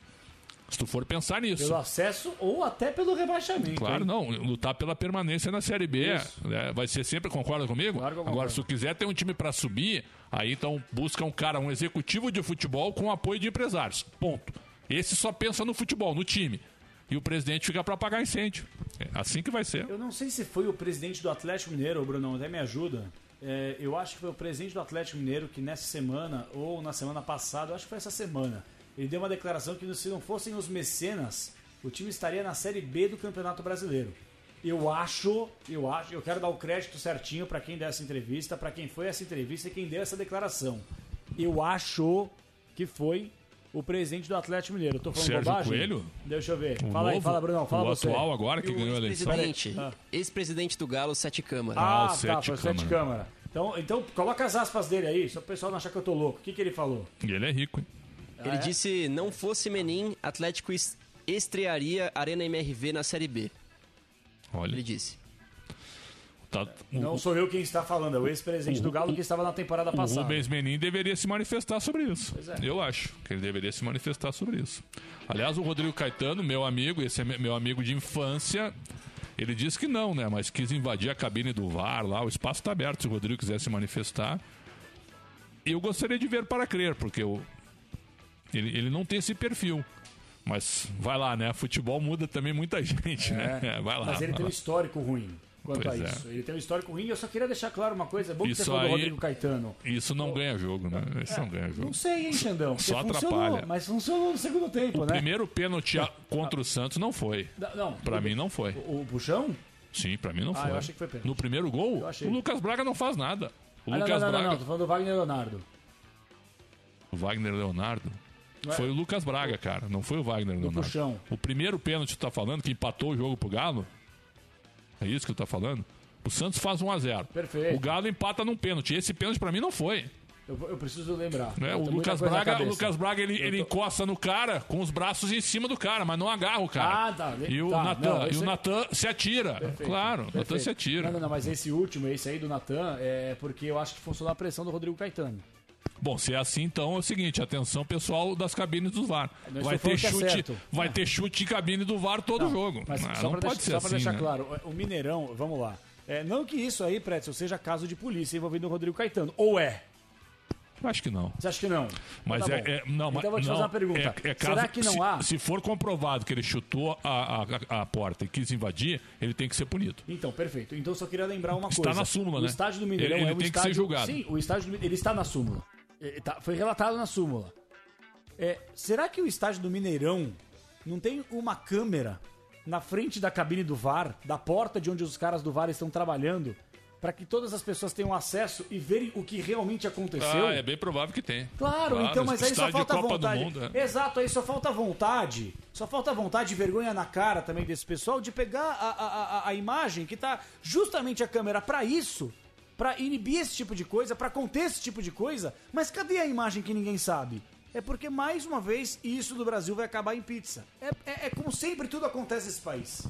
Speaker 9: Se tu for pensar nisso.
Speaker 10: Pelo acesso ou até pelo rebaixamento.
Speaker 9: Claro,
Speaker 10: hein?
Speaker 9: não. Lutar pela permanência na Série B. Né? Vai ser sempre, concorda comigo?
Speaker 10: Claro
Speaker 9: Agora, se tu quiser ter um time pra subir, aí então busca um cara, um executivo de futebol com apoio de empresários. Ponto. Esse só pensa no futebol, no time. E o presidente fica pra pagar incêndio. É assim que vai ser.
Speaker 10: Eu não sei se foi o presidente do Atlético Mineiro, ô Brunão, até me ajuda. É, eu acho que foi o presidente do Atlético Mineiro que nessa semana, ou na semana passada, acho que foi essa semana, ele deu uma declaração que se não fossem os mecenas, o time estaria na Série B do Campeonato Brasileiro. Eu acho, eu acho, eu quero dar o crédito certinho pra quem deu essa entrevista, pra quem foi essa entrevista e quem deu essa declaração. Eu acho que foi o presidente do Atlético Mineiro. Eu tô falando
Speaker 9: Sérgio
Speaker 10: bobagem?
Speaker 9: Coelho?
Speaker 10: Deixa eu ver.
Speaker 9: O
Speaker 10: fala aí,
Speaker 9: novo?
Speaker 10: fala, Brunão, fala
Speaker 9: O
Speaker 10: você.
Speaker 9: atual agora que
Speaker 25: E
Speaker 9: ganhou a eleição.
Speaker 25: ex-presidente,
Speaker 10: Ah.
Speaker 25: ex-presidente do Galo, Sete Câmara.
Speaker 10: Ah,
Speaker 9: o
Speaker 10: tá,
Speaker 9: Sete
Speaker 10: foi o Sete
Speaker 9: Câmara.
Speaker 10: Câmara. Então, então, coloca as aspas dele aí, só o pessoal não achar que eu tô louco. O que, que ele falou?
Speaker 9: E ele é rico, hein?
Speaker 25: Ele
Speaker 10: Ah, é?
Speaker 25: disse: não fosse Menin, Atlético es- estrearia Arena MRV na Série B.
Speaker 9: Olha.
Speaker 25: Ele disse.
Speaker 9: Tá- o-
Speaker 10: Não sou eu quem está falando, é o ex-presidente do Galo que estava na temporada
Speaker 9: O
Speaker 10: passada.
Speaker 9: Rubens Menin deveria se manifestar sobre isso.
Speaker 10: Pois é.
Speaker 9: Eu acho que ele deveria se manifestar sobre isso. Aliás, o Rodrigo Caetano, meu amigo, esse é me- meu amigo de infância, ele disse que não, né? Mas quis invadir a cabine do VAR lá. O espaço está aberto se o Rodrigo quiser se manifestar. Eu gostaria de ver para crer, porque eu, ele, ele não tem esse perfil. Mas vai lá, né? Futebol muda também muita gente, né? É, vai lá.
Speaker 10: Mas ele tem um histórico ruim quanto
Speaker 9: Pois
Speaker 10: a
Speaker 9: é.
Speaker 10: isso. Ele tem um histórico ruim e eu só queria deixar claro uma coisa. É bom que
Speaker 9: Isso
Speaker 10: você falou do
Speaker 9: aí-
Speaker 10: Rodrigo Caetano.
Speaker 9: Isso não ganha jogo, né? Isso não ganha jogo.
Speaker 10: Não sei, hein, Xandão?
Speaker 9: Só atrapalha.
Speaker 10: Mas funcionou no segundo tempo,
Speaker 9: O
Speaker 10: né?
Speaker 9: primeiro pênalti contra o Santos não foi.
Speaker 10: Não, não.
Speaker 9: Pra mim não foi.
Speaker 10: O, o puxão?
Speaker 9: Sim, pra mim não
Speaker 10: Ah,
Speaker 9: foi.
Speaker 10: eu achei que foi pênalti.
Speaker 9: No primeiro gol, o Lucas Braga não faz nada. O
Speaker 10: Ah, não,
Speaker 9: Lucas
Speaker 10: não, não,
Speaker 9: Braga.
Speaker 10: não, não, tô falando do Wagner Leonardo.
Speaker 9: O Wagner Leonardo.
Speaker 10: Não é?
Speaker 9: Foi o Lucas Braga, cara. Não foi o Wagner Leonardo.
Speaker 10: puxão.
Speaker 9: O primeiro pênalti que tu tá falando, que empatou o jogo pro Galo. É isso que tu tá falando? O Santos faz 1x0.
Speaker 10: Perfeito.
Speaker 9: O Galo empata num pênalti. Esse pênalti pra mim não foi.
Speaker 10: Eu, eu preciso lembrar. Eu
Speaker 9: O Lucas Braga, o. Lucas Braga ele, ele encosta no cara com os braços em cima do cara, mas não agarra o cara.
Speaker 10: Ah, tá.
Speaker 9: E o
Speaker 10: Tá,
Speaker 9: Natan,
Speaker 10: não,
Speaker 9: e o
Speaker 10: é-
Speaker 9: Natan se atira.
Speaker 10: Perfeito,
Speaker 9: Claro, o Natan se atira.
Speaker 10: Não, não, não, mas esse último, esse aí do Natan, é porque eu acho que funcionou a pressão do Rodrigo Caetano.
Speaker 9: Bom, se é assim, então é o seguinte, atenção pessoal das cabines do VAR.
Speaker 10: Não
Speaker 9: Vai ter
Speaker 10: que é
Speaker 9: chute,
Speaker 10: certo.
Speaker 9: vai ter chute de cabine do VAR todo
Speaker 10: Não,
Speaker 9: jogo.
Speaker 10: Mas
Speaker 9: Ah,
Speaker 10: só
Speaker 9: pode
Speaker 10: deixar,
Speaker 9: assim,
Speaker 10: deixar
Speaker 9: né?
Speaker 10: claro, o Mineirão, vamos lá. É, não que isso aí, Pretzel, seja caso de polícia envolvendo o Rodrigo Caetano. Ou é?
Speaker 9: Acho que não.
Speaker 10: Você acha que não?
Speaker 9: Mas
Speaker 10: Então tá
Speaker 9: é, é- não, mas
Speaker 10: Então eu vou te
Speaker 9: não,
Speaker 10: fazer uma pergunta.
Speaker 9: é- é
Speaker 10: Será
Speaker 9: caso-
Speaker 10: que não
Speaker 9: se,
Speaker 10: há?
Speaker 9: Se for comprovado que ele chutou a, a, a porta e quis invadir, ele tem que ser punido.
Speaker 10: Então, perfeito. Então, eu só queria lembrar uma
Speaker 9: Está
Speaker 10: coisa.
Speaker 9: na súmula,
Speaker 10: o
Speaker 9: né?
Speaker 10: estádio do Mineirão
Speaker 9: Ele- ele
Speaker 10: é
Speaker 9: tem que ser
Speaker 10: estádio...
Speaker 9: julgado.
Speaker 10: Sim, o estádio do... ele está na súmula. É, tá- Foi relatado na súmula. É, será que o estádio do Mineirão não tem uma câmera na frente da cabine do VAR, da porta de onde os caras do VAR estão trabalhando, para que todas as pessoas tenham acesso e verem o que realmente aconteceu?
Speaker 9: Ah, é bem provável que tem.
Speaker 10: Claro, então, mas aí só falta
Speaker 9: Copa
Speaker 10: vontade.
Speaker 9: Do Mundo, é.
Speaker 10: Exato, aí só falta vontade. Só falta vontade e vergonha na cara também desse pessoal de pegar a, a, a, a imagem que tá justamente a câmera pra isso, pra inibir esse tipo de coisa, pra conter esse tipo de coisa. Mas cadê a imagem que ninguém sabe? É porque, mais uma vez, isso do Brasil vai acabar em pizza. É, é, é como sempre tudo acontece nesse país.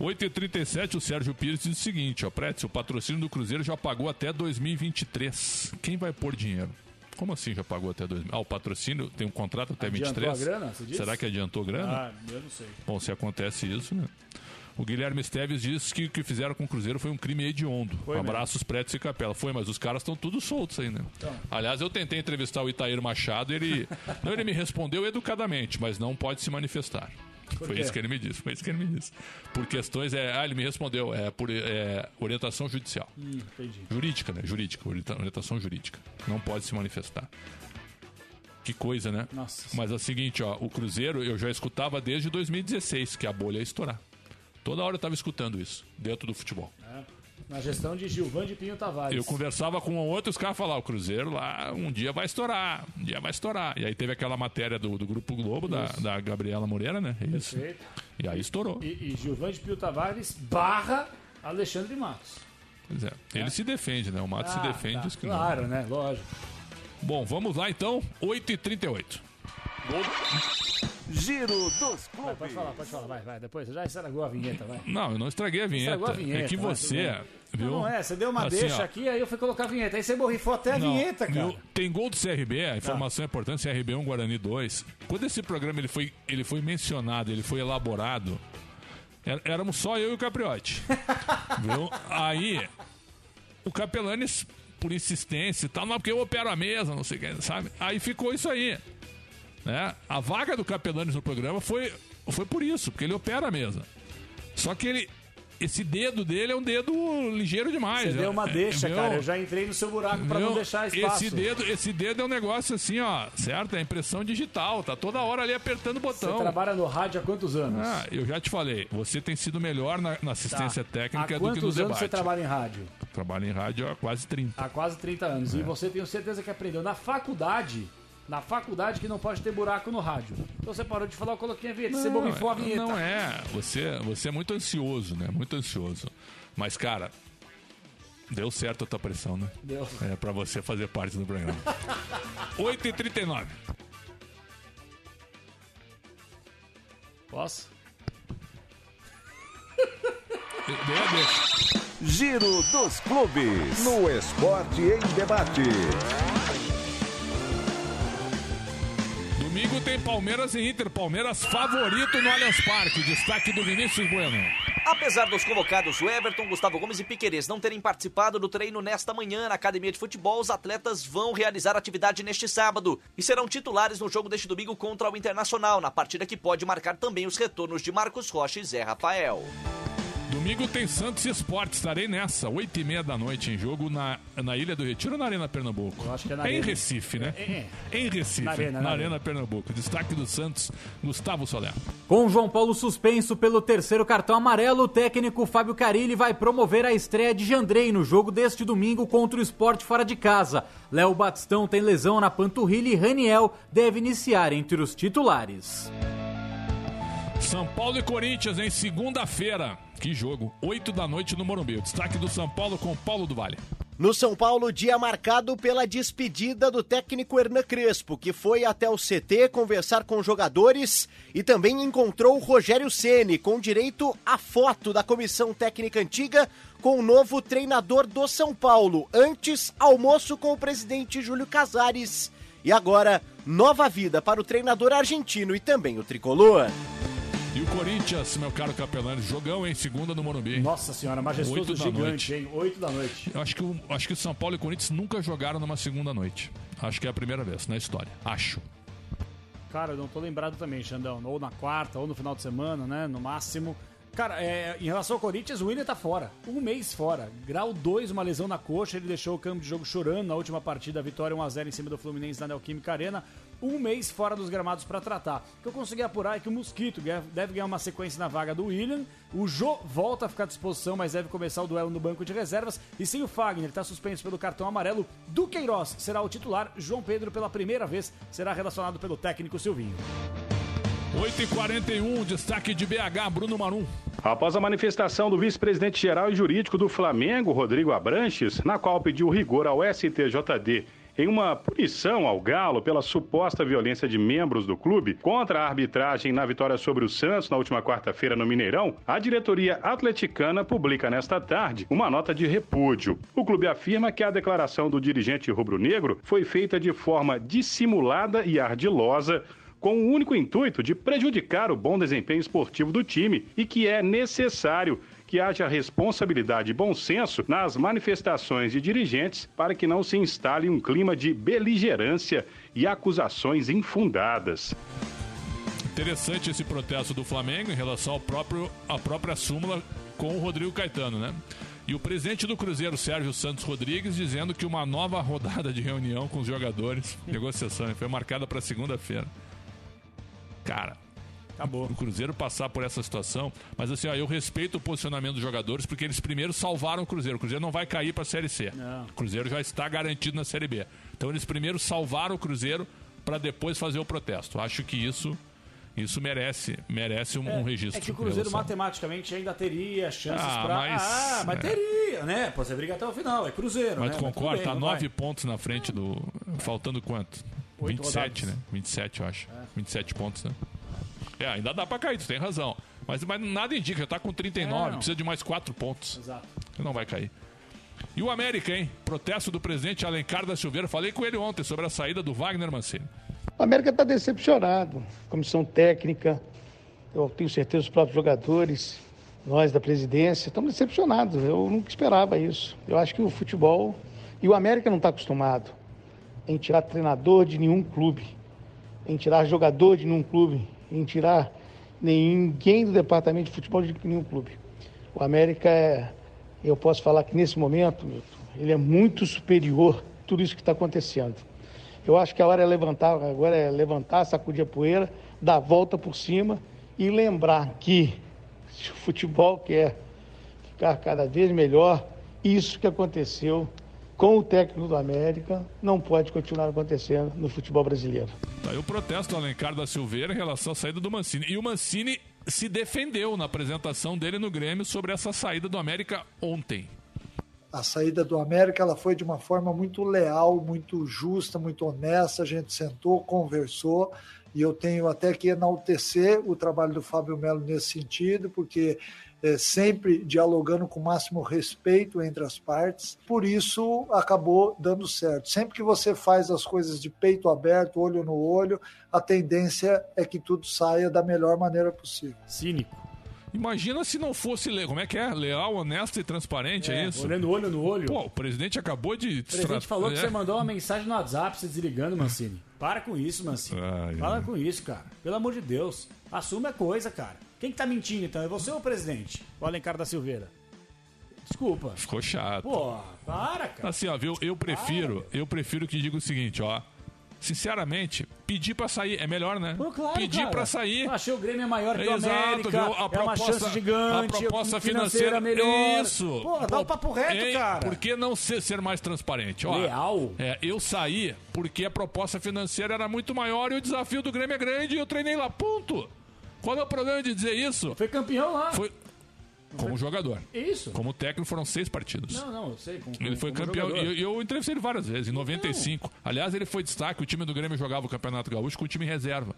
Speaker 9: 8h37, o Sérgio Pires diz o seguinte, ó, Pretz, o patrocínio do Cruzeiro já pagou até 2023. Quem vai pôr dinheiro? Como assim já pagou até 2023? Ah, o patrocínio tem um contrato até
Speaker 10: Adiantou
Speaker 9: 23?
Speaker 10: a grana, você disse?
Speaker 9: Será que adiantou grana?
Speaker 10: Ah, eu não sei.
Speaker 9: Bom, se acontece isso, né? O Guilherme Esteves diz que o que fizeram com o Cruzeiro foi um crime hediondo.
Speaker 10: Foi mesmo.
Speaker 9: Abraços, Pretz e Capela. Foi, mas os caras estão tudo soltos aí, né?
Speaker 10: Então.
Speaker 9: Aliás, eu tentei entrevistar o Itair Machado, ele, não, ele me respondeu educadamente, mas não pode se manifestar. Foi isso que ele me disse, foi isso que ele me disse. Por questões, é, ah, ele me respondeu, é por é, orientação judicial.
Speaker 10: Hum, entendi.
Speaker 9: Jurídica, né? Jurídica, orienta- orientação jurídica. Não pode se manifestar. Que coisa, né?
Speaker 10: Nossa.
Speaker 9: Mas é o seguinte, ó, o Cruzeiro eu já escutava desde 2016 que a bolha ia estourar. Toda hora eu estava escutando isso, dentro do futebol.
Speaker 10: É, na gestão de Gilvan de Pinho Tavares.
Speaker 9: Eu conversava com outros caras falavam, o Cruzeiro lá um dia vai estourar, um dia vai estourar. E aí teve aquela matéria do, do Grupo Globo, da, da Gabriela Moreira, né? Isso.
Speaker 10: Perfeito.
Speaker 9: E aí estourou.
Speaker 10: E, e Gilvan de Pinho Tavares barra Alexandre Matos.
Speaker 9: Pois é. Ele se defende, né? O Mato se
Speaker 10: Ah,
Speaker 9: defende.
Speaker 10: tá.
Speaker 9: que
Speaker 10: Claro,
Speaker 9: não.
Speaker 10: né? Lógico.
Speaker 9: Bom, vamos lá então, 8h38.
Speaker 3: Giro dos
Speaker 10: Vai, pode falar, pode falar, vai, vai. Depois já estragou a vinheta, vai.
Speaker 9: Não, eu não estraguei a vinheta.
Speaker 10: Estragou a vinheta.
Speaker 9: é que
Speaker 10: vai,
Speaker 9: você,
Speaker 10: bem.
Speaker 9: viu?
Speaker 10: Não, não é, você deu uma
Speaker 9: Assim,
Speaker 10: deixa
Speaker 9: ó,
Speaker 10: aqui, aí eu fui colocar a vinheta. Aí você borrifou até a
Speaker 9: Não,
Speaker 10: vinheta, cara.
Speaker 9: Tem gol do CRB, a informação é importante, CRB 1, Guarani 2. Quando esse programa ele foi, ele foi mencionado, ele foi elaborado, é- éramos só eu e o Capriotti. viu? Aí, o Capelanes, por insistência e tal, não, porque eu opero a mesa, não sei o que, sabe? Aí ficou isso aí. Né? A vaga do Capelanes no programa foi, foi por isso, porque ele opera a mesa. Só que ele. Esse dedo dele é um dedo ligeiro demais.
Speaker 10: Você deu uma
Speaker 9: É,
Speaker 10: deixa,
Speaker 9: viu?
Speaker 10: cara. Eu já entrei no seu buraco pra não deixar espaço.
Speaker 9: Esse dedo, esse dedo é um negócio assim, ó, certo? É impressão digital, tá toda hora ali apertando o
Speaker 10: Você
Speaker 9: botão.
Speaker 10: trabalha no rádio há quantos anos?
Speaker 9: Ah, eu já te falei, você tem sido melhor na, na assistência
Speaker 10: Tá.
Speaker 9: técnica
Speaker 10: Há
Speaker 9: do que no
Speaker 10: quantos anos
Speaker 9: debate.
Speaker 10: você trabalha em rádio?
Speaker 9: Trabalho em rádio há quase 30.
Speaker 10: Há quase 30 anos. E
Speaker 9: É.
Speaker 10: você tenho certeza que aprendeu na faculdade. Na faculdade que não pode ter buraco no rádio. Então você parou de falar, eu coloquei a vinheta. você borrifou a vinheta.
Speaker 9: Não é, você, você é muito ansioso, né? Muito ansioso. Mas, cara, deu certo a tua pressão, né?
Speaker 10: Deu.
Speaker 9: É pra você fazer parte do programa. 8h39.
Speaker 10: Posso?
Speaker 3: Giro dos clubes. No Esporte em Debate.
Speaker 9: Domingo tem Palmeiras e Inter. Palmeiras favorito no Allianz Parque. Destaque do Vinícius Bueno.
Speaker 26: Apesar dos convocados Everton, Gustavo Gomes e Piquerez não terem participado do treino nesta manhã na academia de futebol, os atletas vão realizar atividade neste sábado e serão titulares no jogo deste domingo contra o Internacional, na partida que pode marcar também os retornos de Marcos Rocha e Zé Rafael.
Speaker 9: Domingo tem Santos e Esporte. Estarei nessa, 8 e meia da noite, em jogo na, na Ilha do Retiro ou na Arena Pernambuco?
Speaker 10: Eu acho que é na
Speaker 9: em
Speaker 10: Arena.
Speaker 9: Recife, né?
Speaker 10: É,
Speaker 9: Em Recife,
Speaker 10: Na
Speaker 9: na
Speaker 10: Arena,
Speaker 9: Arena,
Speaker 10: na Arena.
Speaker 9: Pernambuco. Destaque do Santos, Gustavo Soler.
Speaker 27: Com João Paulo suspenso pelo terceiro cartão amarelo, o técnico Fábio Carilli vai promover a estreia de Jandrei no jogo deste domingo contra o esporte fora de casa. Léo Batistão tem lesão na panturrilha e Raniel deve iniciar entre os titulares.
Speaker 9: São Paulo e Corinthians em segunda-feira. Que jogo, 8 da noite no Morumbi. O destaque do São Paulo com Paulo do Vale.
Speaker 28: No São Paulo, dia marcado pela despedida do técnico Hernan Crespo, que foi até o CT conversar com jogadores e também encontrou Rogério Ceni com direito à foto da comissão técnica antiga com o novo treinador do São Paulo. Antes, almoço com o presidente Júlio Casares E agora, nova vida para o treinador argentino e também o tricolor.
Speaker 9: E o Corinthians, meu caro Capelani, jogão em segunda no Morumbi.
Speaker 10: Nossa senhora, majestoso
Speaker 9: Oito
Speaker 10: gigante,
Speaker 9: noite.
Speaker 10: hein? 8 da noite.
Speaker 9: Eu acho que, o, acho que o São Paulo e o Corinthians nunca jogaram numa segunda noite. Acho que é a primeira vez na história. Acho.
Speaker 10: Cara, eu não tô lembrado também, Xandão. Ou na quarta, ou no final de semana, né? No máximo. Cara, é, em relação ao Corinthians, o William tá fora. Um mês fora. Grau 2, uma lesão na coxa. Ele deixou o campo de jogo chorando na última partida. Vitória 1x0 em cima do Fluminense na Neoquímica Arena. Um mês fora dos gramados pra tratar. O que eu consegui apurar é que o Mosquito deve ganhar uma sequência na vaga do William. O Jô volta a ficar à disposição, mas deve começar o duelo no banco de reservas. E sem o Fagner, tá suspenso pelo cartão amarelo. Do Queiroz será o titular. João Pedro, pela primeira vez, será relacionado pelo técnico Silvinho.
Speaker 9: 8h41, destaque de BH, Bruno Marum.
Speaker 29: Após a manifestação do vice-presidente geral e jurídico do Flamengo, Rodrigo Abranches, na qual pediu rigor ao STJD em uma punição ao Galo pela suposta violência de membros do clube contra a arbitragem na vitória sobre o Santos na última quarta-feira no Mineirão, a diretoria atleticana publica nesta tarde uma nota de repúdio. O clube afirma que a declaração do dirigente rubro-negro foi feita de forma dissimulada e ardilosa com o único intuito de prejudicar o bom desempenho esportivo do time e que é necessário que haja responsabilidade e bom senso nas manifestações de dirigentes para que não se instale um clima de beligerância e acusações infundadas.
Speaker 9: Interessante esse protesto do Flamengo em relação ao próprio, à própria súmula com o Rodrigo Caetano, né? E o presidente do Cruzeiro, Sérgio Santos Rodrigues, dizendo que uma nova rodada de reunião com os jogadores, negociação, foi marcada para segunda-feira. Cara,
Speaker 10: Acabou.
Speaker 9: o Cruzeiro passar por essa situação, mas assim, ó, eu respeito o posicionamento dos jogadores porque eles primeiro salvaram o Cruzeiro. O Cruzeiro não vai cair para a Série C.
Speaker 10: Não.
Speaker 9: O Cruzeiro já está garantido na Série B. Então eles primeiro salvaram o Cruzeiro para depois fazer o protesto. Acho que isso isso merece merece um, um registro.
Speaker 10: É que o Cruzeiro matematicamente ainda teria chances
Speaker 9: Ah,
Speaker 10: pra.
Speaker 9: mas-
Speaker 10: ah, mas
Speaker 9: é.
Speaker 10: teria, né? Pô, você briga até o final, é Cruzeiro.
Speaker 9: Mas
Speaker 10: né?
Speaker 9: tu concorda?
Speaker 10: tudo bem,
Speaker 9: Tá
Speaker 10: não
Speaker 9: nove
Speaker 10: vai.
Speaker 9: pontos na frente do. Faltando quanto?
Speaker 10: Oito
Speaker 9: 27,
Speaker 10: rodadas.
Speaker 9: né? 27, eu acho.
Speaker 10: É.
Speaker 9: 27 pontos, né? É, ainda dá pra cair, tu tem razão. Mas, mas nada indica, já tá com 39,
Speaker 10: É, não.
Speaker 9: precisa de mais 4 pontos.
Speaker 10: Exato.
Speaker 9: Não vai cair. E o América, hein? Protesto do presidente Alencar da Silveira. Falei com ele ontem sobre a saída do Wagner Mancini.
Speaker 30: O América está decepcionado. Comissão técnica, eu tenho certeza os próprios jogadores, nós da presidência, estamos decepcionados. Eu nunca esperava isso. Eu acho que o futebol. E o América não está acostumado em tirar treinador de nenhum clube, em tirar jogador de nenhum clube, em tirar ninguém do departamento de futebol de nenhum clube. O América é. Eu posso falar que nesse momento, Milton, ele é muito superior a tudo isso que está acontecendo. Eu acho que a hora é levantar, agora é levantar, sacudir a poeira, dar a volta por cima e lembrar que se o futebol quer ficar cada vez melhor, isso que aconteceu com o técnico do América não pode continuar acontecendo no futebol brasileiro.
Speaker 9: Tá aí o protesto do Alencar da Silveira em relação à saída do Mancini. E o Mancini se defendeu na apresentação dele no Grêmio sobre essa saída do América ontem.
Speaker 31: A saída do América ela foi de uma forma muito leal, muito justa, muito honesta. A gente sentou, conversou e eu tenho até que enaltecer o trabalho do Fábio Melo nesse sentido, porque é, sempre dialogando com o máximo respeito entre as partes. Por isso acabou dando certo. Sempre que você faz as coisas de peito aberto, olho no olho, a tendência é que tudo saia da melhor maneira possível.
Speaker 10: Cínico.
Speaker 9: Imagina se não fosse, como é que é? Leal, honesto e transparente, é,
Speaker 10: É,
Speaker 9: isso?
Speaker 10: olhando olho no olho.
Speaker 9: Pô, o presidente acabou de...
Speaker 10: O presidente falou que
Speaker 9: é.
Speaker 10: você mandou uma mensagem no WhatsApp se desligando, Mancini. Para com isso, Mancini.
Speaker 9: Ai,
Speaker 10: Para
Speaker 9: ai.
Speaker 10: com isso, cara. Pelo amor de Deus. Assuma a coisa, cara. Quem que tá mentindo, então? É você ou o presidente? O Alencar da Silveira? Desculpa.
Speaker 9: Ficou chato.
Speaker 10: Pô, para, cara.
Speaker 9: Assim, ó, viu? Eu prefiro, eu prefiro que diga o seguinte, ó. Sinceramente, pedir pra sair é melhor, né?
Speaker 10: Pô, claro,
Speaker 9: pedir pra sair.
Speaker 10: Eu achei o Grêmio é maior que o América.
Speaker 9: viu? A
Speaker 10: é
Speaker 9: proposta-
Speaker 10: chance gigante.
Speaker 9: a proposta
Speaker 10: financeira,
Speaker 9: financeira
Speaker 10: melhor.
Speaker 9: Isso.
Speaker 10: Pô, dá o papo reto,
Speaker 9: Hein?
Speaker 10: cara.
Speaker 9: Por que não ser, ser mais transparente? Ó,
Speaker 10: Leal?
Speaker 9: É, eu saí porque a proposta financeira era muito maior e o desafio do Grêmio é grande e eu treinei lá. Ponto. Qual é o problema de dizer isso?
Speaker 10: Foi campeão lá.
Speaker 9: Foi como jogador.
Speaker 10: Isso.
Speaker 9: Como técnico foram seis partidos.
Speaker 10: Não, não, eu sei. com-
Speaker 9: Ele foi
Speaker 10: como
Speaker 9: campeão. E eu, eu entrevistei ele várias vezes, em 95. Aliás, ele foi destaque. O time do Grêmio jogava o Campeonato Gaúcho com o time reserva.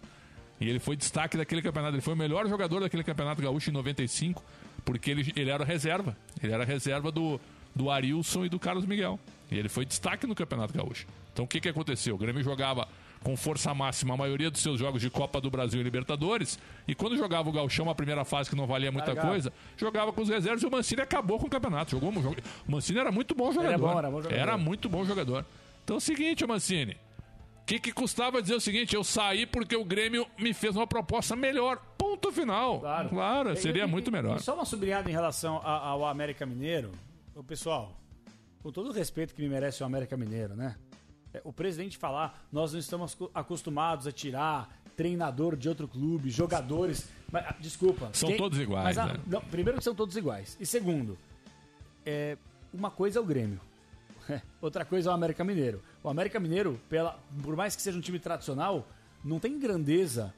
Speaker 9: E ele foi destaque daquele campeonato. Ele foi o melhor jogador daquele Campeonato Gaúcho em 95, porque ele, ele era reserva. Ele era reserva do, do Arilson e do Carlos Miguel. E ele foi destaque no Campeonato Gaúcho. Então o que, que aconteceu? O Grêmio jogava com força máxima a maioria dos seus jogos de Copa do Brasil e Libertadores. E quando jogava o Gauchão, a primeira fase que não valia muita coisa, jogava com os reservas e o Mancini acabou com o campeonato. Jogou, um jogo- o Mancini era muito bom jogador.
Speaker 10: Era bom, era bom jogador.
Speaker 9: Era muito bom jogador. Então é o seguinte, Mancini. O que, que custava dizer o seguinte? Eu saí porque o Grêmio me fez uma proposta melhor. Ponto final. Claro, seria
Speaker 10: E-
Speaker 9: muito melhor.
Speaker 10: E só uma sublinhada em relação ao América Mineiro. Ô, pessoal, com todo o respeito que me merece o América Mineiro, né? É, O presidente falar, nós não estamos co- acostumados a tirar treinador de outro clube, jogadores. Mas, ah, desculpa.
Speaker 9: São todos iguais,
Speaker 10: mas, ah,
Speaker 9: né?
Speaker 10: não, primeiro que são todos iguais. E segundo, é, uma coisa é o Grêmio. Outra coisa é o América Mineiro. O América Mineiro, pela, por mais que seja um time tradicional, não tem grandeza,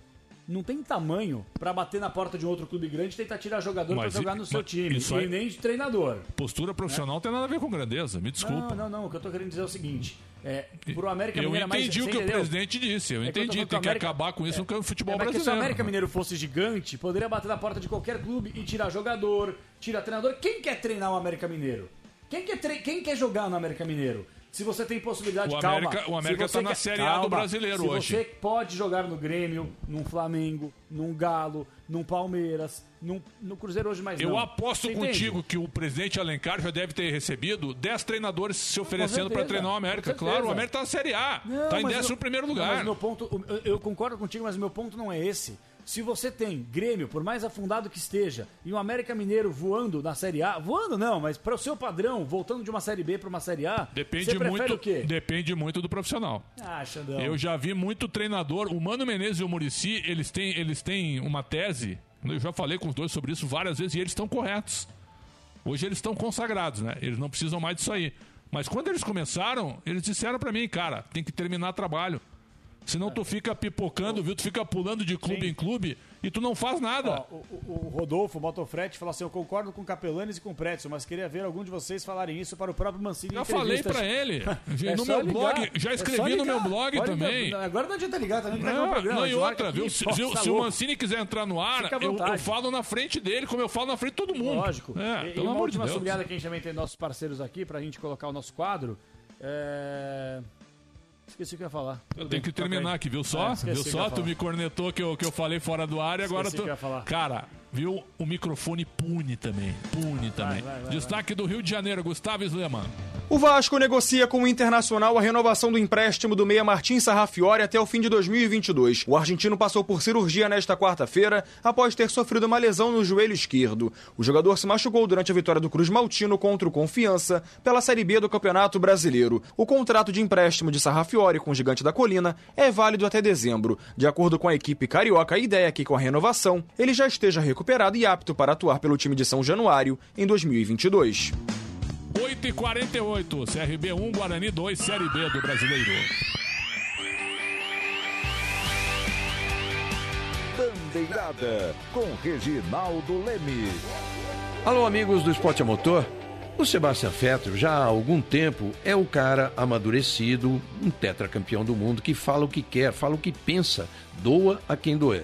Speaker 10: não tem tamanho pra bater na porta de um outro clube grande e tentar tirar jogador pra
Speaker 9: Mas
Speaker 10: jogar no seu time.
Speaker 9: isso
Speaker 10: E
Speaker 9: aí-
Speaker 10: nem de treinador.
Speaker 9: Postura profissional não tem nada a ver com grandeza, me desculpa.
Speaker 10: Não, não, não. O que eu tô querendo dizer é o seguinte: é, pro América
Speaker 9: Eu
Speaker 10: Mineiro é mais.
Speaker 9: entendi o que o
Speaker 10: entendeu?
Speaker 9: presidente disse, eu
Speaker 10: É que eu
Speaker 9: entendi. Tem
Speaker 10: o
Speaker 9: que
Speaker 10: América-
Speaker 9: acabar com isso no futebol
Speaker 10: É, que se o
Speaker 9: brasileiro.
Speaker 10: América Mineiro fosse gigante, poderia bater na porta de qualquer clube e tirar jogador, tirar treinador. Quem quer treinar o América Mineiro? Quem quer, tre- Quem quer jogar no América Mineiro? Se você tem possibilidade,
Speaker 9: O
Speaker 10: calma.
Speaker 9: América- o América
Speaker 10: você
Speaker 9: tá na Série A do
Speaker 10: calma.
Speaker 9: brasileiro
Speaker 10: Se
Speaker 9: hoje.
Speaker 10: você pode jogar no Grêmio, num Flamengo, num Galo, num Palmeiras, num, no Cruzeiro hoje mais
Speaker 9: Eu
Speaker 10: não.
Speaker 9: aposto
Speaker 10: Você entende?
Speaker 9: contigo que o presidente Alencar já deve ter recebido 10 treinadores se oferecendo para treinar o América. Claro, o América tá na Série A.
Speaker 10: Não,
Speaker 9: tá em
Speaker 10: mas
Speaker 9: 11
Speaker 10: meu-
Speaker 9: primeiro
Speaker 10: Não,
Speaker 9: lugar.
Speaker 10: Mas meu ponto, eu, eu concordo contigo, mas o meu ponto não é esse. Se você tem Grêmio, por mais afundado que esteja, e um América Mineiro voando na Série A, voando não, mas para o seu padrão, voltando de uma Série B para uma Série A,
Speaker 9: Depende muito,
Speaker 10: o quê?
Speaker 9: depende muito do profissional.
Speaker 10: Ah, Xandão.
Speaker 9: Eu já vi muito treinador. O Mano Menezes e o Murici, eles têm, eles têm uma tese. Eu já falei com os dois sobre isso várias vezes e eles estão corretos. Hoje eles estão consagrados, né? Eles não precisam mais disso aí. Mas quando eles começaram, eles disseram pra mim, cara, tem que terminar trabalho. Senão tu fica pipocando, viu? Tu fica pulando de clube em clube e tu não faz nada.
Speaker 10: Ó, o, o Rodolfo, o Motofrete, falou assim: Eu concordo com Capelanes e com Pretzel, mas queria ver algum de vocês falarem isso para o próprio Mancini.
Speaker 9: Já falei
Speaker 10: entrevistas."
Speaker 9: pra ele.
Speaker 10: É
Speaker 9: no meu
Speaker 10: ligar,
Speaker 9: blog, já
Speaker 10: é
Speaker 9: escrevi
Speaker 10: só
Speaker 9: no meu blog
Speaker 10: Pode
Speaker 9: também.
Speaker 10: ligar. Agora não adianta ligar também, acabou
Speaker 9: Não,
Speaker 10: o programa.
Speaker 9: não, e
Speaker 10: a
Speaker 9: outra,
Speaker 10: marca
Speaker 9: viu? Se, se o-
Speaker 10: tá
Speaker 9: se o. Mancini quiser entrar no ar, eu, eu falo na frente dele, como eu falo na frente de todo mundo.
Speaker 10: Lógico.
Speaker 9: É,
Speaker 10: e, e
Speaker 9: pelo
Speaker 10: uma
Speaker 9: amor de
Speaker 10: última
Speaker 9: Deus.
Speaker 10: sublinhada que a gente também tem nossos parceiros aqui pra gente colocar o nosso quadro. É... Esqueci o que eu ia falar.
Speaker 9: Eu tenho que terminar aqui, viu só?
Speaker 10: É,
Speaker 9: viu
Speaker 10: eu
Speaker 9: só? Tu me cornetou que eu, que eu falei fora do ar e agora
Speaker 10: Esqueci
Speaker 9: tu.
Speaker 10: o que eu ia falar.
Speaker 9: Cara, viu? O microfone pune também. Pune também.
Speaker 32: vai, vai,
Speaker 9: Destaque do Rio de Janeiro, Gustavo Sleman.
Speaker 32: O Vasco negocia com o Internacional a renovação do empréstimo do meia Martim Sarrafiori até o fim de 2022. O argentino passou por cirurgia nesta quarta-feira após ter sofrido uma lesão no joelho esquerdo. O jogador se machucou durante a vitória do Cruz Maltino contra o Confiança pela Série B do Campeonato Brasileiro. O contrato de empréstimo de Sarrafiori com o Gigante da Colina é válido até dezembro. De acordo com a equipe carioca, a ideia é que com a renovação ele já esteja recuperado e apto para atuar pelo time de São Januário em 2022.
Speaker 9: 8h48, CRB 1, Guarani 2, Série B do Brasileiro.
Speaker 3: Bandeirada com Reginaldo Leme.
Speaker 33: Alô, amigos do Esporte a Motor. O Sebastian Vettel, já há algum tempo, é o cara amadurecido, um tetracampeão do mundo, que fala o que quer, fala o que pensa, doa a quem doer.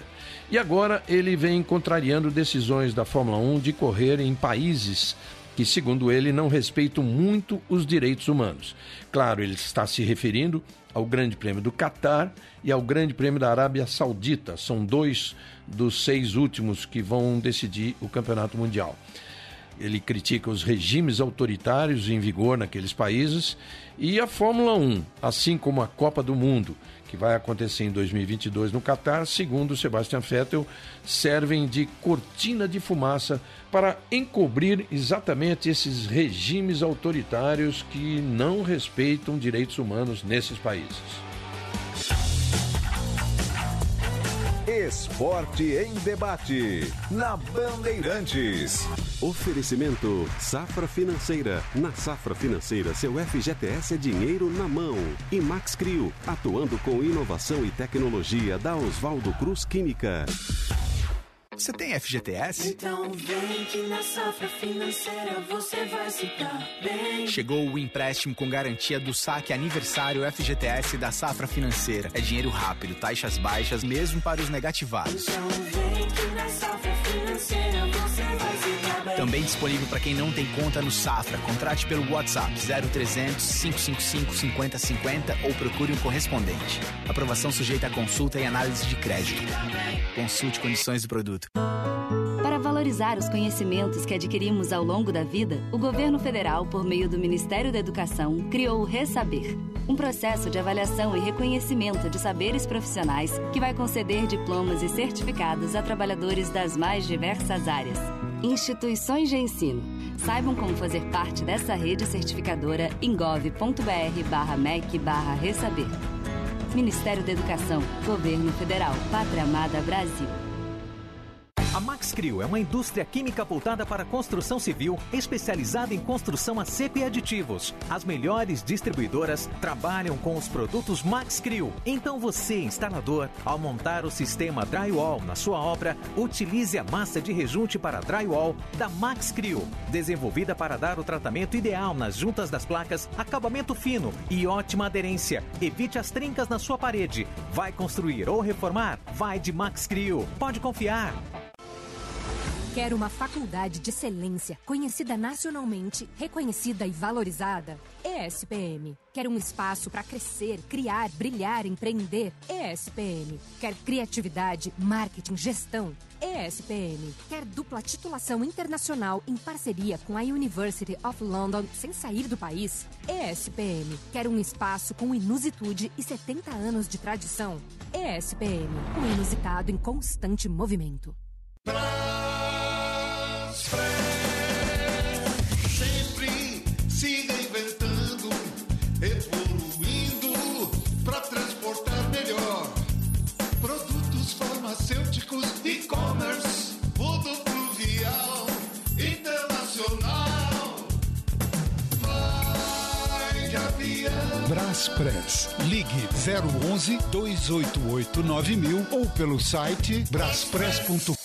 Speaker 33: E agora ele vem contrariando decisões da Fórmula 1 de correr em países que, segundo ele, não respeitam muito os direitos humanos. Claro, ele está se referindo ao Grande Prêmio do Catar e ao Grande Prêmio da Arábia Saudita. São dois dos seis últimos que vão decidir o Campeonato Mundial. Ele critica os regimes autoritários em vigor naqueles países e a Fórmula 1, assim como a Copa do Mundo, que vai acontecer em 2022 no Catar, segundo Sebastian Vettel, servem de cortina de fumaça para encobrir exatamente esses regimes autoritários que não respeitam direitos humanos nesses países.
Speaker 3: Esporte em debate na Bandeirantes.
Speaker 4: Oferecimento Safra Financeira. Na Safra Financeira, seu FGTS é dinheiro na mão. E Max Crio, atuando com inovação e tecnologia da Oswaldo Cruz Química.
Speaker 15: Você tem FGTS?
Speaker 20: Então vem que na safra financeira você vai se dar bem.
Speaker 15: Chegou o empréstimo com garantia do saque aniversário FGTS da Safra Financeira. É dinheiro rápido, taxas baixas, mesmo para os negativados.
Speaker 20: Então vem que na safra financeira você vai se dar bem.
Speaker 15: Também disponível para quem não tem conta no Safra. Contrate pelo WhatsApp 0300 555 5050 ou procure um correspondente. Aprovação sujeita a consulta e análise de crédito. Consulte condições do produto.
Speaker 17: Para valorizar os conhecimentos que adquirimos ao longo da vida, o governo federal, por meio do Ministério da Educação, criou o Resaber, um processo de avaliação e reconhecimento de saberes profissionais que vai conceder diplomas e certificados a trabalhadores das mais diversas áreas. Instituições de ensino. Saibam como fazer parte dessa rede certificadora em gov.br/mec Resaber. Ministério da Educação, Governo Federal, Pátria Amada Brasil.
Speaker 14: A Max Crio é uma indústria química voltada para a construção civil, especializada em construção a seco e aditivos. As melhores distribuidoras trabalham com os produtos Max Crio. Então você, instalador, ao montar o sistema drywall na sua obra, utilize a massa de rejunte para drywall da Max Crio, desenvolvida para dar o tratamento ideal nas juntas das placas, acabamento fino e ótima aderência. Evite as trincas na sua parede. Vai construir ou reformar? Vai de Max Crio. Pode confiar.
Speaker 23: Quer uma faculdade de excelência, conhecida nacionalmente, reconhecida e valorizada? ESPM. Quer um espaço para crescer, criar, brilhar, empreender? ESPM. Quer criatividade, marketing, gestão? ESPM. Quer dupla titulação internacional em parceria com a University of London sem sair do país? ESPM. Quer um espaço com inusitude e 70 anos de tradição? ESPM. O inusitado em constante movimento.
Speaker 34: Sempre
Speaker 20: Braspress. Ligue 011 288 9000 ou pelo site braspress.com.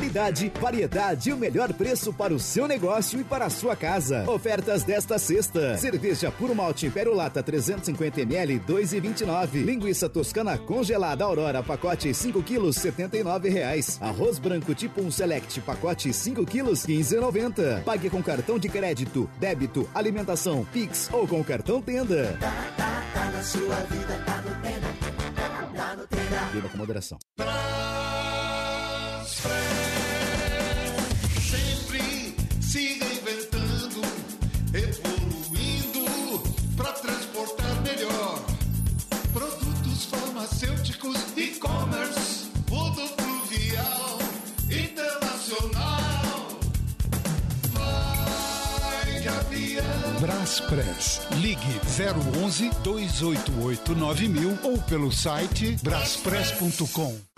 Speaker 21: Qualidade, variedade e o melhor preço para o seu negócio e para a sua casa. Ofertas desta sexta. Cerveja Puro Malte Império Lata 350ml 2,29. Linguiça toscana congelada Aurora pacote 5 quilos 79 reais. Arroz branco tipo 1 Select pacote 5 quilos 15,90. Pague com cartão de crédito, débito, alimentação, Pix ou com cartão Tenda.
Speaker 34: Tá na sua vida, tá no Tenda. Tá no Tenda.
Speaker 21: Beba com moderação.
Speaker 34: Sempre
Speaker 20: Braspress. Ligue 011 288 9000 ou pelo site braspress.com.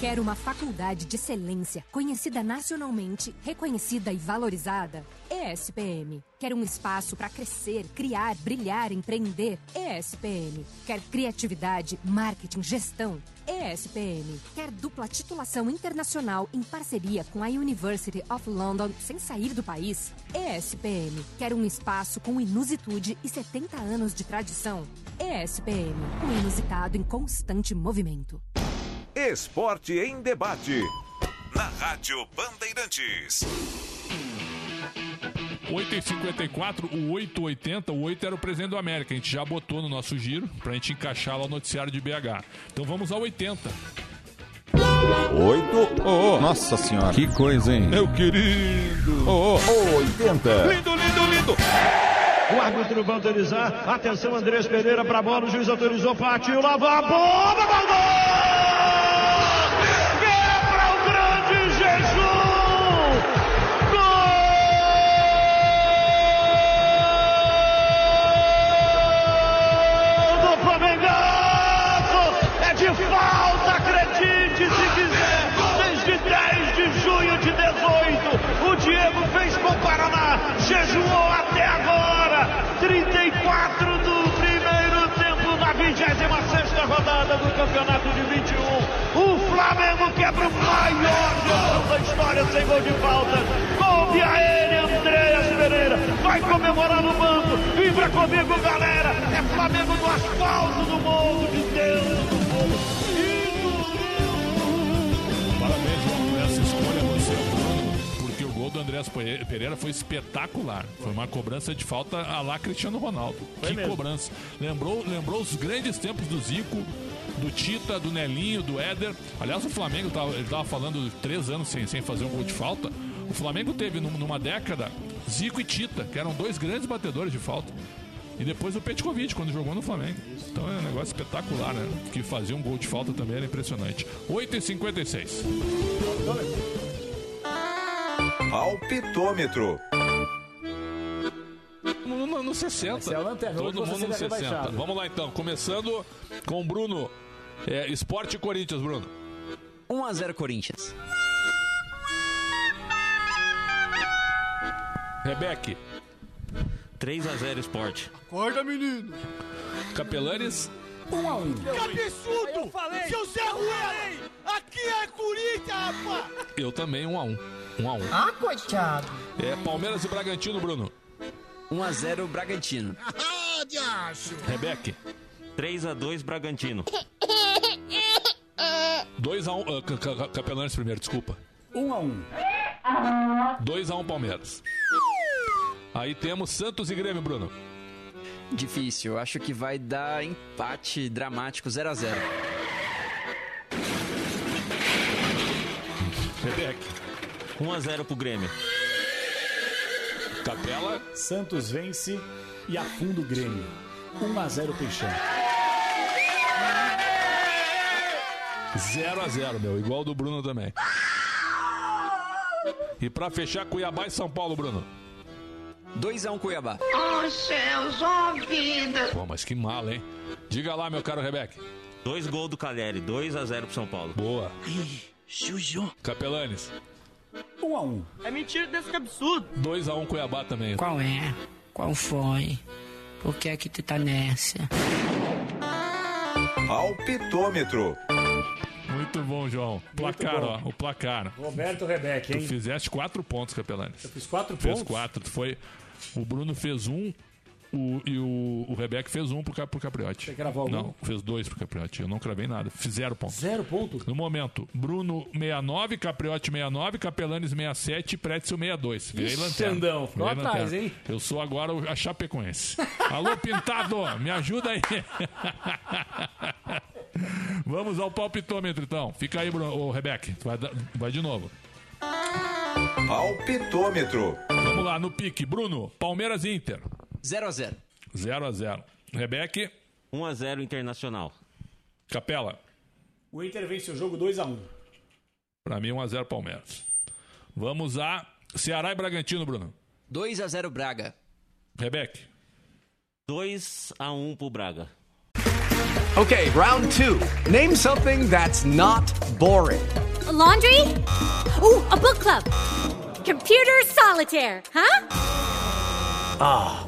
Speaker 23: Quer uma faculdade de excelência, conhecida nacionalmente, reconhecida e valorizada? ESPM. Quer um espaço para crescer, criar, brilhar, empreender? ESPM. Quer criatividade, marketing, gestão? ESPM. Quer dupla titulação internacional em parceria com a University of London sem sair do país? ESPM. Quer um espaço com inusitude e 70 anos de tradição? ESPM. O inusitado em constante movimento.
Speaker 3: Esporte em debate. Na Rádio Bandeirantes.
Speaker 9: 8h54, o 880, o 8 era o presidente do América. A gente já botou no nosso giro pra gente encaixar lá o noticiário de BH. Então vamos ao 80.
Speaker 3: Oito. Oh, Nossa senhora. Que coisa, hein? Meu querido. Oh, oh. 80.
Speaker 35: Lindo, lindo, lindo. O árbitro vai autorizar. Atenção, Andrés Pereira para a bola. O juiz autorizou. Partiu. Vai a bola. Gol! Jejum. Gol do Flamengaço. É de falta, acredite se quiser. Desde 10 de junho de 18, o Diego fez com o Paraná. Jejuou até agora. 34 do primeiro tempo na 26 rodada do campeonato de 21. O Flamengo quebra o maior jogão da história sem gol de falta. Gol de ele, Andréas Pereira. Vai comemorar no banco. Vibra comigo, galera. É Flamengo do asfalto do mundo, de Deus, do mundo.
Speaker 9: Parabéns, João, por essa escolha você, Bruno, porque o gol do Andrés Pe- Pereira foi espetacular. Foi uma cobrança de falta a lá Cristiano Ronaldo.
Speaker 10: Foi
Speaker 9: que
Speaker 10: mesmo.
Speaker 9: cobrança. Lembrou, lembrou os grandes tempos do Zico, do Tita, do Nelinho, do Éder. Aliás, o Flamengo, tava, ele tava falando três anos sem, sem fazer um gol de falta. O Flamengo teve num- numa década Zico e Tita, que eram dois grandes batedores de falta. E depois o Petkovic, quando jogou no Flamengo. Então é um negócio espetacular, né? Que fazia um gol de falta também era impressionante. 8h56.
Speaker 3: Palpitômetro.
Speaker 9: No, no, no 60.
Speaker 10: Esse é o lanterna,
Speaker 9: Todo mundo no
Speaker 10: seria
Speaker 9: 60.
Speaker 10: rebaixado.
Speaker 9: Vamos lá então, começando com o Bruno. É, Esporte Corinthians, Bruno.
Speaker 2: 1x0 Corinthians.
Speaker 9: Rebeque.
Speaker 36: 3x0 Esporte.
Speaker 35: Acorda, menino.
Speaker 9: Capelanes.
Speaker 10: 1x1.
Speaker 35: Que absurdo! Eu falei! Seu Zé Ruela! Aqui é Corinthians, rapaz!
Speaker 9: Eu também, 1 a 1 1 a 1
Speaker 35: Ah, coitado!
Speaker 9: É Palmeiras e Bragantino, Bruno.
Speaker 2: 1x0 Bragantino.
Speaker 35: Ah, diacho!
Speaker 9: Rebeque.
Speaker 36: 3x2 Bragantino.
Speaker 9: 2 a 1 ah, Ca- Ca- Capelanes primeiro, desculpa.
Speaker 10: 1x1.
Speaker 9: 2 a 1 Palmeiras. Aí temos Santos e Grêmio, Bruno.
Speaker 2: Difícil, acho que vai dar empate dramático 0x0.
Speaker 9: Rebeque.
Speaker 36: 1x0 pro Grêmio.
Speaker 9: Capela.
Speaker 10: Santos vence e afunda o Grêmio. 1x0 Peixão.
Speaker 9: 0 a 0 meu. Igual do Bruno também. E pra fechar, Cuiabá e São Paulo, Bruno.
Speaker 2: 2x1 Cuiabá.
Speaker 35: Oh, céus, oh, vida!
Speaker 9: Pô, mas que mala, hein? Diga lá, meu caro Rebeque.
Speaker 36: Dois gols do Caleri, 2x0 pro São Paulo.
Speaker 9: Boa.
Speaker 2: Juju.
Speaker 9: Capelanes.
Speaker 10: 1x1.
Speaker 35: É mentira desse absurdo!
Speaker 9: 2 a 1 Cuiabá também.
Speaker 37: Qual é? Qual foi? Por que é que tu tá nessa?
Speaker 3: Palpitômetro.
Speaker 9: Muito bom, João. Placar,
Speaker 10: bom.
Speaker 9: ó. O placar.
Speaker 10: Roberto Rebeck,
Speaker 9: Tu
Speaker 10: hein?
Speaker 9: fizeste quatro pontos, Capelanes. Eu
Speaker 10: fiz quatro
Speaker 9: Fez
Speaker 10: pontos?
Speaker 9: quatro. Tu foi... O Bruno fez um o, e o, o Rebeck fez um pro, pro Capriotti.
Speaker 10: Você cravou algum?
Speaker 9: Não, fez dois pro Capriotti. Eu não cravei nada. Fiz zero ponto.
Speaker 10: Zero ponto?
Speaker 9: No momento, Bruno 69, Capriotti 69, Capelanes 67 e Pretzel 62. Virei
Speaker 10: Ixi,
Speaker 9: lanterna.
Speaker 10: Xandão, ficou
Speaker 9: Virei
Speaker 10: atrás,
Speaker 9: lanterna.
Speaker 10: hein?
Speaker 9: Eu sou agora a Chapecoense. Alô, Pintado, me ajuda aí. Vamos ao palpitômetro, então. Fica aí, Bruno, ô, Rebeck. Vai, vai de novo.
Speaker 3: Palpitômetro.
Speaker 9: Vamos lá, no pique. Bruno, Palmeiras Inter.
Speaker 2: 0 a
Speaker 9: 0 0 a 0 Rebeque?
Speaker 36: 1 a 0 Internacional.
Speaker 9: Capela?
Speaker 10: O Inter vence o jogo 2
Speaker 9: a 1 Para mim, 1 a 0 Palmeiras. Vamos a Ceará e Bragantino, Bruno.
Speaker 2: 2 a 0 Braga.
Speaker 9: Rebeque?
Speaker 36: 2 a 1 pro Braga.
Speaker 19: Ok, round 2. Name something that's not boring.
Speaker 38: A laundry? Uh, a book club. Computer solitaire, huh?
Speaker 19: Ah.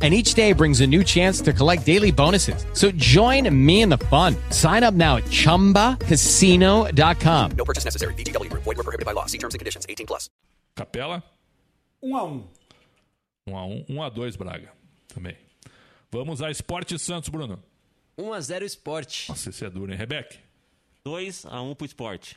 Speaker 39: And each day brings a new chance to collect daily bonuses. So join me in the fun. Sign up now at chumbacasino.com.
Speaker 19: No purchase necessary. VGW Group. Void were prohibited by law. See terms and conditions. 18 plus.
Speaker 9: Capela.
Speaker 10: 1x1.
Speaker 9: 1 a 1 1 a 2 Braga. Também. Vamos a Esporte Santos, Bruno.
Speaker 2: 1x0 Esporte.
Speaker 9: Nossa, esse é duro, hein, Rebeck?
Speaker 36: 2x1 pro Esporte.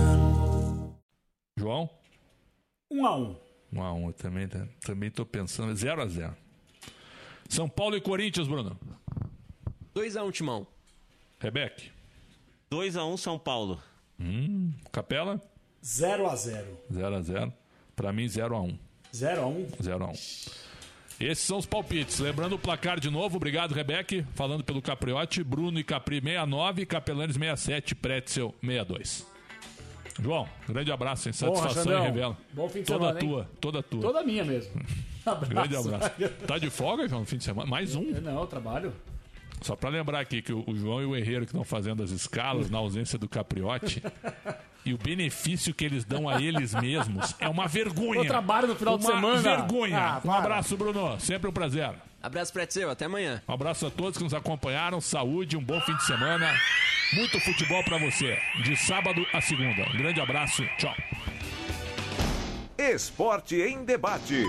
Speaker 9: João?
Speaker 10: Um a um.
Speaker 9: Um a um, eu também, tá- também tô pensando. 0 a 0 São Paulo e Corinthians, Bruno.
Speaker 40: 2x1, Timão.
Speaker 9: Rebeck.
Speaker 36: 2x1 São Paulo.
Speaker 9: Hum, Capela?
Speaker 10: 0 a 0
Speaker 9: 0 a 0 Pra mim, 0 a 1
Speaker 10: 0 a 1
Speaker 9: 0 a 1 Esses são os palpites. Lembrando o placar de novo. Obrigado, Rebeck. Falando pelo Capriote. Bruno e Capri 69. Capelanes 67. Pretzel 62. João, grande abraço, hein?
Speaker 10: Porra,
Speaker 9: Satisfação
Speaker 10: Xandão.
Speaker 9: e revela.
Speaker 10: Bom fim de
Speaker 9: toda
Speaker 10: semana, hein?
Speaker 9: tua, toda tua.
Speaker 10: Toda minha mesmo. Abraço.
Speaker 9: Grande abraço. Tá de folga, João, no fim de semana? Mais um.
Speaker 10: Não, eu trabalho.
Speaker 9: Só pra lembrar aqui que o, o João e o Herreiro que estão fazendo as escalas na ausência do Capriote e o benefício que eles dão a eles mesmos é uma vergonha.
Speaker 10: Eu trabalho no final de
Speaker 9: Uma
Speaker 10: semana.
Speaker 9: vergonha.
Speaker 10: Ah,
Speaker 9: um
Speaker 10: para.
Speaker 9: abraço, Bruno. Sempre um prazer.
Speaker 40: Abraço pra seu, até amanhã.
Speaker 9: Um abraço a todos que nos acompanharam. Saúde, um bom fim de semana. Muito futebol pra você. De sábado a segunda. Um grande abraço. Tchau.
Speaker 3: Esporte em debate.